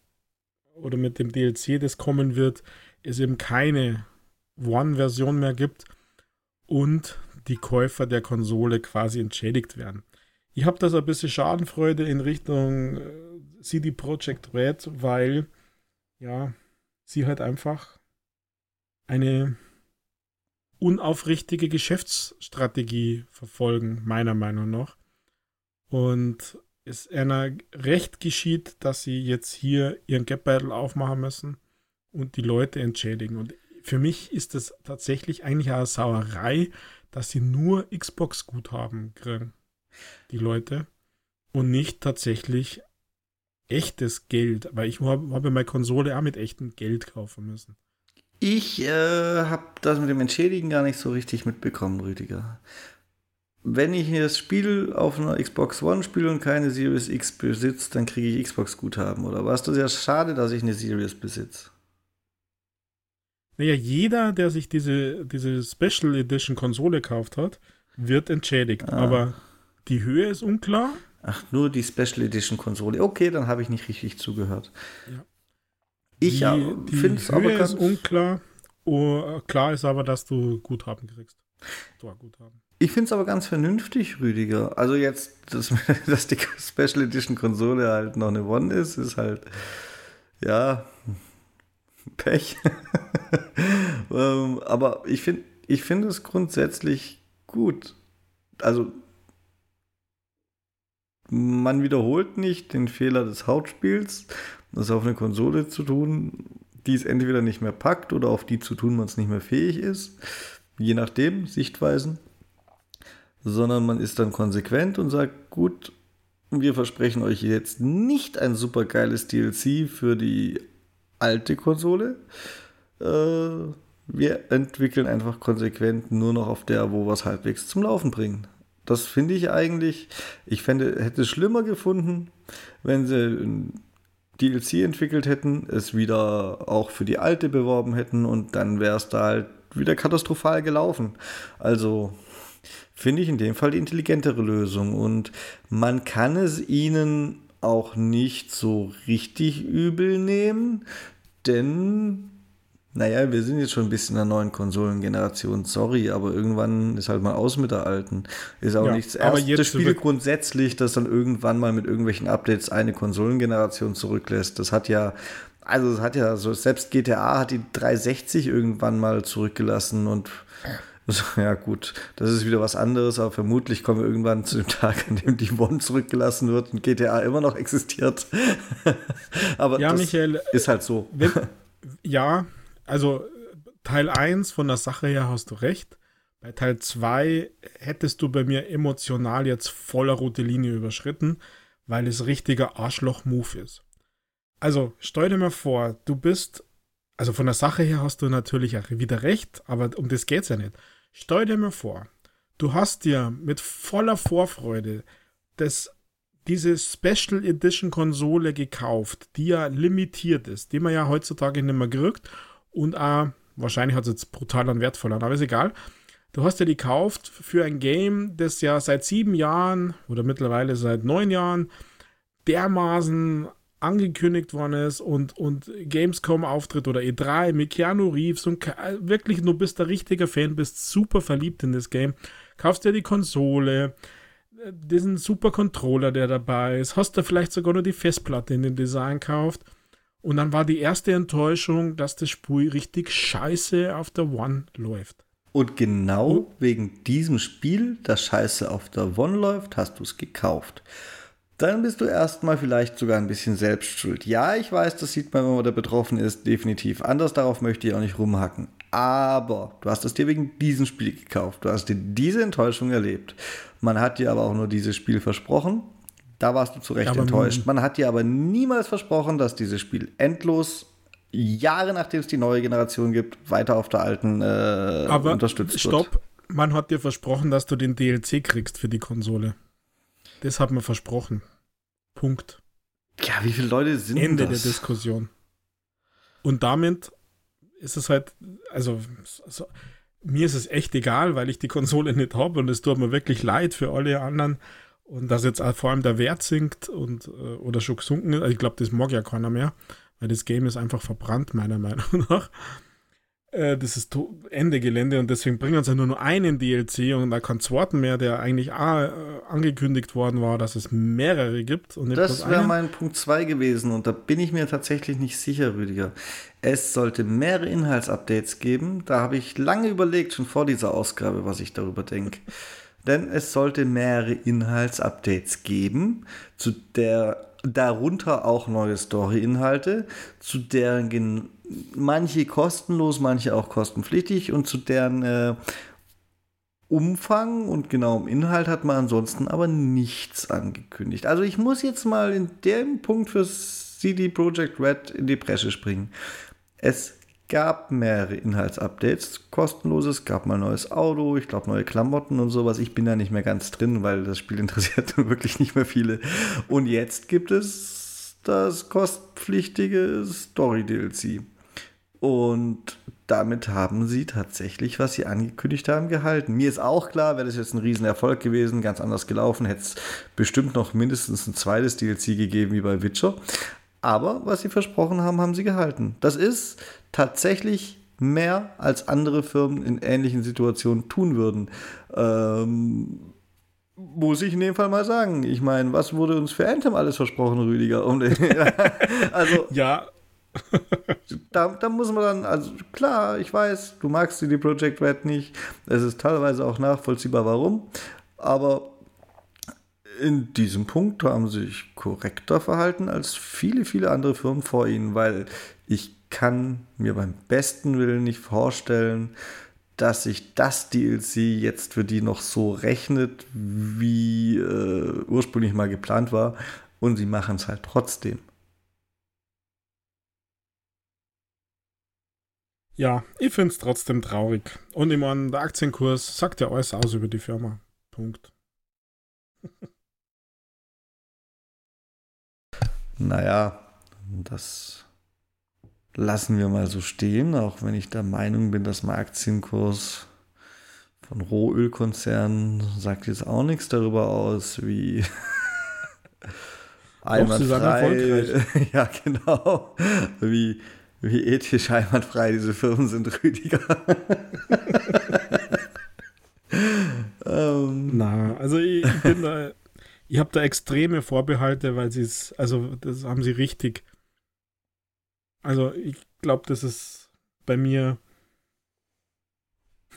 oder mit dem DLC, das kommen wird, es eben keine One-Version mehr gibt und die Käufer der Konsole quasi entschädigt werden. Ich habe das ein bisschen Schadenfreude in Richtung äh, CD Projekt Red, weil ja, sie halt einfach eine unaufrichtige Geschäftsstrategie verfolgen, meiner Meinung nach. Und es einer recht geschieht, dass sie jetzt hier ihren Gap Battle aufmachen müssen und die Leute entschädigen. Und für mich ist das tatsächlich eigentlich eine Sauerei, dass sie nur Xbox-Guthaben kriegen, die Leute, und nicht tatsächlich echtes Geld, weil ich habe hab meine Konsole auch mit echtem Geld kaufen müssen. Ich äh, habe das mit dem Entschädigen gar nicht so richtig mitbekommen, Rüdiger wenn ich das Spiel auf einer Xbox One spiele und keine Series X besitze, dann kriege ich Xbox-Guthaben, oder was? Das ist ja schade, dass ich eine Series besitze. Naja, jeder, der sich diese, diese Special Edition Konsole gekauft hat, wird entschädigt. Ah. Aber die Höhe ist unklar. Ach, nur die Special Edition Konsole. Okay, dann habe ich nicht richtig zugehört. Ja. Ich finde es aber ganz... ist unklar. Oh, klar ist aber, dass du Guthaben kriegst. Guthaben. Ich finde es aber ganz vernünftig, Rüdiger. Also jetzt, dass, dass die Special Edition Konsole halt noch eine One ist, ist halt, ja, Pech. ähm, aber ich finde ich find es grundsätzlich gut. Also, man wiederholt nicht den Fehler des Hauptspiels, das auf eine Konsole zu tun, die es entweder nicht mehr packt oder auf die zu tun man es nicht mehr fähig ist. Je nachdem, Sichtweisen sondern man ist dann konsequent und sagt, gut, wir versprechen euch jetzt nicht ein super geiles DLC für die alte Konsole. Äh, wir entwickeln einfach konsequent nur noch auf der, wo wir es halbwegs zum Laufen bringen. Das finde ich eigentlich, ich fände, hätte es schlimmer gefunden, wenn sie ein DLC entwickelt hätten, es wieder auch für die alte beworben hätten und dann wäre es da halt wieder katastrophal gelaufen. Also finde ich in dem Fall die intelligentere Lösung. Und man kann es ihnen auch nicht so richtig übel nehmen, denn, naja, wir sind jetzt schon ein bisschen in der neuen Konsolengeneration, sorry, aber irgendwann ist halt mal aus mit der alten. Ist auch ja, nichts erstes Spiel grundsätzlich, das dann irgendwann mal mit irgendwelchen Updates eine Konsolengeneration zurücklässt. Das hat ja also es hat ja so, selbst GTA hat die 360 irgendwann mal zurückgelassen und ja, gut, das ist wieder was anderes, aber vermutlich kommen wir irgendwann zu dem Tag, an dem die One zurückgelassen wird und GTA immer noch existiert. aber ja, das Michael, ist halt so. Wenn, ja, also Teil 1 von der Sache her hast du recht. Bei Teil 2 hättest du bei mir emotional jetzt voller rote Linie überschritten, weil es richtiger Arschloch-Move ist. Also, stell dir mal vor, du bist, also von der Sache her hast du natürlich auch wieder recht, aber um das geht es ja nicht. Stell dir mal vor, du hast dir mit voller Vorfreude das diese Special Edition Konsole gekauft, die ja limitiert ist, die man ja heutzutage nicht mehr kriegt und auch, wahrscheinlich hat es jetzt brutal an Wert verloren, aber ist egal. Du hast ja die gekauft für ein Game, das ja seit sieben Jahren oder mittlerweile seit neun Jahren dermaßen angekündigt worden ist und, und Gamescom-Auftritt oder E3 mit Keanu Reeves und wirklich nur bist der richtige Fan, bist super verliebt in das Game, kaufst dir die Konsole, diesen super Controller, der dabei ist, hast du vielleicht sogar nur die Festplatte in den Design gekauft und dann war die erste Enttäuschung, dass das Spiel richtig scheiße auf der One läuft. Und genau oh. wegen diesem Spiel, das scheiße auf der One läuft, hast du es gekauft dann bist du erstmal vielleicht sogar ein bisschen selbst schuld. Ja, ich weiß, das sieht man, wenn man da betroffen ist, definitiv. Anders darauf möchte ich auch nicht rumhacken. Aber du hast es dir wegen diesem Spiel gekauft. Du hast dir diese Enttäuschung erlebt. Man hat dir aber auch nur dieses Spiel versprochen. Da warst du zu Recht aber enttäuscht. Man hat dir aber niemals versprochen, dass dieses Spiel endlos Jahre nachdem es die neue Generation gibt, weiter auf der alten äh, aber unterstützt stopp. wird. Stopp, man hat dir versprochen, dass du den DLC kriegst für die Konsole. Das hat man versprochen. Punkt. Ja, wie viele Leute sind Ende das? der Diskussion. Und damit ist es halt, also so, mir ist es echt egal, weil ich die Konsole nicht habe und es tut mir wirklich leid für alle anderen. Und dass jetzt vor allem der Wert sinkt und äh, oder schon gesunken ist. Also ich glaube, das mag ja keiner mehr, weil das Game ist einfach verbrannt, meiner Meinung nach. Äh, das ist Ende Gelände und deswegen bringen sie nur noch einen DLC und da keinen zweiten mehr, der eigentlich auch äh, angekündigt worden war, dass es mehrere gibt. Und das wäre mein Punkt 2 gewesen und da bin ich mir tatsächlich nicht sicher, Rüdiger. Es sollte mehrere Inhaltsupdates geben. Da habe ich lange überlegt, schon vor dieser Ausgabe, was ich darüber denke. Denn es sollte mehrere Inhaltsupdates geben, zu der darunter auch neue Story-Inhalte, zu deren manche kostenlos, manche auch kostenpflichtig und zu deren äh, Umfang und genauem Inhalt hat man ansonsten aber nichts angekündigt. Also ich muss jetzt mal in dem Punkt für CD Projekt Red in die Bresche springen. Es gab mehrere Inhaltsupdates, kostenloses, gab mal neues Auto, ich glaube neue Klamotten und sowas. Ich bin da nicht mehr ganz drin, weil das Spiel interessiert wirklich nicht mehr viele. Und jetzt gibt es das kostpflichtige Story-DLC. Und damit haben sie tatsächlich, was sie angekündigt haben, gehalten. Mir ist auch klar, wäre das jetzt ein Riesenerfolg gewesen, ganz anders gelaufen, hätte es bestimmt noch mindestens ein zweites DLC gegeben wie bei Witcher. Aber was sie versprochen haben, haben sie gehalten. Das ist tatsächlich mehr als andere Firmen in ähnlichen Situationen tun würden. Ähm, muss ich in dem Fall mal sagen. Ich meine, was wurde uns für Anthem alles versprochen, Rüdiger? also, ja, da, da muss man dann, also klar, ich weiß, du magst CD Projekt Red nicht. Es ist teilweise auch nachvollziehbar, warum. Aber in diesem Punkt haben sie sich korrekter verhalten als viele, viele andere Firmen vor ihnen, weil ich kann mir beim besten Willen nicht vorstellen, dass sich das DLC jetzt für die noch so rechnet, wie äh, ursprünglich mal geplant war. Und sie machen es halt trotzdem. Ja, ich finde es trotzdem traurig. Und ich meine, der Aktienkurs sagt ja alles aus über die Firma. Punkt. naja, das lassen wir mal so stehen, auch wenn ich der Meinung bin, dass mein Aktienkurs von Rohölkonzernen sagt jetzt auch nichts darüber aus, wie einwandfrei, ja genau, wie wie ethisch einwandfrei diese Firmen sind, Rüdiger. ähm. Na, also ich, ich bin da, ich habe da extreme Vorbehalte, weil sie es, also das haben sie richtig. Also ich glaube, das ist bei mir,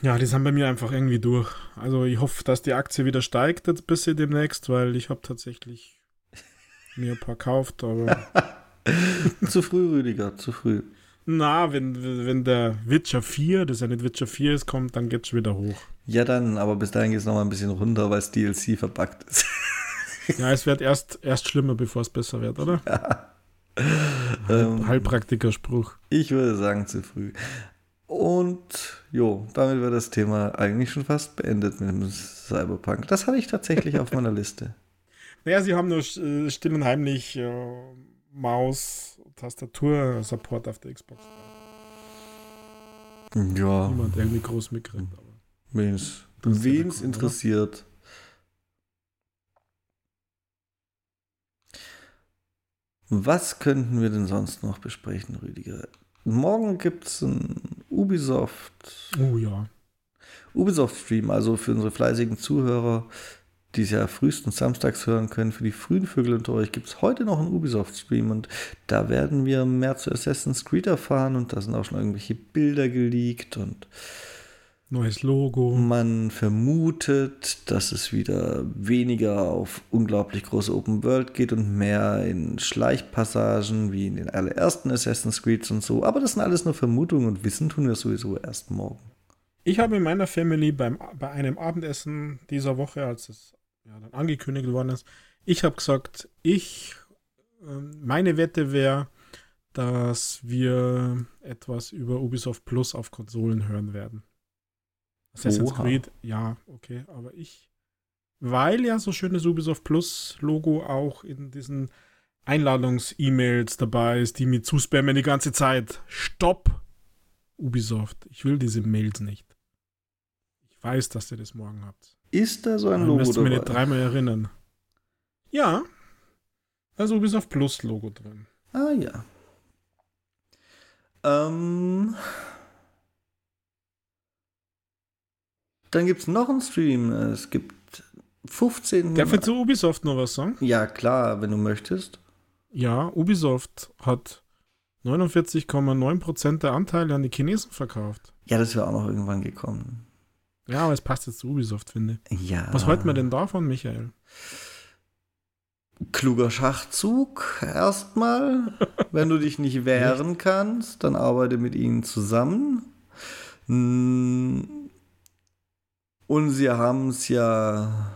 ja, die sind bei mir einfach irgendwie durch. Also ich hoffe, dass die Aktie wieder steigt jetzt bis demnächst, weil ich habe tatsächlich mir ein paar gekauft, aber zu früh, Rüdiger, zu früh. Na, wenn, wenn der Witcher 4, das ja nicht Witcher 4 ist, kommt, dann geht es wieder hoch. Ja, dann, aber bis dahin geht es nochmal ein bisschen runter, weil es DLC verpackt ist. ja, es wird erst, erst schlimmer, bevor es besser wird, oder? Ja. Ähm, Heilpraktiker-Spruch. Ich würde sagen, zu früh. Und jo, damit wäre das Thema eigentlich schon fast beendet mit dem Cyberpunk. Das hatte ich tatsächlich auf meiner Liste. Naja, sie haben nur äh, still und heimlich äh, Maus, Tastatur, Support auf der Xbox. Ja. Niemand irgendwie groß mitkriegt. Wen es interessiert. Was könnten wir denn sonst noch besprechen, Rüdiger? Morgen gibt es ein Ubisoft. Oh ja. Ubisoft-Stream, also für unsere fleißigen Zuhörer, die es ja frühestens samstags hören können, für die frühen Vögel unter euch gibt es heute noch einen Ubisoft-Stream und da werden wir mehr zu Assassin's Creed erfahren und da sind auch schon irgendwelche Bilder geleakt und Neues Logo. Man vermutet, dass es wieder weniger auf unglaublich große Open World geht und mehr in Schleichpassagen wie in den allerersten Assassin's Creed und so. Aber das sind alles nur Vermutungen und Wissen tun wir sowieso erst morgen. Ich habe in meiner Family beim, bei einem Abendessen dieser Woche, als es ja, dann angekündigt worden ist, ich habe gesagt, ich, ähm, meine Wette wäre, dass wir etwas über Ubisoft Plus auf Konsolen hören werden. Assassin's Oha. Creed, ja, okay, aber ich, weil ja so schönes Ubisoft Plus Logo auch in diesen Einladungs-E-Mails dabei ist, die mir zuspammen die ganze Zeit. Stopp! Ubisoft, ich will diese Mails nicht. Ich weiß, dass ihr das morgen habt. Ist da so ein Logo dabei? mir nicht dreimal erinnern. Ja, da ist Ubisoft Plus Logo drin. Ah ja. Ähm, Dann gibt es noch einen Stream. Es gibt 15. Darf ich zu Ubisoft noch was sagen? Ja, klar, wenn du möchtest. Ja, Ubisoft hat 49,9% der Anteile an die Chinesen verkauft. Ja, das wäre auch noch irgendwann gekommen. Ja, aber es passt jetzt zu Ubisoft, finde ich. Ja. Was halten wir denn davon, Michael? Kluger Schachzug erstmal. Wenn du dich nicht wehren kannst, dann arbeite mit ihnen zusammen. Hm, und sie haben es ja.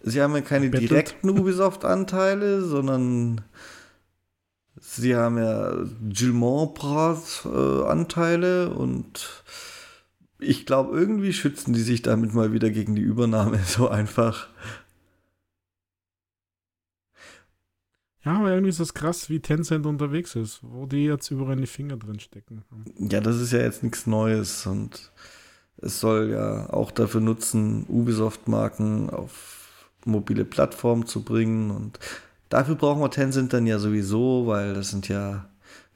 Sie haben ja keine Bettelt. direkten Ubisoft-Anteile, sondern sie haben ja Gilmont-Anteile und ich glaube, irgendwie schützen die sich damit mal wieder gegen die Übernahme so einfach. Ja, aber irgendwie ist das krass, wie Tencent unterwegs ist, wo die jetzt überall die Finger drin stecken. Ja, das ist ja jetzt nichts Neues und es soll ja auch dafür nutzen, Ubisoft-Marken auf mobile Plattformen zu bringen. Und dafür brauchen wir Tencent dann ja sowieso, weil das sind ja,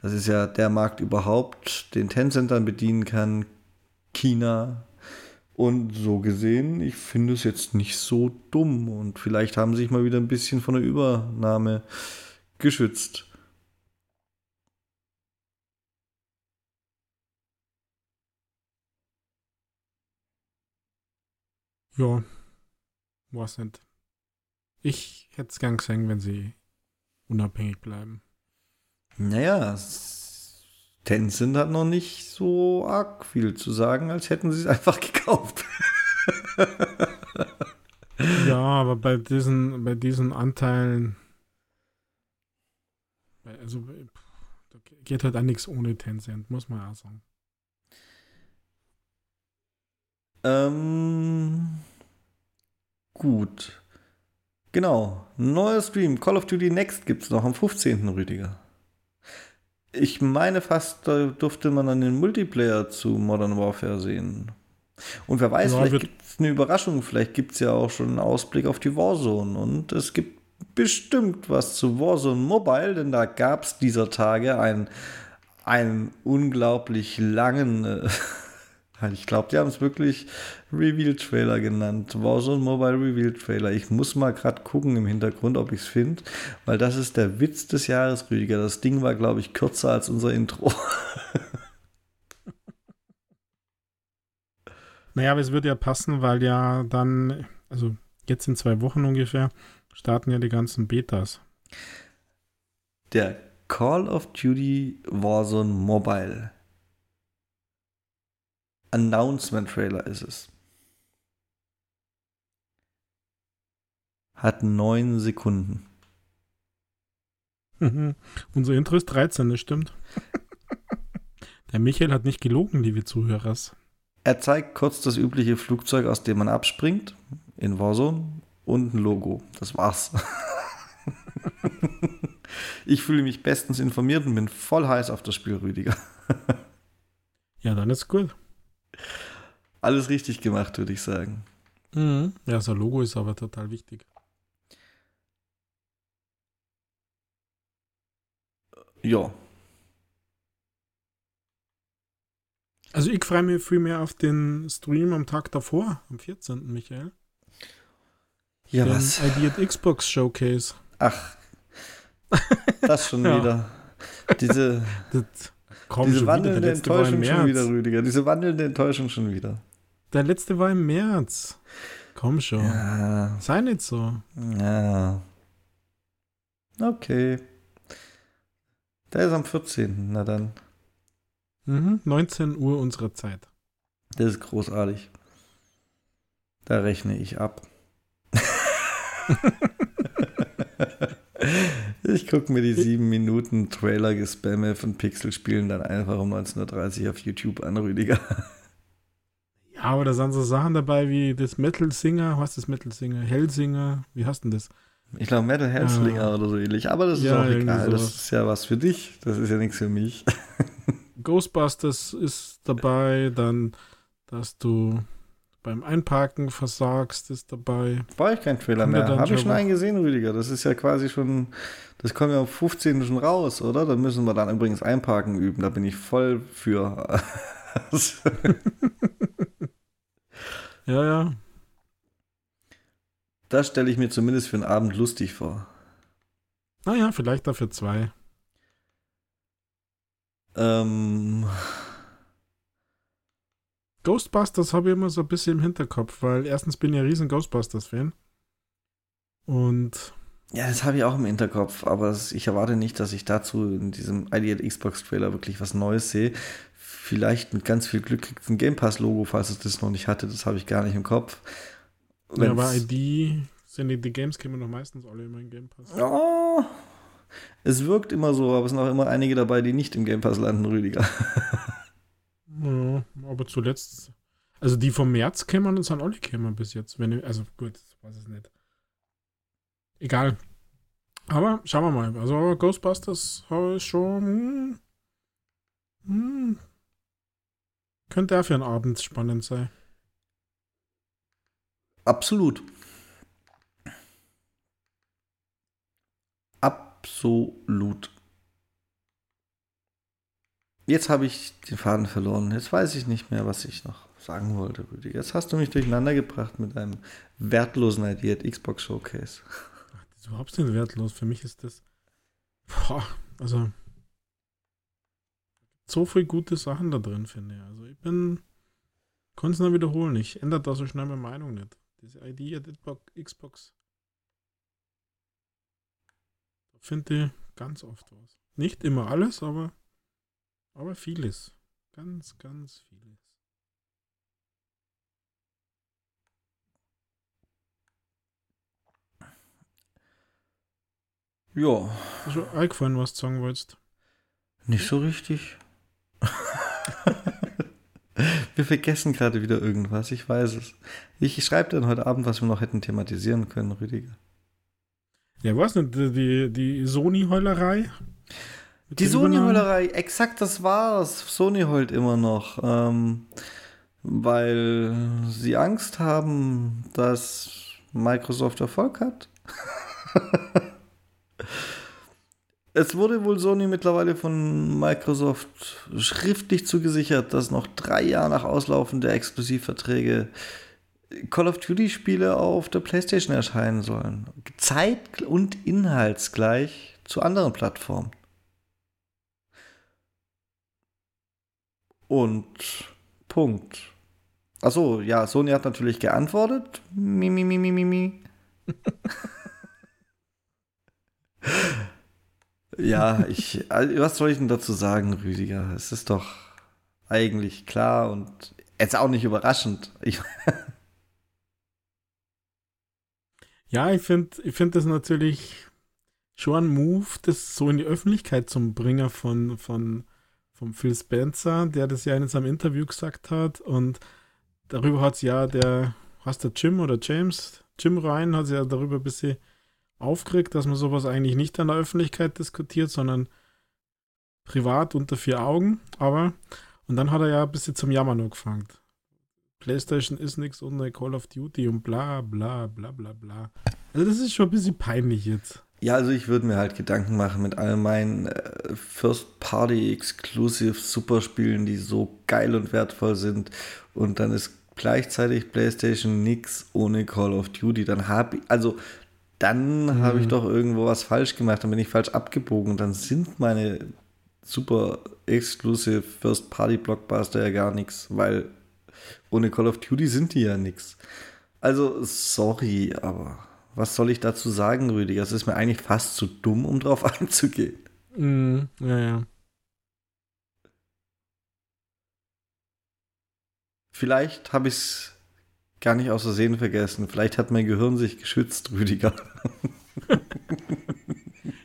das ist ja der Markt überhaupt, den Tencent dann bedienen kann. China. Und so gesehen, ich finde es jetzt nicht so dumm. Und vielleicht haben sie sich mal wieder ein bisschen von der Übernahme geschützt. Ja, weiß nicht. Ich hätte es gern gesehen, wenn sie unabhängig bleiben. Naja, Tencent hat noch nicht so arg viel zu sagen, als hätten sie es einfach gekauft. ja, aber bei diesen, bei diesen Anteilen, also da geht halt auch nichts ohne Tencent, muss man auch sagen. Ähm, gut. Genau. Neuer Stream. Call of Duty Next gibt es noch am 15. Rüdiger. Ich meine fast, da durfte man dann den Multiplayer zu Modern Warfare sehen. Und wer weiß, ja, vielleicht gibt es eine Überraschung. Vielleicht gibt es ja auch schon einen Ausblick auf die Warzone. Und es gibt bestimmt was zu Warzone Mobile, denn da gab es dieser Tage einen, einen unglaublich langen äh, Ich glaube, die haben es wirklich Reveal-Trailer genannt. War so ein Mobile Reveal-Trailer. Ich muss mal gerade gucken im Hintergrund, ob ich es finde, weil das ist der Witz des Jahres, Rüdiger. Das Ding war, glaube ich, kürzer als unser Intro. naja, aber es wird ja passen, weil ja dann, also jetzt in zwei Wochen ungefähr, starten ja die ganzen Betas. Der Call of Duty Warzone Mobile Announcement-Trailer ist es. Hat neun Sekunden. Unser Intro ist 13, das stimmt. Der Michael hat nicht gelogen, liebe Zuhörers. Er zeigt kurz das übliche Flugzeug, aus dem man abspringt, in Warzone. und ein Logo. Das war's. ich fühle mich bestens informiert und bin voll heiß auf das Spiel, Rüdiger. ja, dann ist gut. Alles richtig gemacht, würde ich sagen. Mhm. Ja, so ein Logo ist aber total wichtig. Ja. Also ich freue mich viel mehr auf den Stream am Tag davor, am 14. Michael. Ja, den was? Ideat Xbox Showcase. Ach, das schon Ja. wieder. Diese, Das, komm, diese schon wieder. wandelnde Enttäuschung schon wieder, Rüdiger. Diese wandelnde Enttäuschung schon wieder. Der letzte war im März. Komm schon. Ja, Sei nicht so. ja. Okay. Der ist am 14. Na dann. Mhm. 19 Uhr unserer Zeit. Das ist großartig. Da rechne ich ab. ich gucke mir die sieben Minuten Trailer-Gespamme von Pixel-Spielen dann einfach um 19.30 Uhr auf YouTube an, Rüdiger. Ja, aber da sind so Sachen dabei wie das Metal Singer. Was ist das Metal Singer? Hellsinger. Wie heißt denn das? Ich glaube Metal Hellslinger oder so ähnlich, aber das ist Ja, auch egal. Das ist ja was für dich, das ist ja nichts für mich. Ghostbusters ist dabei. Dann, dass du beim Einparken versagst, ist dabei. Brauche ich keinen Trailer mehr. Habe ich schon einen gesehen, Rüdiger. Das ist ja quasi schon, das kommt ja am 15. schon raus, oder? Da müssen wir dann übrigens einparken üben. Da bin ich voll für. Ja, ja. das stelle ich mir zumindest für einen Abend lustig vor. Naja, vielleicht dafür zwei. Ähm, Ghostbusters habe ich immer so ein bisschen im Hinterkopf, weil erstens bin ich ein riesen Ghostbusters-Fan. Und ja, das habe ich auch im Hinterkopf, aber ich erwarte nicht, dass ich dazu in diesem ID Xbox Trailer wirklich was Neues sehe. Vielleicht mit ganz viel Glück kriegt es ein Game Pass Logo, falls es das noch nicht hatte. Das habe ich gar nicht im Kopf. ja, bei Wenn's- ID sind die, die Games kommen doch meistens alle immer in Game Pass. Ja, es wirkt immer so, aber es sind auch immer einige dabei, die nicht im Game Pass landen, Rüdiger. Ja, aber zuletzt, also die vom März kämen und sind alle kämen bis jetzt. Wenn also gut, weiß ich nicht. Egal. Aber schauen wir mal. Also Ghostbusters habe ich schon. Hm, hm, könnte auch für einen Abend spannend sein. Absolut. Absolut. Jetzt habe ich den Faden verloren. Jetzt weiß ich nicht mehr, was ich noch sagen wollte, Rüdiger. Jetzt hast du mich durcheinander gebracht mit einem wertlosen Idea Xbox Showcase. Ach, das ist überhaupt nicht wertlos. Für mich ist das. Boah, also. So viel gute Sachen da drin, finde ich. Also ich bin. Kann es nur wiederholen. Ich ändere da so schnell meine Meinung nicht. Diese ID Xbox. Da finde ich ganz oft was. Nicht immer alles, aber. Aber vieles. Ganz, ganz vieles. Ja, Hast du eingefallen, was du sagen wolltest? nicht so richtig. wir vergessen gerade wieder irgendwas, ich weiß es. Ich schreibe dann heute Abend, was wir noch hätten thematisieren können, Rüdiger. Ja, weiß nicht, die, die, die Sony-Heulerei. Die? Sony-Heulerei, exakt das war's. Sony heult immer noch, ähm, weil sie Angst haben, dass Microsoft Erfolg hat. es wurde wohl Sony mittlerweile von Microsoft schriftlich zugesichert, dass noch drei Jahre nach Auslaufen der Exklusivverträge Call of Duty-Spiele auf der PlayStation erscheinen sollen. Zeit- und inhaltsgleich zu anderen Plattformen. Und Punkt. Achso, ja, Sony hat natürlich geantwortet. Mi, mi, mi, mi. ja, ich, also, was soll ich denn dazu sagen, Rüdiger? Es ist doch eigentlich klar und jetzt auch nicht überraschend. Ich, Ja, ich finde ich find das natürlich schon ein Move, das so in die Öffentlichkeit zum Bringer von, von, von Phil Spencer, der das ja in seinem Interview gesagt hat. Und darüber hat es ja der, hast der Jim oder James, Jim Ryan hat sich ja darüber ein bisschen aufgeregt, dass man sowas eigentlich nicht an der Öffentlichkeit diskutiert, sondern privat unter vier Augen. Aber, und dann hat er ja ein bisschen zum Jammern angefangen. PlayStation ist nichts ohne Call of Duty und bla bla bla bla bla. Also das ist schon ein bisschen peinlich jetzt. Ja, also ich würde mir halt Gedanken machen mit all meinen äh, First-Party-Exclusive Superspielen, die so geil und wertvoll sind. Und dann ist gleichzeitig PlayStation nix ohne Call of Duty. Dann habe ich, also dann mhm. habe ich doch irgendwo was falsch gemacht, dann bin ich falsch abgebogen. Dann sind meine super Exclusive First-Party-Blockbuster ja gar nichts, weil ohne Call of Duty sind die ja nichts. Also, sorry, aber was soll ich dazu sagen, Rüdiger? Es ist mir eigentlich fast zu dumm, um drauf einzugehen. Mm, ja, ja. Vielleicht habe ich es gar nicht aus Versehen vergessen. Vielleicht hat mein Gehirn sich geschützt, Rüdiger.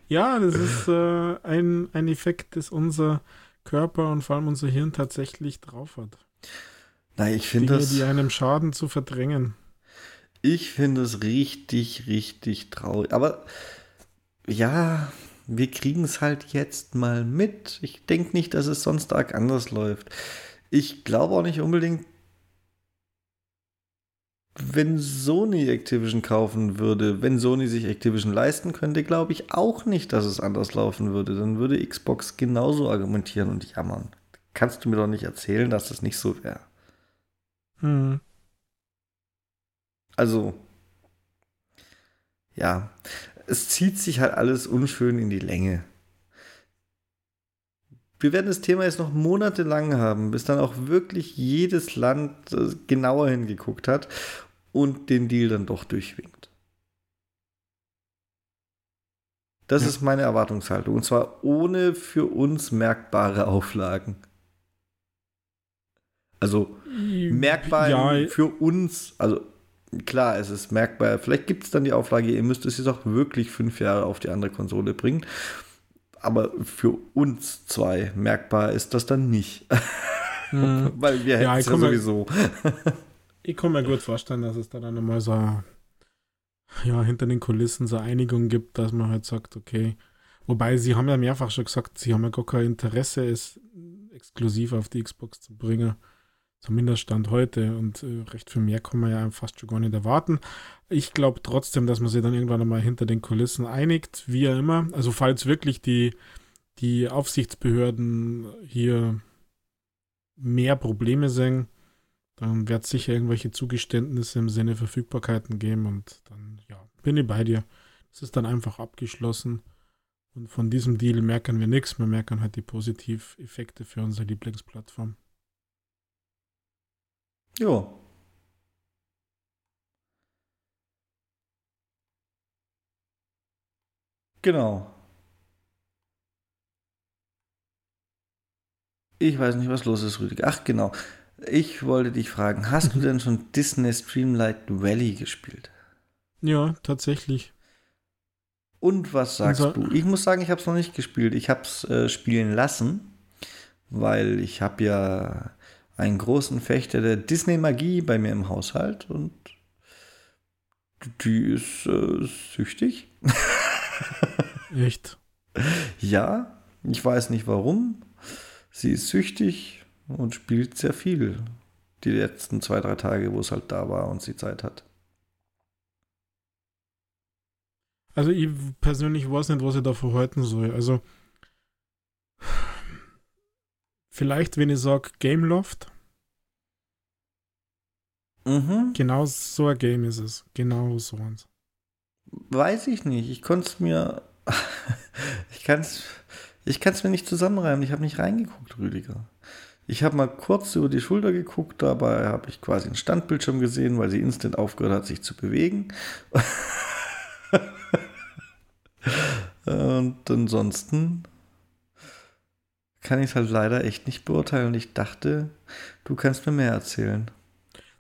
ja, das ist äh, ein, ein Effekt, das unser Körper und vor allem unser Hirn tatsächlich drauf hat. Nein, ich finde das. die einem Schaden zu verdrängen. Ich finde es richtig, richtig traurig. Aber ja, wir kriegen es halt jetzt mal mit. Ich denke nicht, dass es sonst arg anders läuft. Ich glaube auch nicht unbedingt, wenn Sony Activision kaufen würde, wenn Sony sich Activision leisten könnte, glaube ich auch nicht, dass es anders laufen würde. Dann würde Xbox genauso argumentieren und jammern. Kannst du mir doch nicht erzählen, dass das nicht so wäre. Hm. Also, ja, es zieht sich halt alles unschön in die Länge. Wir werden das Thema jetzt noch monatelang haben, bis dann auch wirklich jedes Land äh, genauer hingeguckt hat und den Deal dann doch durchwinkt. Das ja. ist meine Erwartungshaltung. Und zwar ohne für uns merkbare Auflagen. Also merkbar ja. für uns, also klar, es ist merkbar. Vielleicht gibt es dann die Auflage, ihr müsst es jetzt auch wirklich fünf Jahre auf die andere Konsole bringen. Aber für uns zwei merkbar ist das dann nicht. Hm. Weil wir hätten es ja, sowieso. ich kann mir gut vorstellen, dass es da dann einmal so ja, hinter den Kulissen so Einigung gibt, dass man halt sagt, okay. Wobei sie haben ja mehrfach schon gesagt, sie haben ja gar kein Interesse, es exklusiv auf die Xbox zu bringen. Zumindest Stand heute. Und äh, recht viel mehr kann man ja fast schon gar nicht erwarten. Ich glaube trotzdem, dass man sich dann irgendwann einmal hinter den Kulissen einigt, wie ja immer. Also falls wirklich die, die Aufsichtsbehörden hier mehr Probleme sehen, dann wird es sicher irgendwelche Zugeständnisse im Sinne Verfügbarkeiten geben und dann, ja, bin ich bei dir. Es ist dann einfach abgeschlossen. Und von diesem Deal merken wir nichts. Wir merken halt die Positiveffekte für unsere Lieblingsplattform. Ja. Genau. Ich weiß nicht, was los ist, Rüdiger. Ach, genau. Ich wollte dich fragen, hast du denn schon Disney Streamlight Valley gespielt? Ja, tatsächlich. Und was sagst Unser du? Ich muss sagen, ich habe es noch nicht gespielt. Ich habe es äh, spielen lassen, weil ich habe ja einen großen Fechter der Disney-Magie bei mir im Haushalt und die ist äh, süchtig. Echt? Ja, ich weiß nicht warum. Sie ist süchtig und spielt sehr viel. Die letzten zwei, drei Tage, wo es halt da war und sie Zeit hat. Also ich persönlich weiß nicht, was ich da verhalten soll. Also Vielleicht, wenn ich sage Gameloft. Mhm. Genau so ein Game ist es. Genau so eins. Weiß ich nicht. Ich konnte es mir. ich kann es ich kann's mir nicht zusammenreimen. Ich habe nicht reingeguckt, Rüdiger. Ich habe mal kurz über die Schulter geguckt, dabei habe ich quasi einen Standbildschirm gesehen, weil sie instant aufgehört hat, sich zu bewegen. Und ansonsten kann ich es halt leider echt nicht beurteilen. Ich dachte, du kannst mir mehr erzählen.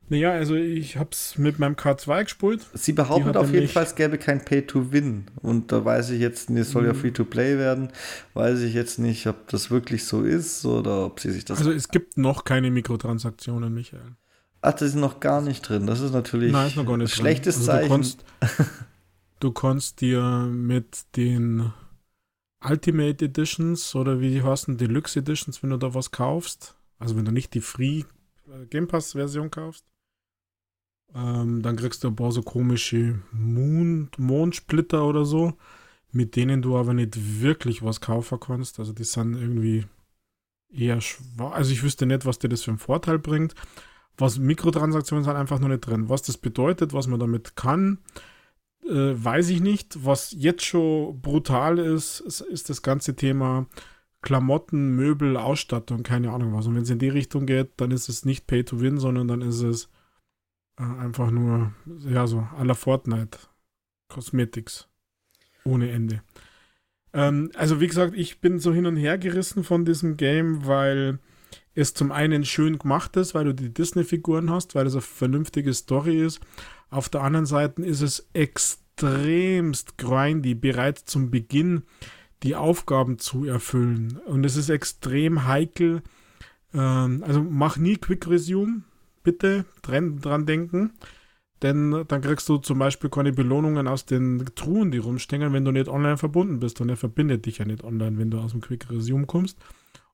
Naja, also ich habe es mit meinem K2 gespult. Sie behauptet auf jeden Fall, es gäbe kein Pay-to-Win. Und da weiß ich jetzt, es soll ja mhm. Free-to-Play werden, weiß ich jetzt nicht, ob das wirklich so ist oder ob sie sich das... Also es gibt noch keine Mikrotransaktionen, Michael. Ach, das ist noch gar nicht drin. Das ist natürlich Nein, ist noch gar nicht schlechtes also Zeichen. Du kannst, du kannst dir mit den Ultimate Editions oder wie die heißen, Deluxe Editions, wenn du da was kaufst, also wenn du nicht die Free äh, Game Pass Version kaufst, ähm, dann kriegst du ein paar so komische Moon, Mondsplitter oder so, mit denen du aber nicht wirklich was kaufen kannst. Also die sind irgendwie eher schwach. Also ich wüsste nicht, was dir das für einen Vorteil bringt. Was Mikrotransaktionen sind einfach noch nicht drin. Was das bedeutet, was man damit kann, äh, weiß ich nicht. Was jetzt schon brutal ist, ist, ist, das ganze Thema Klamotten, Möbel, Ausstattung, keine Ahnung was. Und wenn es in die Richtung geht, dann ist es nicht Pay to Win, sondern dann ist es äh, einfach nur, ja, so à la Fortnite. Cosmetics. Ohne Ende. Ähm, also, wie gesagt, ich bin so hin und her gerissen von diesem Game, weil es zum einen schön gemacht ist, weil du die Disney-Figuren hast, weil es eine vernünftige Story ist. Auf der anderen Seite ist es extremst grindy, bereits zum Beginn die Aufgaben zu erfüllen. Und es ist extrem heikel. Ähm, also mach nie Quick Resume, bitte dran, denken. Denn dann kriegst du zum Beispiel keine Belohnungen aus den Truhen, die rumstehen, wenn du nicht online verbunden bist. Und er verbindet dich ja nicht online, wenn du aus dem Quick Resume kommst.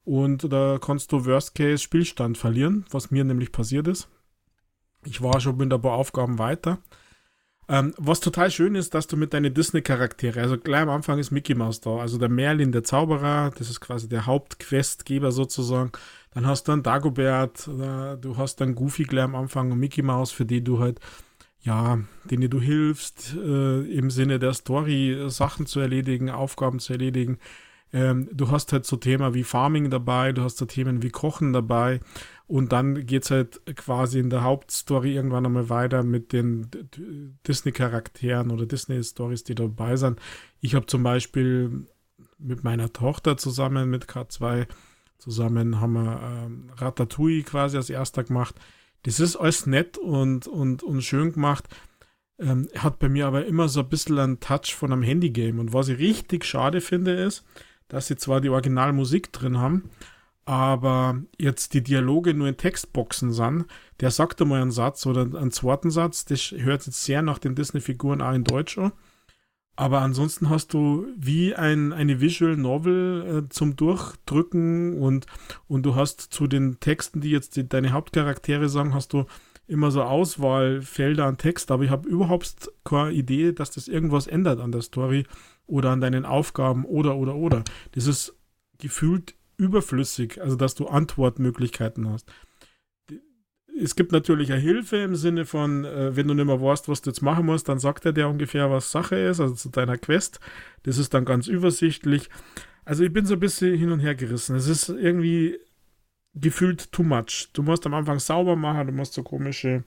Und da kannst du Worst Case Spielstand verlieren, was mir nämlich passiert ist. Ich war schon mit ein paar Aufgaben weiter. Ähm, was total schön ist, dass du mit deinen Disney-Charaktere, also gleich am Anfang ist Mickey Mouse da, also der Merlin, der Zauberer, das ist quasi der Hauptquestgeber sozusagen. Dann hast du einen Dagobert, äh, du hast dann Goofy gleich am Anfang und Mickey Mouse, für die du halt ja, denen du hilfst, äh, im Sinne der Story Sachen zu erledigen, Aufgaben zu erledigen. Ähm, du hast halt so Themen wie Farming dabei, du hast so Themen wie Kochen dabei und dann geht es halt quasi in der Hauptstory irgendwann einmal weiter mit den Disney-Charakteren oder Disney-Stories, die dabei sind. Ich habe zum Beispiel mit meiner Tochter zusammen, mit K2 zusammen, haben wir ähm, Ratatouille quasi als erster gemacht das ist alles nett und, und, und schön gemacht. Ähm, hat bei mir aber immer so ein bisschen einen Touch von einem Handygame. Und was ich richtig schade finde, ist, dass sie zwar die Originalmusik drin haben, aber jetzt die Dialoge nur in Textboxen sind. Der sagt einmal einen Satz oder einen zweiten Satz, das hört jetzt sehr nach den Disney-Figuren auch in Deutsch an. Aber ansonsten hast du wie ein, eine Visual Novel äh, zum Durchdrücken und, und du hast zu den Texten, die jetzt die, deine Hauptcharaktere sagen, hast du immer so Auswahlfelder an Text, aber ich habe überhaupt keine Idee, dass das irgendwas ändert an der Story oder an deinen Aufgaben oder oder oder. Das ist gefühlt überflüssig, also dass du Antwortmöglichkeiten hast es gibt natürlich eine Hilfe im Sinne von, äh, wenn du nicht mehr weißt, was du jetzt machen musst, dann sagt er dir ungefähr, was Sache ist, also zu deiner Quest. Das ist dann ganz übersichtlich. Also ich bin so ein bisschen hin und her gerissen. Es ist irgendwie gefühlt too much. Du musst am Anfang sauber machen, du musst so komische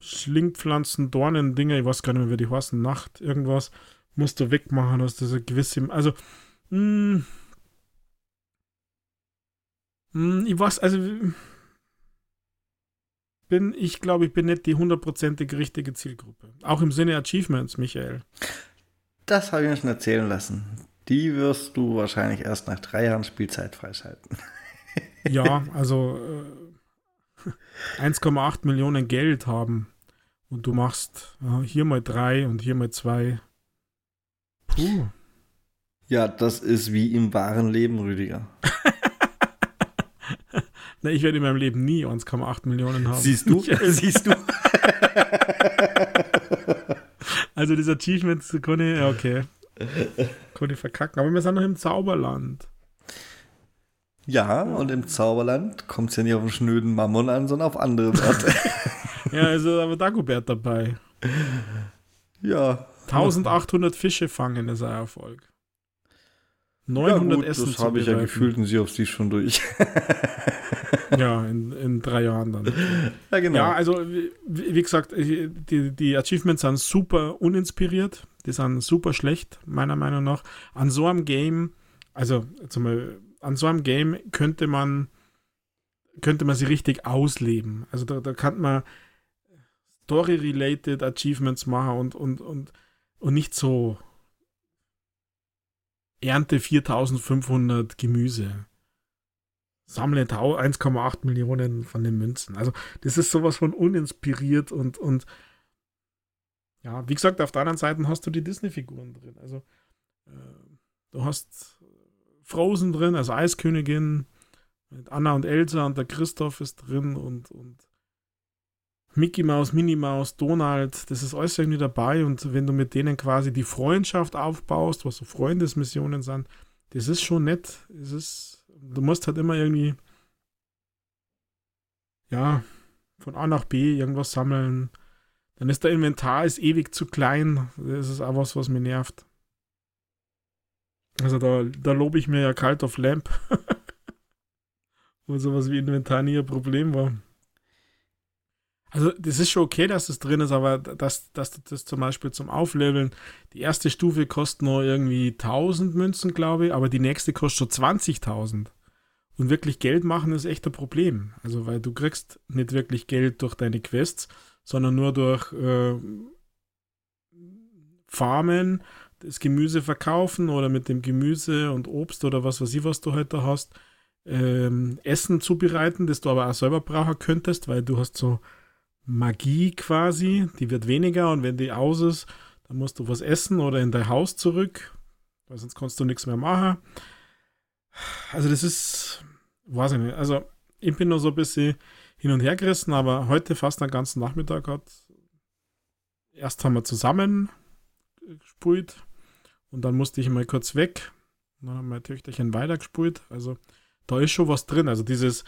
Schlingpflanzen, Dornen, Dinge, ich weiß gar nicht mehr, wie die heißen, Nacht, irgendwas, musst du wegmachen, hast du so gewisse, also, mh, hm, mh, hm, ich weiß, also, bin, ich glaube, ich bin nicht die hundertprozentig richtige Zielgruppe. Auch im Sinne Achievements, Michael. Das habe ich mir schon erzählen lassen. Die wirst du wahrscheinlich erst nach drei Jahren Spielzeit freischalten. Ja, also äh, 1,8 Millionen Geld haben und du machst äh, hier mal drei und hier mal zwei. Puh. Ja, das ist wie im wahren Leben, Rüdiger. Na, ich werde in meinem Leben nie 1,8 Millionen haben. Siehst du? Siehst du? also das Achievement kann ich, okay. Kann ich verkacken. Aber wir sind noch im Zauberland. Ja, und im Zauberland kommt es ja nicht auf den schnöden Mammon an, sondern auf andere Worte. ja, also aber Dagobert dabei. Ja. 1800 Fische fangen ist ein Erfolg. 900 ja, gut, Essen Das habe ich ja gefühlt und sie auf sie schon durch. ja, in, in drei Jahren dann. Ja, genau. Ja, also wie, wie gesagt, die, die Achievements sind super uninspiriert. Die sind super schlecht, meiner Meinung nach. An so einem Game, also mal, an so einem Game könnte man könnte man sie richtig ausleben. Also da, da kann man Story-related Achievements machen und, und, und, und nicht so Ernte 4500 Gemüse. sammle 1,8 Millionen von den Münzen. Also das ist sowas von uninspiriert und, und ja, wie gesagt, auf der anderen Seite hast du die Disney-Figuren drin. Also äh, du hast Frozen drin, also Eiskönigin, mit Anna und Elsa und der Christoph ist drin und, und Mickey Mouse, Minnie Mouse, Donald, das ist alles irgendwie dabei und wenn du mit denen quasi die Freundschaft aufbaust, was so Freundesmissionen sind, das ist schon nett. Es ist, du musst halt immer irgendwie, ja, von A nach B irgendwas sammeln. Dann ist der Inventar ist ewig zu klein. Das ist auch was, was mich nervt. Also da, da lobe ich mir ja Cult of Lamp. Wo sowas wie Inventar nie ein Problem war. Also, das ist schon okay, dass das drin ist, aber dass, dass du das zum Beispiel zum Aufleveln, die erste Stufe kostet nur irgendwie 1000 Münzen, glaube ich, aber die nächste kostet schon 20.000. Und wirklich Geld machen ist echt ein Problem. Also, weil du kriegst nicht wirklich Geld durch deine Quests, sondern nur durch äh, Farmen, das Gemüse verkaufen oder mit dem Gemüse und Obst oder was weiß ich, was du heute hast, ähm, Essen zubereiten, das du aber auch selber brauchen könntest, weil du hast so Magie quasi, die wird weniger und wenn die aus ist, dann musst du was essen oder in dein Haus zurück, weil sonst kannst du nichts mehr machen. Also das ist, weiß ich nicht, also ich bin nur so ein bisschen hin und her gerissen, aber heute fast den ganzen Nachmittag hat, erst haben wir zusammen gespielt und dann musste ich mal kurz weg, dann haben mein Töchterchen weitergespielt, also da ist schon was drin, also dieses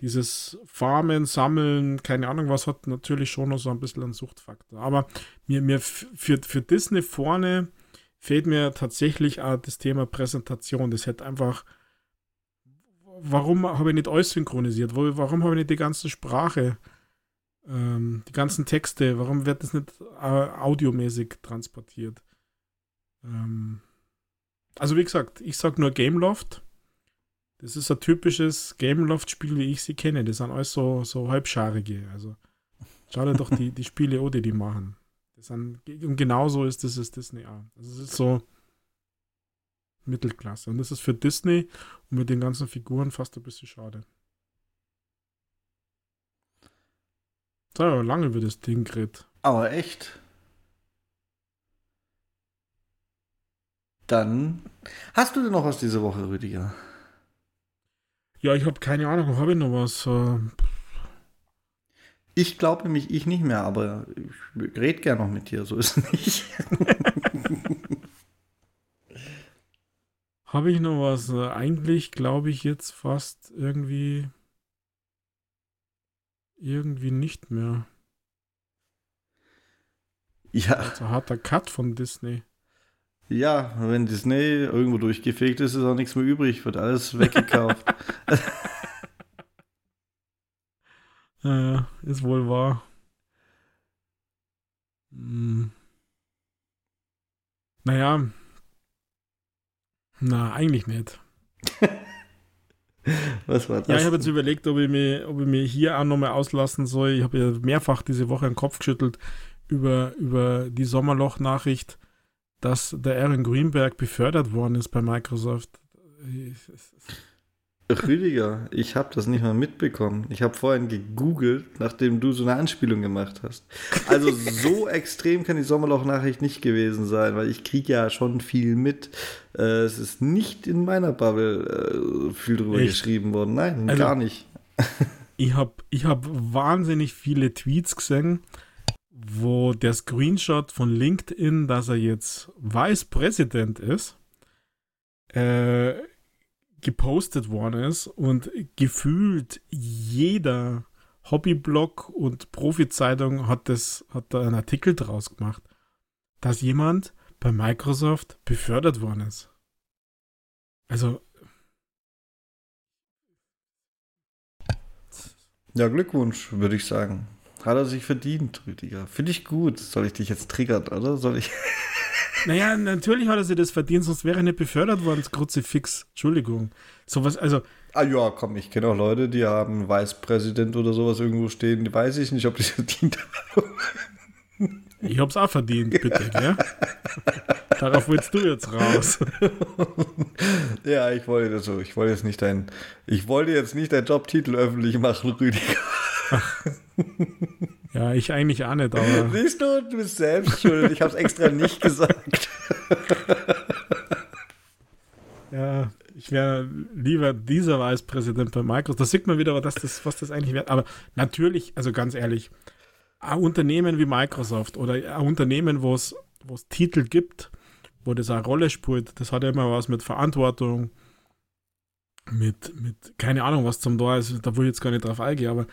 dieses Farmen, Sammeln, keine Ahnung was, hat natürlich schon noch so ein bisschen einen Suchtfaktor. Aber mir, mir für, für Disney vorne fehlt mir tatsächlich auch das Thema Präsentation. Das hätte einfach. Warum habe ich nicht alles synchronisiert? Warum habe ich nicht die ganze Sprache, ähm, die ganzen Texte? Warum wird das nicht äh, audiomäßig transportiert? Ähm, also, wie gesagt, ich sage nur Gameloft das ist ein typisches Gameloft-Spiel, wie ich sie kenne. Das sind alles so, so halbscharige. Also schau dir doch die, die Spiele an, die die machen. Das sind, und genauso ist das ist Disney auch. Also es ist so Mittelklasse. Und das ist für Disney und mit den ganzen Figuren fast ein bisschen schade. So, lange über das Ding geredet. Aber echt. Dann hast du denn noch was diese Woche, Rüdiger? Ja, ich habe keine Ahnung, habe ich noch was? Äh, ich glaube nämlich ich nicht mehr, aber ich rede gerne noch mit dir, so ist es nicht. habe ich noch was? Äh, eigentlich glaube ich jetzt fast irgendwie irgendwie nicht mehr. Ja. Also harter Cut von Disney. Ja, wenn Disney irgendwo durchgefegt ist, ist auch nichts mehr übrig, wird alles weggekauft. ja, ist wohl wahr. Hm. Naja. Na, eigentlich nicht. Was war das? Ja, ich habe jetzt überlegt, ob ich, mich, ob ich mich hier auch nochmal auslassen soll. Ich habe ja mehrfach diese Woche den Kopf geschüttelt über, über die Sommerloch-Nachricht dass der Aaron Greenberg befördert worden ist bei Microsoft. Rüdiger, ich habe das nicht mal mitbekommen. Ich habe vorhin gegoogelt, nachdem du so eine Anspielung gemacht hast. Also so extrem kann die Sommerloch-Nachricht nicht gewesen sein, weil ich kriege ja schon viel mit. Äh, es ist nicht in meiner Bubble äh, viel drüber Echt? geschrieben worden. Nein, also, gar nicht. ich habe ich hab wahnsinnig viele Tweets gesehen wo der Screenshot von LinkedIn, dass er jetzt Vice President ist, äh, gepostet worden ist und gefühlt jeder Hobbyblog und Profizeitung hat das hat da einen Artikel draus gemacht, dass jemand bei Microsoft befördert worden ist. Also ja, Glückwunsch, würde ich sagen. Hat er sich verdient, Rüdiger. Finde ich gut. Soll ich dich jetzt triggern, oder? Soll ich. Naja, natürlich hat er sich das verdient, sonst wäre er nicht befördert worden, das Kruzifix. Entschuldigung. Sowas, also. Ah ja, komm, ich kenne auch Leute, die haben einen Vicepräsident oder sowas irgendwo stehen. Die weiß ich nicht, ob die es verdient haben. Ich hab's auch verdient, bitte, gell? Darauf willst du jetzt raus. ja, ich wollte das so. Ich wollte jetzt nicht dein, ich wollte jetzt nicht deinen Jobtitel öffentlich machen, Rüdiger. Ja, ich eigentlich auch nicht, aber. Siehst du, du bist selbst schuld. Ich hab's extra nicht gesagt. ja, ich wäre lieber dieser Vicepräsident bei Microsoft. Da sieht man wieder, was das, was das eigentlich wäre. Aber natürlich, also ganz ehrlich, ein Unternehmen wie Microsoft oder ein Unternehmen, wo es Titel gibt, wo das eine Rolle spielt, das hat ja immer was mit Verantwortung, mit, mit keine Ahnung, was zum da ist, da will ich jetzt gar nicht drauf eingehen, aber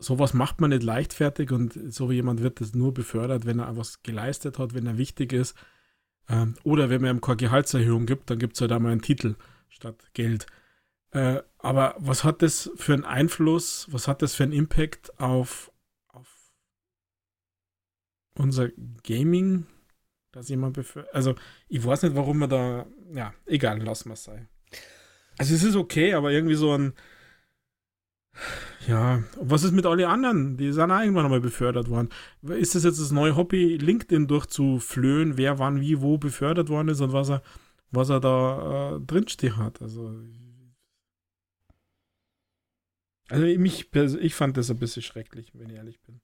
sowas macht man nicht leichtfertig und so jemand wird das nur befördert, wenn er was geleistet hat, wenn er wichtig ist. Ähm, oder wenn man ihm keine Gehaltserhöhung gibt, dann gibt es halt einmal einen Titel statt Geld. Äh, aber was hat das für einen Einfluss, was hat das für einen Impact auf, auf unser Gaming, dass jemand befördert? Also, ich weiß nicht, warum man da, ja, egal, lassen wir es sein. Also, es ist okay, aber irgendwie so ein, ja, was ist mit alle anderen? Die sind auch irgendwann einmal befördert worden. Ist das jetzt das neue Hobby, LinkedIn durchzuflöhen, wer wann wie wo befördert worden ist und was er, was er da äh, drinstehen hat? Also, also mich, ich fand das ein bisschen schrecklich, wenn ich ehrlich bin.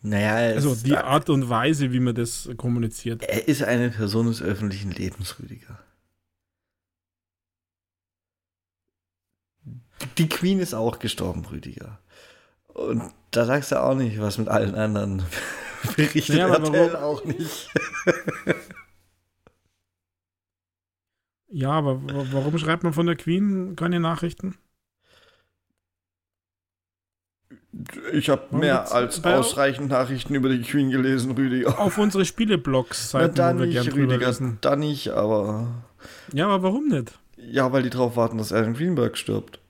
Naja, also die Art und Weise, wie man das kommuniziert. Er ist eine Person des öffentlichen Lebens, Rüdiger. Die Queen ist auch gestorben, Rüdiger. Und da sagst du auch nicht, was mit allen anderen berichtet ja, aber warum, auch nicht. ja, aber warum schreibt man von der Queen keine Nachrichten? Ich habe mehr als ausreichend Nachrichten über die Queen gelesen, Rüdiger. Auf unsere Spieleblogs Seiten, Na, dann nicht, Rüdiger, dann nicht, aber. Ja, aber warum nicht? Ja, weil die drauf warten, dass Alan Greenberg stirbt.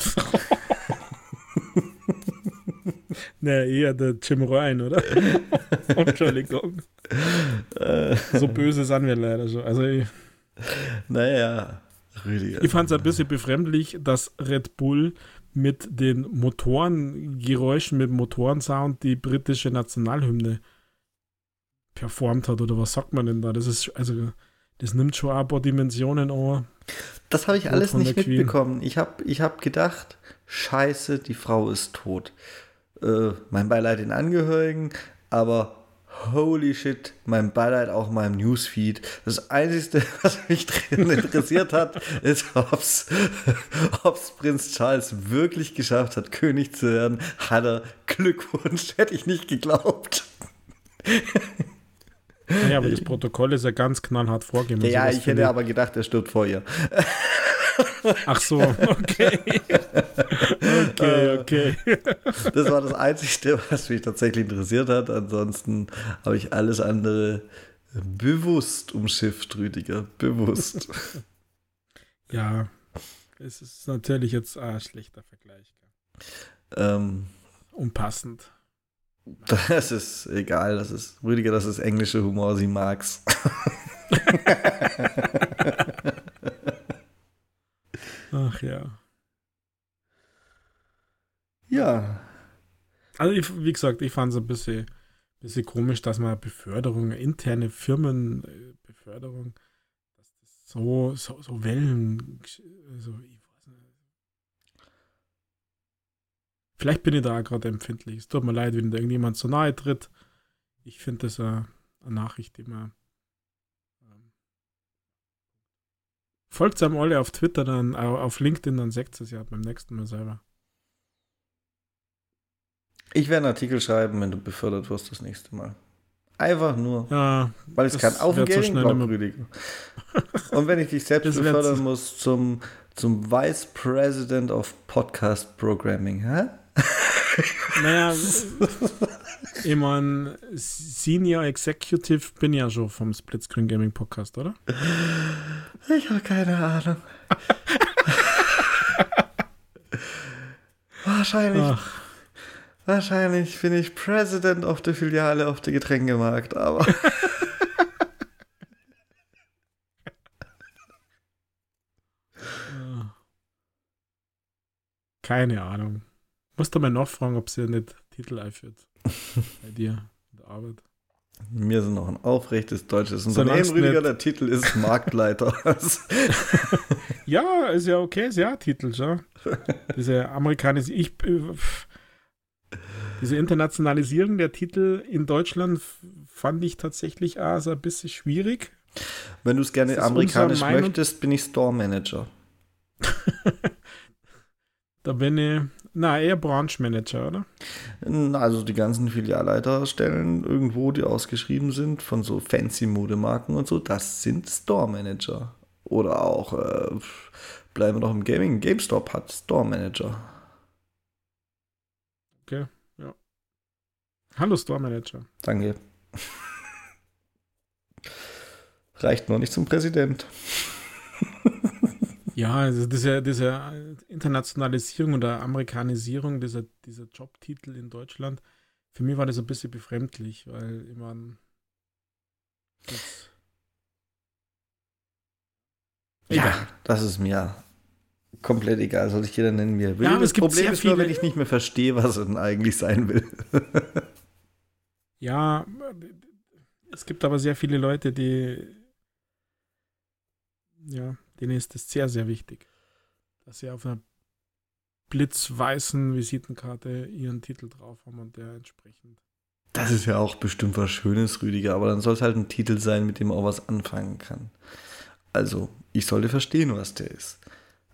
ne, eher der Jim Ryan, oder? Entschuldigung. so böse sind wir leider schon. Also ich, naja, Rüdiger. Ich fand es ein bisschen befremdlich, dass Red Bull mit den Motorengeräuschen, mit dem Motorensound die britische Nationalhymne performt hat. Oder was sagt man denn da? Das ist, also, das nimmt schon ein paar Dimensionen an. Das habe ich alles nicht mitbekommen. Ich habe ich hab gedacht, scheiße, die Frau ist tot. Äh, mein Beileid den Angehörigen, aber holy shit, mein Beileid auch meinem Newsfeed. Das Einzige, was mich drin interessiert hat, ist, ob's, ob's Prinz Charles wirklich geschafft hat, König zu werden. Hat er Glückwunsch, hätte ich nicht geglaubt. Ja, aber das Protokoll ist ja ganz knallhart vorgegeben. Ja, ich hätte aber gedacht, er stirbt vor ihr. Ach so, okay. okay, okay. Das war das Einzige, was mich tatsächlich interessiert hat. Ansonsten habe ich alles andere bewusst umschifft, Rüdiger. Bewusst. Ja, es ist natürlich jetzt ein schlechter Vergleich. Ähm, Unpassend. Das ist egal, das ist Rüdiger, das ist englische Humor, sie mag's. Ach ja. Ja. Also ich, wie gesagt, ich fand es ein bisschen, bisschen komisch, dass man Beförderung, interne Firmenbeförderung, dass das so, so, so Wellen, also ich Vielleicht bin ich da gerade empfindlich. Es tut mir leid, wenn da irgendjemand so nahe tritt. Ich finde das eine, eine, Nachricht, die man. Ähm, folgt einem alle auf Twitter, dann auf LinkedIn, dann sagt es ja beim nächsten Mal selber. Ich werde einen Artikel schreiben, wenn du befördert wirst das nächste Mal. Einfach nur. Ja, weil es kein Auf- und Gaming-Blog, Rüdiger. Und wenn ich dich selbst befördern muss zum, zum Vice President of Podcast Programming, hä? Naja, ich meine, Senior Executive bin ja schon vom Splitscreen Gaming Podcast, oder? Ich habe keine Ahnung. wahrscheinlich, Ach. wahrscheinlich bin ich President of der Filiale auf der Getränkemarkt, aber. Keine Ahnung. Musst du mal nachfragen, ob sie nicht Titel einführt. Bei dir in der Arbeit. Wir sind noch ein aufrechtes deutsches Unternehmen, Rüdiger. Der Titel ist Marktleiter. ja, ist ja okay, ist ja Titel, schon. Diese amerikanische, ich, äh, diese Internationalisierung der Titel in Deutschland fand ich tatsächlich also ein bisschen schwierig. Wenn du es gerne amerikanisch möchtest, bin ich Store Manager. da bin ich, na, eher Branchmanager, oder? Also die ganzen Filialleiterstellen irgendwo, die ausgeschrieben sind, von so fancy Modemarken und so, das sind Store Manager. Oder auch, äh, bleiben wir noch im Gaming, GameStop hat Store Manager. Okay, ja. Hallo Store Manager. Danke. Reicht noch nicht zum Präsident. Ja, also diese, diese Internationalisierung oder Amerikanisierung dieser, dieser Jobtitel in Deutschland, für mich war das ein bisschen befremdlich, weil ich meine, ja, das ist mir komplett egal, soll ich jeder nennen, wie er will. Ja, aber das Problem ist nur, wenn ich nicht mehr verstehe, was er denn eigentlich sein will. ja, es gibt aber sehr viele Leute, die ja, denen ist es sehr, sehr wichtig, dass sie auf einer blitzweißen Visitenkarte ihren Titel drauf haben und der entsprechend. Das ist ja auch bestimmt was Schönes, Rüdiger, aber dann soll es halt ein Titel sein, mit dem man auch was anfangen kann. Also, ich sollte verstehen, was der ist.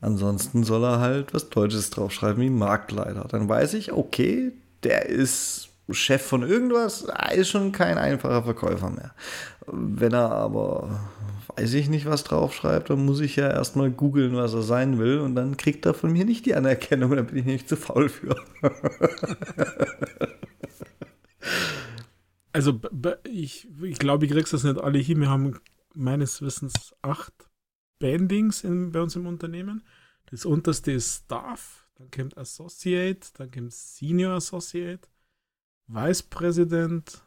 Ansonsten soll er halt was Deutsches draufschreiben wie Marktleiter. Dann weiß ich, okay, der ist Chef von irgendwas, ist schon kein einfacher Verkäufer mehr. Wenn er aber weiß ich nicht, was draufschreibt, dann muss ich ja erstmal googeln, was er sein will und dann kriegt er von mir nicht die Anerkennung, dann bin ich nicht zu faul für. also ich, ich glaube, ich krieg's das nicht alle hin. Wir haben meines Wissens acht Bandings in, bei uns im Unternehmen. Das unterste ist Staff, dann kommt Associate, dann kommt Senior Associate, Vice President,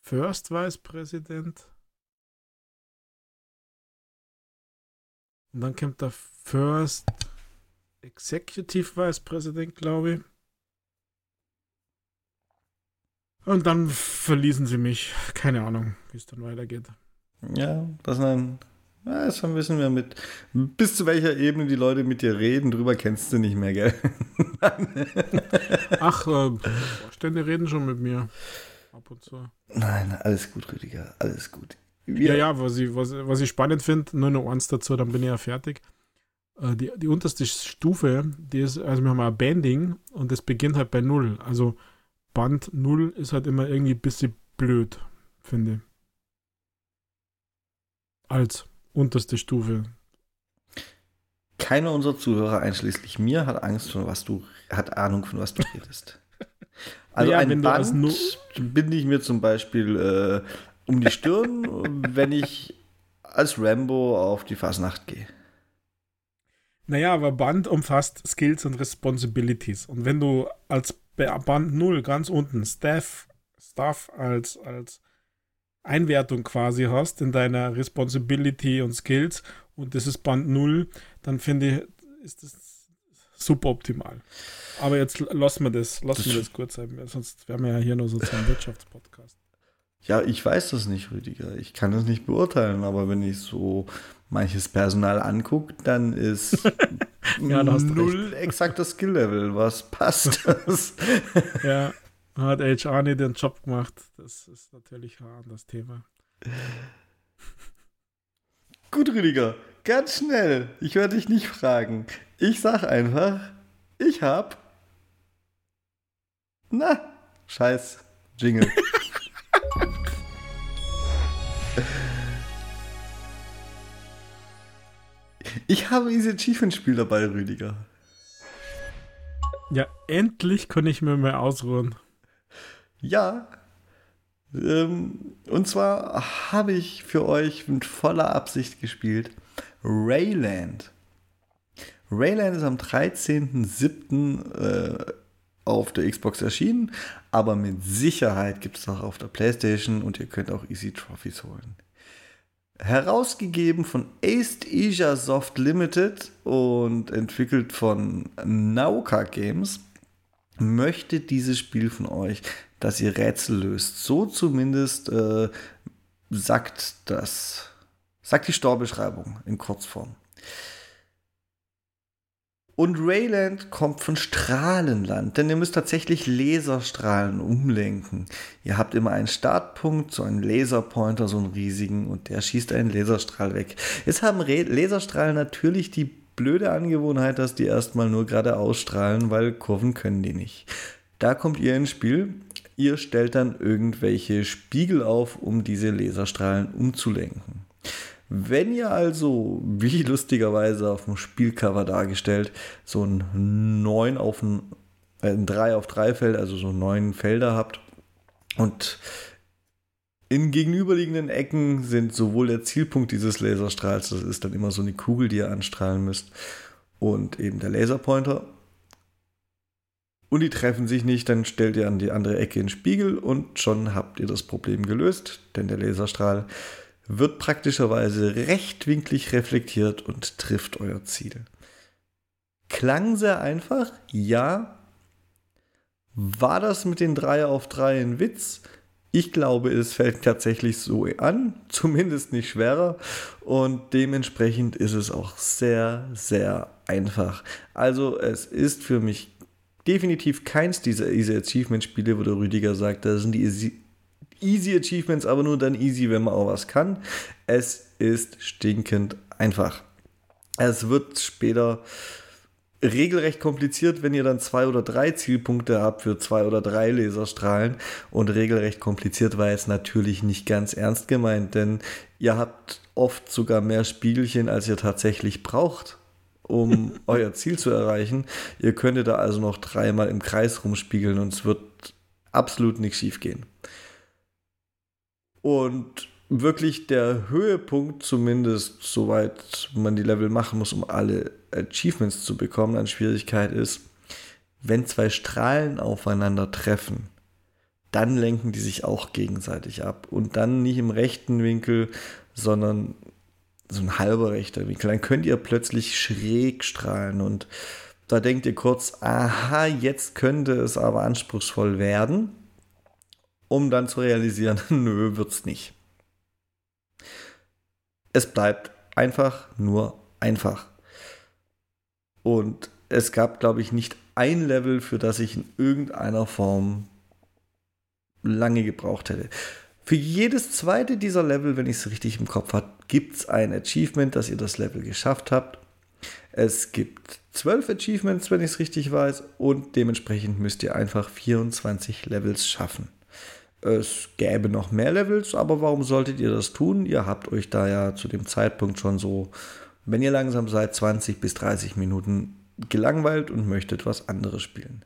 First Vice President, Und dann kommt der First Executive Vice President, glaube ich. Und dann verließen sie mich. Keine Ahnung, wie es dann weitergeht. Ja, das ist ein. Ja, das wissen wir mit. Bis zu welcher Ebene die Leute mit dir reden, drüber kennst du nicht mehr, gell? Ach, äh, Vorstände reden schon mit mir. Ab und zu. Nein, alles gut, Rüdiger, alles gut. Ja, ja, was ich, was, was ich spannend finde, nur noch eins dazu, dann bin ich ja fertig. Äh, die, die unterste Stufe, die ist, also wir haben ein Banding und das beginnt halt bei Null. Also Band Null ist halt immer irgendwie ein bisschen blöd, finde ich. Als unterste Stufe. Keiner unserer Zuhörer, einschließlich mir, hat Angst von was du, hat Ahnung von was du redest. Also ja, ein Band binde ich mir zum Beispiel äh, um die Stirn, wenn ich als Rambo auf die Fasnacht gehe. Naja, aber Band umfasst Skills und Responsibilities. Und wenn du als Band 0 ganz unten Staff, Staff als, als Einwertung quasi hast in deiner Responsibility und Skills und das ist Band 0, dann finde ich, ist das super optimal. Aber jetzt lassen wir das, lassen wir das kurz sein, sonst wären wir ja hier nur so zum Wirtschaftspodcast. Ja, ich weiß das nicht, Rüdiger. Ich kann das nicht beurteilen, aber wenn ich so manches Personal angucke, dann ist ja, null exakt das Skill-Level. Was passt das? ja, hat HR nicht den Job gemacht. Das ist natürlich ein anderes Thema. Gut, Rüdiger, ganz schnell. Ich werde dich nicht fragen. Ich sag einfach, ich hab. Na, scheiß Jingle. Ich habe dieses Achievement-Spiel dabei, Rüdiger. Ja, endlich kann ich mir mehr ausruhen. Ja. Ähm, und zwar habe ich für euch mit voller Absicht gespielt Rayland. Rayland ist am 13.07. Äh, auf der Xbox erschienen, aber mit Sicherheit gibt es auch auf der PlayStation und ihr könnt auch Easy Trophies holen herausgegeben von East Asia Soft Limited und entwickelt von Nauka Games. möchte dieses Spiel von euch, dass ihr Rätsel löst. So zumindest äh, sagt das, sagt die Storbeschreibung in Kurzform. Und Rayland kommt von Strahlenland, denn ihr müsst tatsächlich Laserstrahlen umlenken. Ihr habt immer einen Startpunkt, so einen Laserpointer, so einen riesigen, und der schießt einen Laserstrahl weg. Jetzt haben Re Laserstrahlen natürlich die blöde Angewohnheit, dass die erstmal nur gerade ausstrahlen, weil Kurven können die nicht. Da kommt ihr ins Spiel. Ihr stellt dann irgendwelche Spiegel auf, um diese Laserstrahlen umzulenken. Wenn ihr also, wie lustigerweise auf dem Spielcover dargestellt, so ein 9 auf ein, äh, ein 3 auf 3 Feld, also so neun Felder habt und in gegenüberliegenden Ecken sind sowohl der Zielpunkt dieses Laserstrahls, das ist dann immer so eine Kugel, die ihr anstrahlen müsst, und eben der Laserpointer. Und die treffen sich nicht, dann stellt ihr an die andere Ecke einen Spiegel und schon habt ihr das Problem gelöst, denn der Laserstrahl wird praktischerweise rechtwinklig reflektiert und trifft euer Ziel. Klang sehr einfach, ja. War das mit den 3 auf 3 ein Witz? Ich glaube, es fällt tatsächlich so an, zumindest nicht schwerer und dementsprechend ist es auch sehr, sehr einfach. Also es ist für mich definitiv keins dieser Easy Achievement Spiele, wo der Rüdiger sagt, das sind die Easy, Achievements, aber nur dann easy, wenn man auch was kann. Es ist stinkend einfach. Es wird später regelrecht kompliziert, wenn ihr dann zwei oder drei Zielpunkte habt für zwei oder drei Laserstrahlen. Und regelrecht kompliziert war jetzt natürlich nicht ganz ernst gemeint, denn ihr habt oft sogar mehr Spiegelchen, als ihr tatsächlich braucht, um euer Ziel zu erreichen. Ihr könntet da also noch dreimal im Kreis rumspiegeln und es wird absolut nicht schief gehen. Und wirklich der Höhepunkt, zumindest soweit man die Level machen muss, um alle Achievements zu bekommen, an Schwierigkeit ist, wenn zwei Strahlen aufeinander treffen, dann lenken die sich auch gegenseitig ab. Und dann nicht im rechten Winkel, sondern so ein halber rechter Winkel. Dann könnt ihr plötzlich schräg strahlen und da denkt ihr kurz, aha, jetzt könnte es aber anspruchsvoll werden, um dann zu realisieren, nö, wird's nicht. Es bleibt einfach nur einfach. Und es gab, glaube ich, nicht ein Level, für das ich in irgendeiner Form lange gebraucht hätte. Für jedes zweite dieser Level, wenn ich es richtig im Kopf habe, gibt es ein Achievement, dass ihr das Level geschafft habt. Es gibt zwölf Achievements, wenn ich es richtig weiß, und dementsprechend müsst ihr einfach 24 Levels schaffen. Es gäbe noch mehr Levels, aber warum solltet ihr das tun? Ihr habt euch da ja zu dem Zeitpunkt schon so wenn ihr langsam seid, 20 bis 30 Minuten gelangweilt und möchtet was anderes spielen.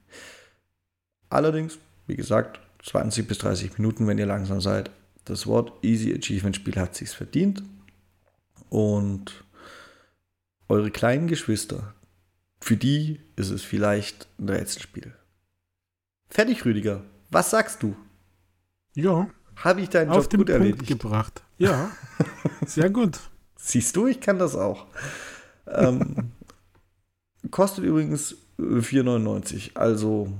Allerdings, wie gesagt, 20 bis 30 Minuten, wenn ihr langsam seid. Das Wort Easy Achievement Spiel hat sich's verdient. Und eure kleinen Geschwister, für die ist es vielleicht ein Rätselspiel. Fertig, Rüdiger. Was sagst du? Ja. Habe ich deinen Job Auf den gut Punkt erledigt? gebracht. Ja, sehr gut. Siehst du, ich kann das auch. ähm, kostet übrigens 4,99. Also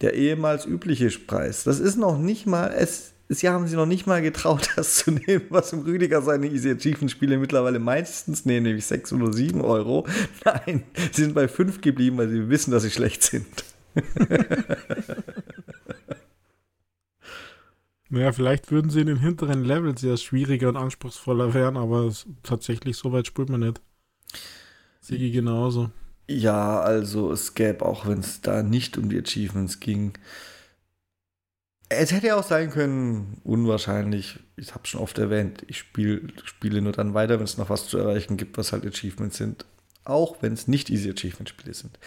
der ehemals übliche Preis. Das ist noch nicht mal, es, sie haben sie noch nicht mal getraut, das zu nehmen, was im Rüdiger seine Easy Achievement Spiele mittlerweile meistens nehmen, nämlich 6 oder 7 Euro. Nein, sie sind bei 5 geblieben, weil sie wissen, dass sie schlecht sind. Naja, vielleicht würden sie in den hinteren Levels ja schwieriger und anspruchsvoller werden, aber es, tatsächlich so weit spielt man nicht. Sigi genauso. Ja, also es gäbe auch, wenn es da nicht um die Achievements ging. Es hätte ja auch sein können, unwahrscheinlich, ich habe schon oft erwähnt, ich spiel, spiele nur dann weiter, wenn es noch was zu erreichen gibt, was halt Achievements sind. Auch wenn es nicht Easy Achievement-Spiele sind.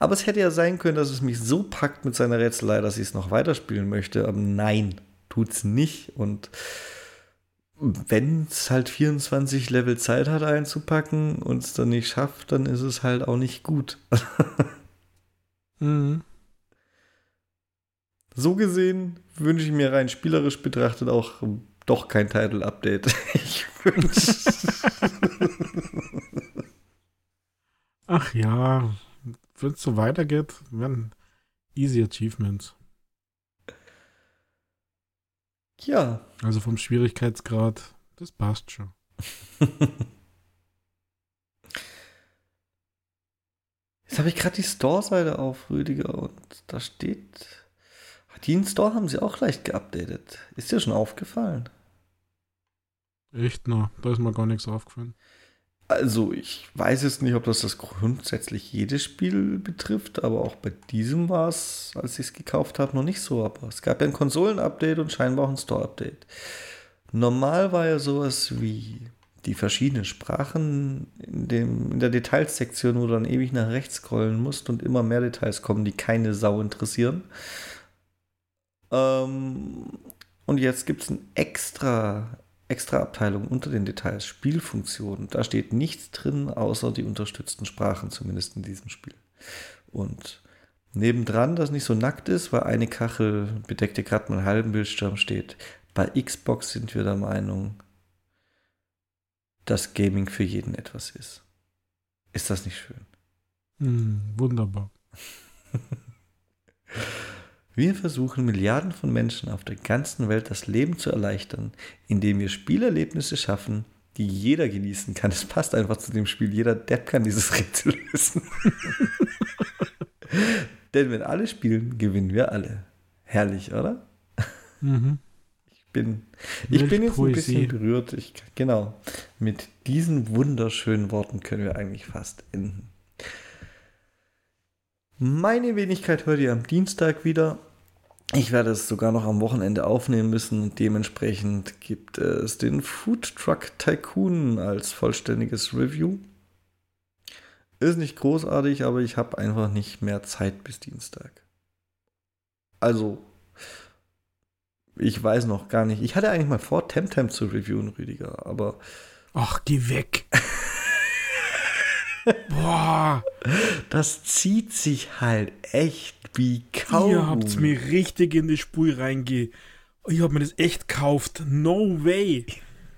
Aber es hätte ja sein können, dass es mich so packt mit seiner Rätselei, dass ich es noch weiterspielen möchte. Aber nein, tut's nicht. Und wenn es halt 24 Level Zeit hat einzupacken und es dann nicht schafft, dann ist es halt auch nicht gut. Mhm. So gesehen wünsche ich mir rein spielerisch betrachtet auch doch kein Title-Update. Ich wünsche. Ach ja, wenn es so weitergeht, wenn Easy Achievements. Ja. Also vom Schwierigkeitsgrad, das passt schon. Jetzt habe ich gerade die Store-Seite auf, Rüdiger, und da steht. Den Store haben sie auch leicht geupdatet. Ist dir schon aufgefallen? Echt, na, da ist mir gar nichts aufgefallen. Also, ich weiß jetzt nicht, ob das das grundsätzlich jedes Spiel betrifft, aber auch bei diesem war es, als ich es gekauft habe, noch nicht so. Aber es gab ja ein Konsolen-Update und scheinbar auch ein Store-Update. Normal war ja sowas wie die verschiedenen Sprachen in, dem, in der Detailsektion, wo du dann ewig nach rechts scrollen musst und immer mehr Details kommen, die keine Sau interessieren. Ähm, und jetzt gibt es ein extra extra Abteilung unter den Details, Spielfunktionen. Da steht nichts drin, außer die unterstützten Sprachen, zumindest in diesem Spiel. Und nebendran, das nicht so nackt ist, weil eine Kachel bedeckte gerade meinen halben Bildschirm steht. Bei Xbox sind wir der Meinung, dass Gaming für jeden etwas ist. Ist das nicht schön? Hm, wunderbar. Wir versuchen Milliarden von Menschen auf der ganzen Welt das Leben zu erleichtern, indem wir Spielerlebnisse schaffen, die jeder genießen kann. Es passt einfach zu dem Spiel. Jeder Depp kann dieses Rätsel lösen. Denn wenn alle spielen, gewinnen wir alle. Herrlich, oder? Mhm. Ich bin, ich bin jetzt ein bisschen berührt. Ich, genau. Mit diesen wunderschönen Worten können wir eigentlich fast enden. Meine Wenigkeit hört ihr am Dienstag wieder. Ich werde es sogar noch am Wochenende aufnehmen müssen. Dementsprechend gibt es den Food Truck Tycoon als vollständiges Review. Ist nicht großartig, aber ich habe einfach nicht mehr Zeit bis Dienstag. Also, ich weiß noch gar nicht. Ich hatte eigentlich mal vor, Temtem zu reviewen, Rüdiger, aber. Ach, geh weg. Boah. Das zieht sich halt echt wie kaum. Ihr habt mir richtig in die Spur reinge. Ich hab mir das echt gekauft. No way.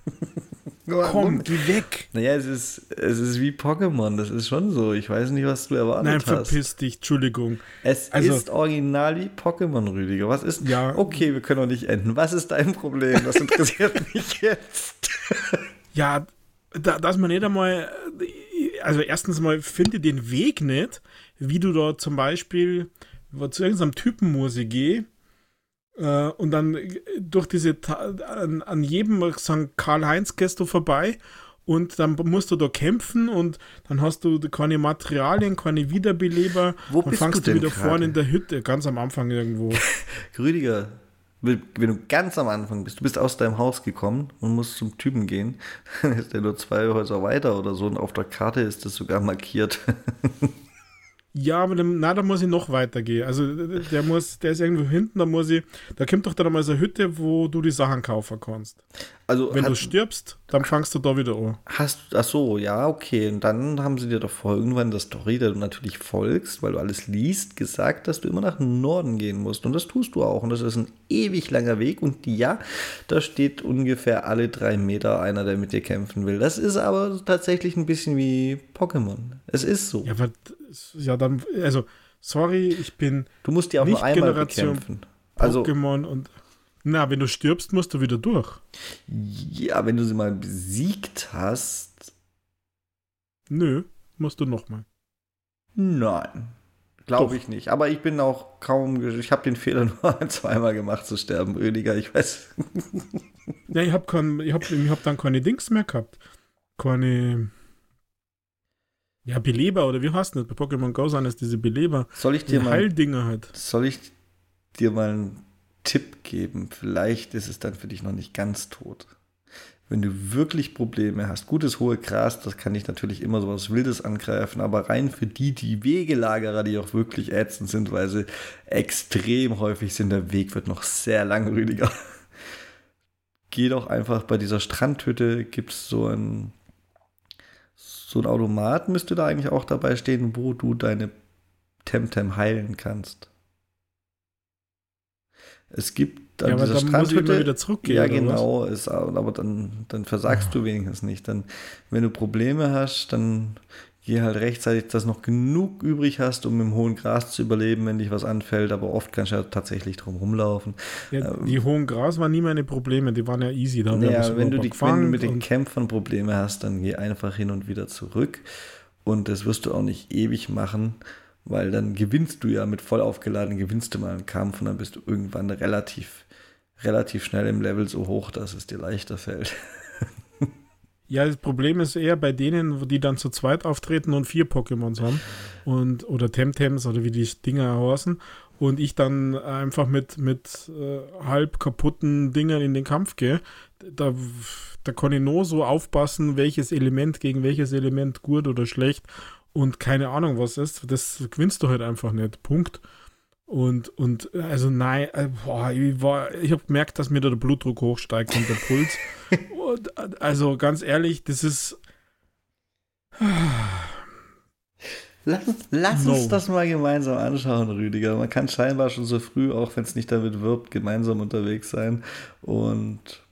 Komm, geh weg. Naja, es ist, es ist wie Pokémon, das ist schon so. Ich weiß nicht, was du erwartet Nein, hast. Nein, verpiss dich, Entschuldigung. Es also, ist original wie Pokémon, Rüdiger. Was ist. Ja. Okay, wir können doch nicht enden. Was ist dein Problem? Das interessiert mich jetzt. ja, da, dass man nicht einmal also erstens mal finde den Weg nicht, wie du da zum Beispiel zu irgendeinem Typen muss ich gehen äh, und dann durch diese, an, an jedem St. Karl-Heinz gehst du vorbei und dann musst du da kämpfen und dann hast du keine Materialien, keine Wiederbeleber. Wo dann fangst du, wieder vorne in der Hütte, ganz am Anfang irgendwo. Rüdiger, wenn du ganz am Anfang bist, du bist aus deinem Haus gekommen und musst zum Typen gehen, dann ist der nur zwei Häuser weiter oder so und auf der Karte ist das sogar markiert. Ja, aber dann, na, da muss ich noch weitergehen. Also der muss, der ist irgendwo hinten, da muss ich, da kommt doch dann mal so eine Hütte, wo du die Sachen kaufen kannst. Also wenn hat, du stirbst, dann fangst du da wieder an. Hast, ach so, ja, okay. Und dann haben sie dir doch vor irgendwann das Story, der du natürlich folgst, weil du alles liest, gesagt, dass du immer nach Norden gehen musst. Und das tust du auch. Und das ist ein ewig langer Weg. Und ja, da steht ungefähr alle drei Meter einer, der mit dir kämpfen will. Das ist aber tatsächlich ein bisschen wie Pokémon. Es ist so. Ja, aber ja dann, also, sorry, ich bin. Du musst die auch nur einmal Generation bekämpfen. Also, Pokémon und. Na, wenn du stirbst, musst du wieder durch. Ja, wenn du sie mal besiegt hast. Nö, musst du nochmal. Nein. Glaube ich nicht. Aber ich bin auch kaum. Ich habe den Fehler nur zweimal gemacht zu sterben, Rüdiger. Ich weiß. ja, ich habe hab, ich hab dann keine Dings mehr gehabt. Keine. Ja, Beleber oder wie heißt das? Bei Pokémon Go sind es diese Beleber. Soll ich dir mal. Heildinger halt. Soll ich dir mal einen Tipp geben? Vielleicht ist es dann für dich noch nicht ganz tot. Wenn du wirklich Probleme hast, gutes hohe Gras, das kann ich natürlich immer so was Wildes angreifen, aber rein für die, die Wegelagerer, die auch wirklich ätzend sind, weil sie extrem häufig sind, der Weg wird noch sehr lang, Rüdiger. Geh doch einfach bei dieser Strandhütte, gibt es so ein so ein Automat müsste da eigentlich auch dabei stehen, wo du deine Temtem heilen kannst. Es gibt an ja, dieser dann Strandhütte. Ja, genau, ist, aber dann, dann versagst oh. du wenigstens nicht. Dann, wenn du Probleme hast, dann geh halt rechtzeitig, dass noch genug übrig hast, um im hohen Gras zu überleben, wenn dich was anfällt, aber oft kannst du ja tatsächlich drum rumlaufen. Ja, ähm, die hohen Gras waren nie meine Probleme, die waren ja easy. Da ja, wenn du, die, wenn du mit den Kämpfern Probleme hast, dann geh einfach hin und wieder zurück und das wirst du auch nicht ewig machen, weil dann gewinnst du ja mit voll aufgeladen, gewinnst du mal einen Kampf und dann bist du irgendwann relativ, relativ schnell im Level so hoch, dass es dir leichter fällt. Ja, das Problem ist eher bei denen, die dann zu zweit auftreten und vier Pokémons haben und oder Temtems oder wie die Dinger heißen und ich dann einfach mit, mit äh, halb kaputten Dingern in den Kampf gehe. Da, da kann ich nur so aufpassen, welches Element gegen welches Element gut oder schlecht und keine Ahnung was ist. Das gewinnst du halt einfach nicht. Punkt. Und, und also nein, äh, boah, ich, ich habe gemerkt, dass mir da der Blutdruck hochsteigt und der Puls. also ganz ehrlich, das ist. Lass, lass no. uns das mal gemeinsam anschauen, Rüdiger. Man kann scheinbar schon so früh, auch wenn es nicht damit wirbt, gemeinsam unterwegs sein. Und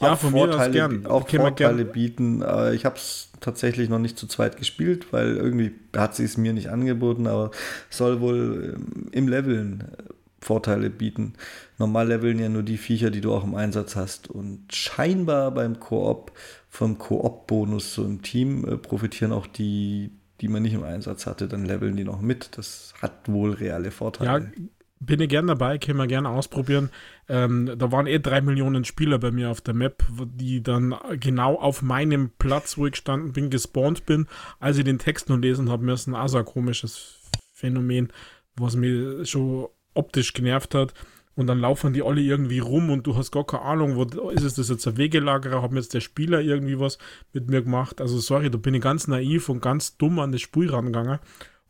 ja, auch von Vorteile, mir gern. Auch Vorteile bieten. Ich habe es tatsächlich noch nicht zu zweit gespielt, weil irgendwie hat sie es mir nicht angeboten, aber soll wohl ähm, im Leveln äh, Vorteile bieten. Normal leveln ja nur die Viecher, die du auch im Einsatz hast. Und scheinbar beim Koop, vom Koop-Bonus so im Team, äh, profitieren auch die, die man nicht im Einsatz hatte, dann leveln die noch mit. Das hat wohl reale Vorteile. Ja, bin ich gern dabei, können wir gerne ausprobieren. Ähm, da waren eh drei Millionen Spieler bei mir auf der Map, die dann genau auf meinem Platz, wo ich gestanden bin, gespawnt bin, als ich den Text noch lesen habe müssen. Also ein komisches Phänomen, was mir schon optisch genervt hat. Und dann laufen die alle irgendwie rum und du hast gar keine Ahnung, wo ist es das jetzt ein Wegelagerer, hat jetzt der Spieler irgendwie was mit mir gemacht. Also sorry, da bin ich ganz naiv und ganz dumm an das Spiel rangegangen.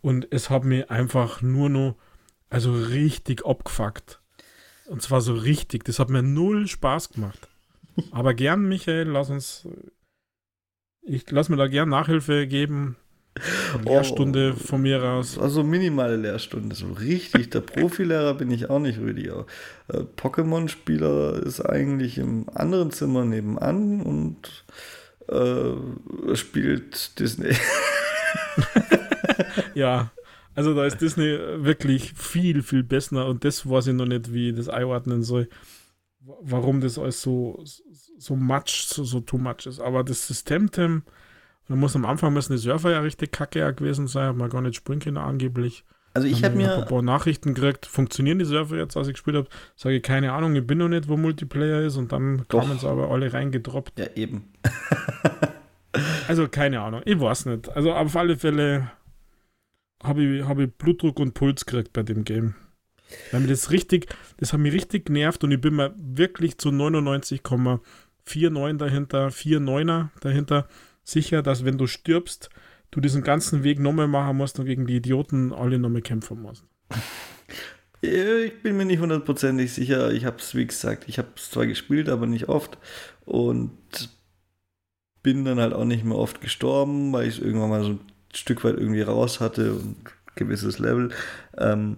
Und es hat mir einfach nur noch also richtig abgefuckt. Und zwar so richtig. Das hat mir null Spaß gemacht. Aber gern, Michael, lass uns. Ich lass mir da gern Nachhilfe geben. Eine Lehrstunde oh, von mir aus. Also minimale Lehrstunde, so richtig. Der Profilehrer bin ich auch nicht, Rüdiger. Äh, Pokémon-Spieler ist eigentlich im anderen Zimmer nebenan und äh, spielt Disney. ja, also da ist Disney wirklich viel, viel besser und das weiß ich noch nicht, wie ich das einordnen soll. Warum das alles so, so much, so, so too much ist. Aber das System, Da muss am Anfang müssen die Surfer ja richtig kacke gewesen sein, hat man gar nicht springen können angeblich. Also ich habe mir ein paar Nachrichten gekriegt, funktionieren die Surfer jetzt, als ich gespielt habe, sage ich keine Ahnung, ich bin noch nicht, wo Multiplayer ist und dann kamen sie aber alle reingedroppt. Ja, eben. also keine Ahnung, ich weiß nicht. Also auf alle Fälle habe ich, hab ich Blutdruck und Puls gekriegt bei dem Game. Weil mir das richtig, das hat mich richtig genervt und ich bin mir wirklich zu 99,49 dahinter, 49er dahinter sicher, dass wenn du stirbst, du diesen ganzen Weg nochmal machen musst und gegen die Idioten alle nochmal kämpfen musst. Ich bin mir nicht hundertprozentig sicher. Ich habe es, wie gesagt, ich habe es zwar gespielt, aber nicht oft. Und bin dann halt auch nicht mehr oft gestorben, weil ich es irgendwann mal so Stück weit irgendwie raus hatte und gewisses Level. Ähm,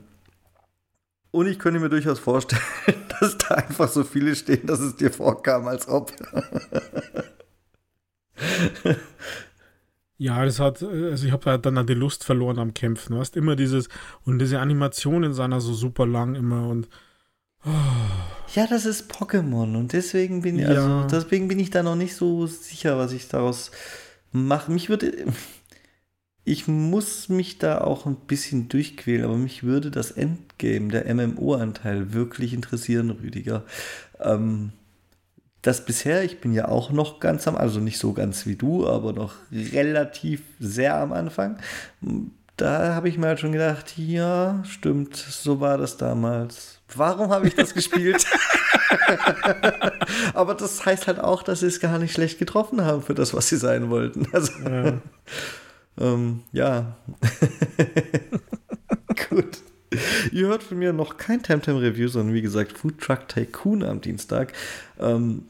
und ich könnte mir durchaus vorstellen, dass da einfach so viele stehen, dass es dir vorkam, als ob. ja, das hat, also ich habe halt dann die Lust verloren am Kämpfen. Du hast immer dieses, und diese Animationen seiner so super lang immer und. Oh. Ja, das ist Pokémon und deswegen bin ich, also ja. deswegen bin ich da noch nicht so sicher, was ich daraus mache. Mich würde, ich muss mich da auch ein bisschen durchquälen, aber mich würde das Endgame, der MMO-Anteil wirklich interessieren, Rüdiger. Ähm, das bisher, ich bin ja auch noch ganz am, also nicht so ganz wie du, aber noch relativ sehr am Anfang. Da habe ich mir halt schon gedacht, ja, stimmt, so war das damals. Warum habe ich das gespielt? aber das heißt halt auch, dass sie es gar nicht schlecht getroffen haben für das, was sie sein wollten. Also. Ja. Ähm, ja. Gut. Ihr hört von mir noch kein Temtem Review, sondern wie gesagt Food Truck Tycoon am Dienstag. Ähm,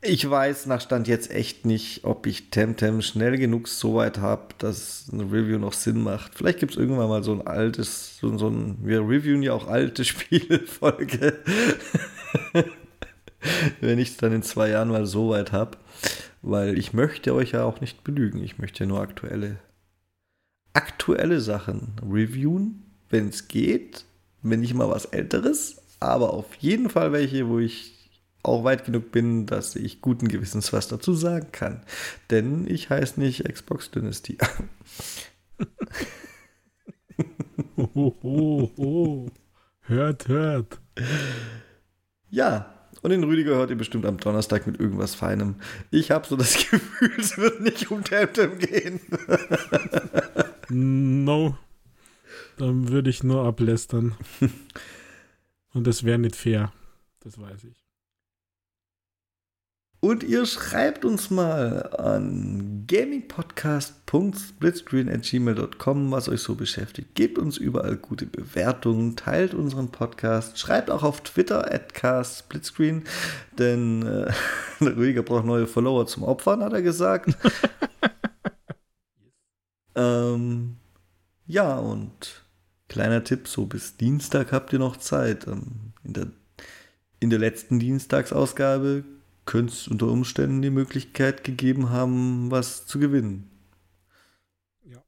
ich weiß nach Stand jetzt echt nicht, ob ich Temtem schnell genug so weit habe, dass eine Review noch Sinn macht. Vielleicht gibt es irgendwann mal so ein altes, so, so ein, wir reviewen ja auch alte Spielfolge. Wenn ich es dann in zwei Jahren mal so weit habe. weil ich möchte euch ja auch nicht belügen. Ich möchte nur aktuelle, aktuelle Sachen reviewen, wenn es geht, wenn nicht mal was Älteres, aber auf jeden Fall welche, wo ich auch weit genug bin, dass ich guten Gewissens was dazu sagen kann. Denn ich heiße nicht Xbox Dynasty. oh, oh, oh. Hört, hört. Ja, und den Rüdiger hört ihr bestimmt am Donnerstag mit irgendwas Feinem. Ich habe so das Gefühl, es wird nicht um Temtem gehen. no. Dann würde ich nur ablästern. Und das wäre nicht fair. Das weiß ich. Und ihr schreibt uns mal an gamingpodcast.splitscreen.gmail.com, was euch so beschäftigt. Gebt uns überall gute Bewertungen, teilt unseren Podcast, schreibt auch auf Twitter at castsplitscreen, denn äh, der Rüdiger braucht neue Follower zum Opfern, hat er gesagt. ähm, ja, und kleiner Tipp, so bis Dienstag habt ihr noch Zeit. Ähm, in, der, in der letzten Dienstagsausgabe könnte es unter Umständen die Möglichkeit gegeben haben, was zu gewinnen. Ja.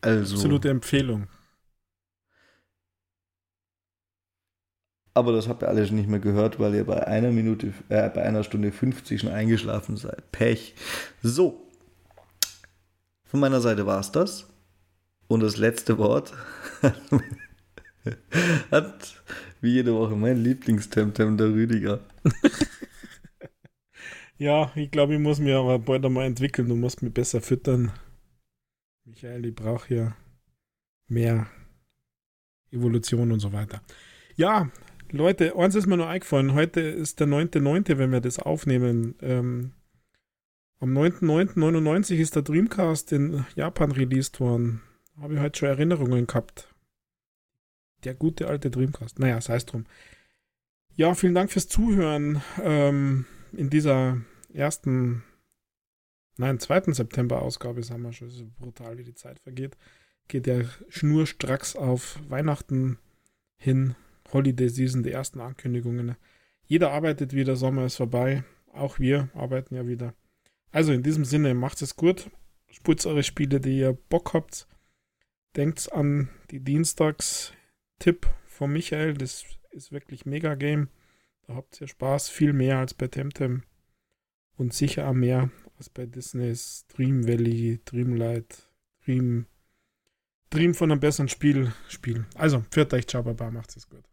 Also. Absolute Empfehlung. Aber das habt ihr alle schon nicht mehr gehört, weil ihr bei einer Minute, äh, bei einer Stunde 50 schon eingeschlafen seid. Pech. So. Von meiner Seite war es das. Und das letzte Wort hat wie jede Woche mein Lieblingstemtem, der Rüdiger. Ja, ich glaube, ich muss mir aber bald einmal entwickeln. Du musst mich besser füttern. Michael, ich brauche ja mehr Evolution und so weiter. Ja, Leute, eins ist mir nur eingefallen. Heute ist der 9.9., wenn wir das aufnehmen. Ähm, am 9.9.99 ist der Dreamcast in Japan released worden. Habe ich heute schon Erinnerungen gehabt. Der gute alte Dreamcast. Naja, sei es drum. Ja, vielen Dank fürs Zuhören. Ähm, in dieser ersten, nein, zweiten September-Ausgabe, sagen wir schon, so brutal, wie die Zeit vergeht, geht der schnurstracks auf Weihnachten hin, Holiday Season, die ersten Ankündigungen. Jeder arbeitet wieder, Sommer ist vorbei. Auch wir arbeiten ja wieder. Also in diesem Sinne, macht es gut. Sputzt eure Spiele, die ihr Bock habt. Denkt an die Dienstags-Tipp von Michael. Das ist wirklich mega Game. Da habt ihr Spaß, viel mehr als bei Temtem und sicher auch mehr als bei Disneys Dream Valley, Dreamlight, Dream, Dream von einem besseren Spiel spielen. Also, führt euch, ciao, baba, macht's es gut.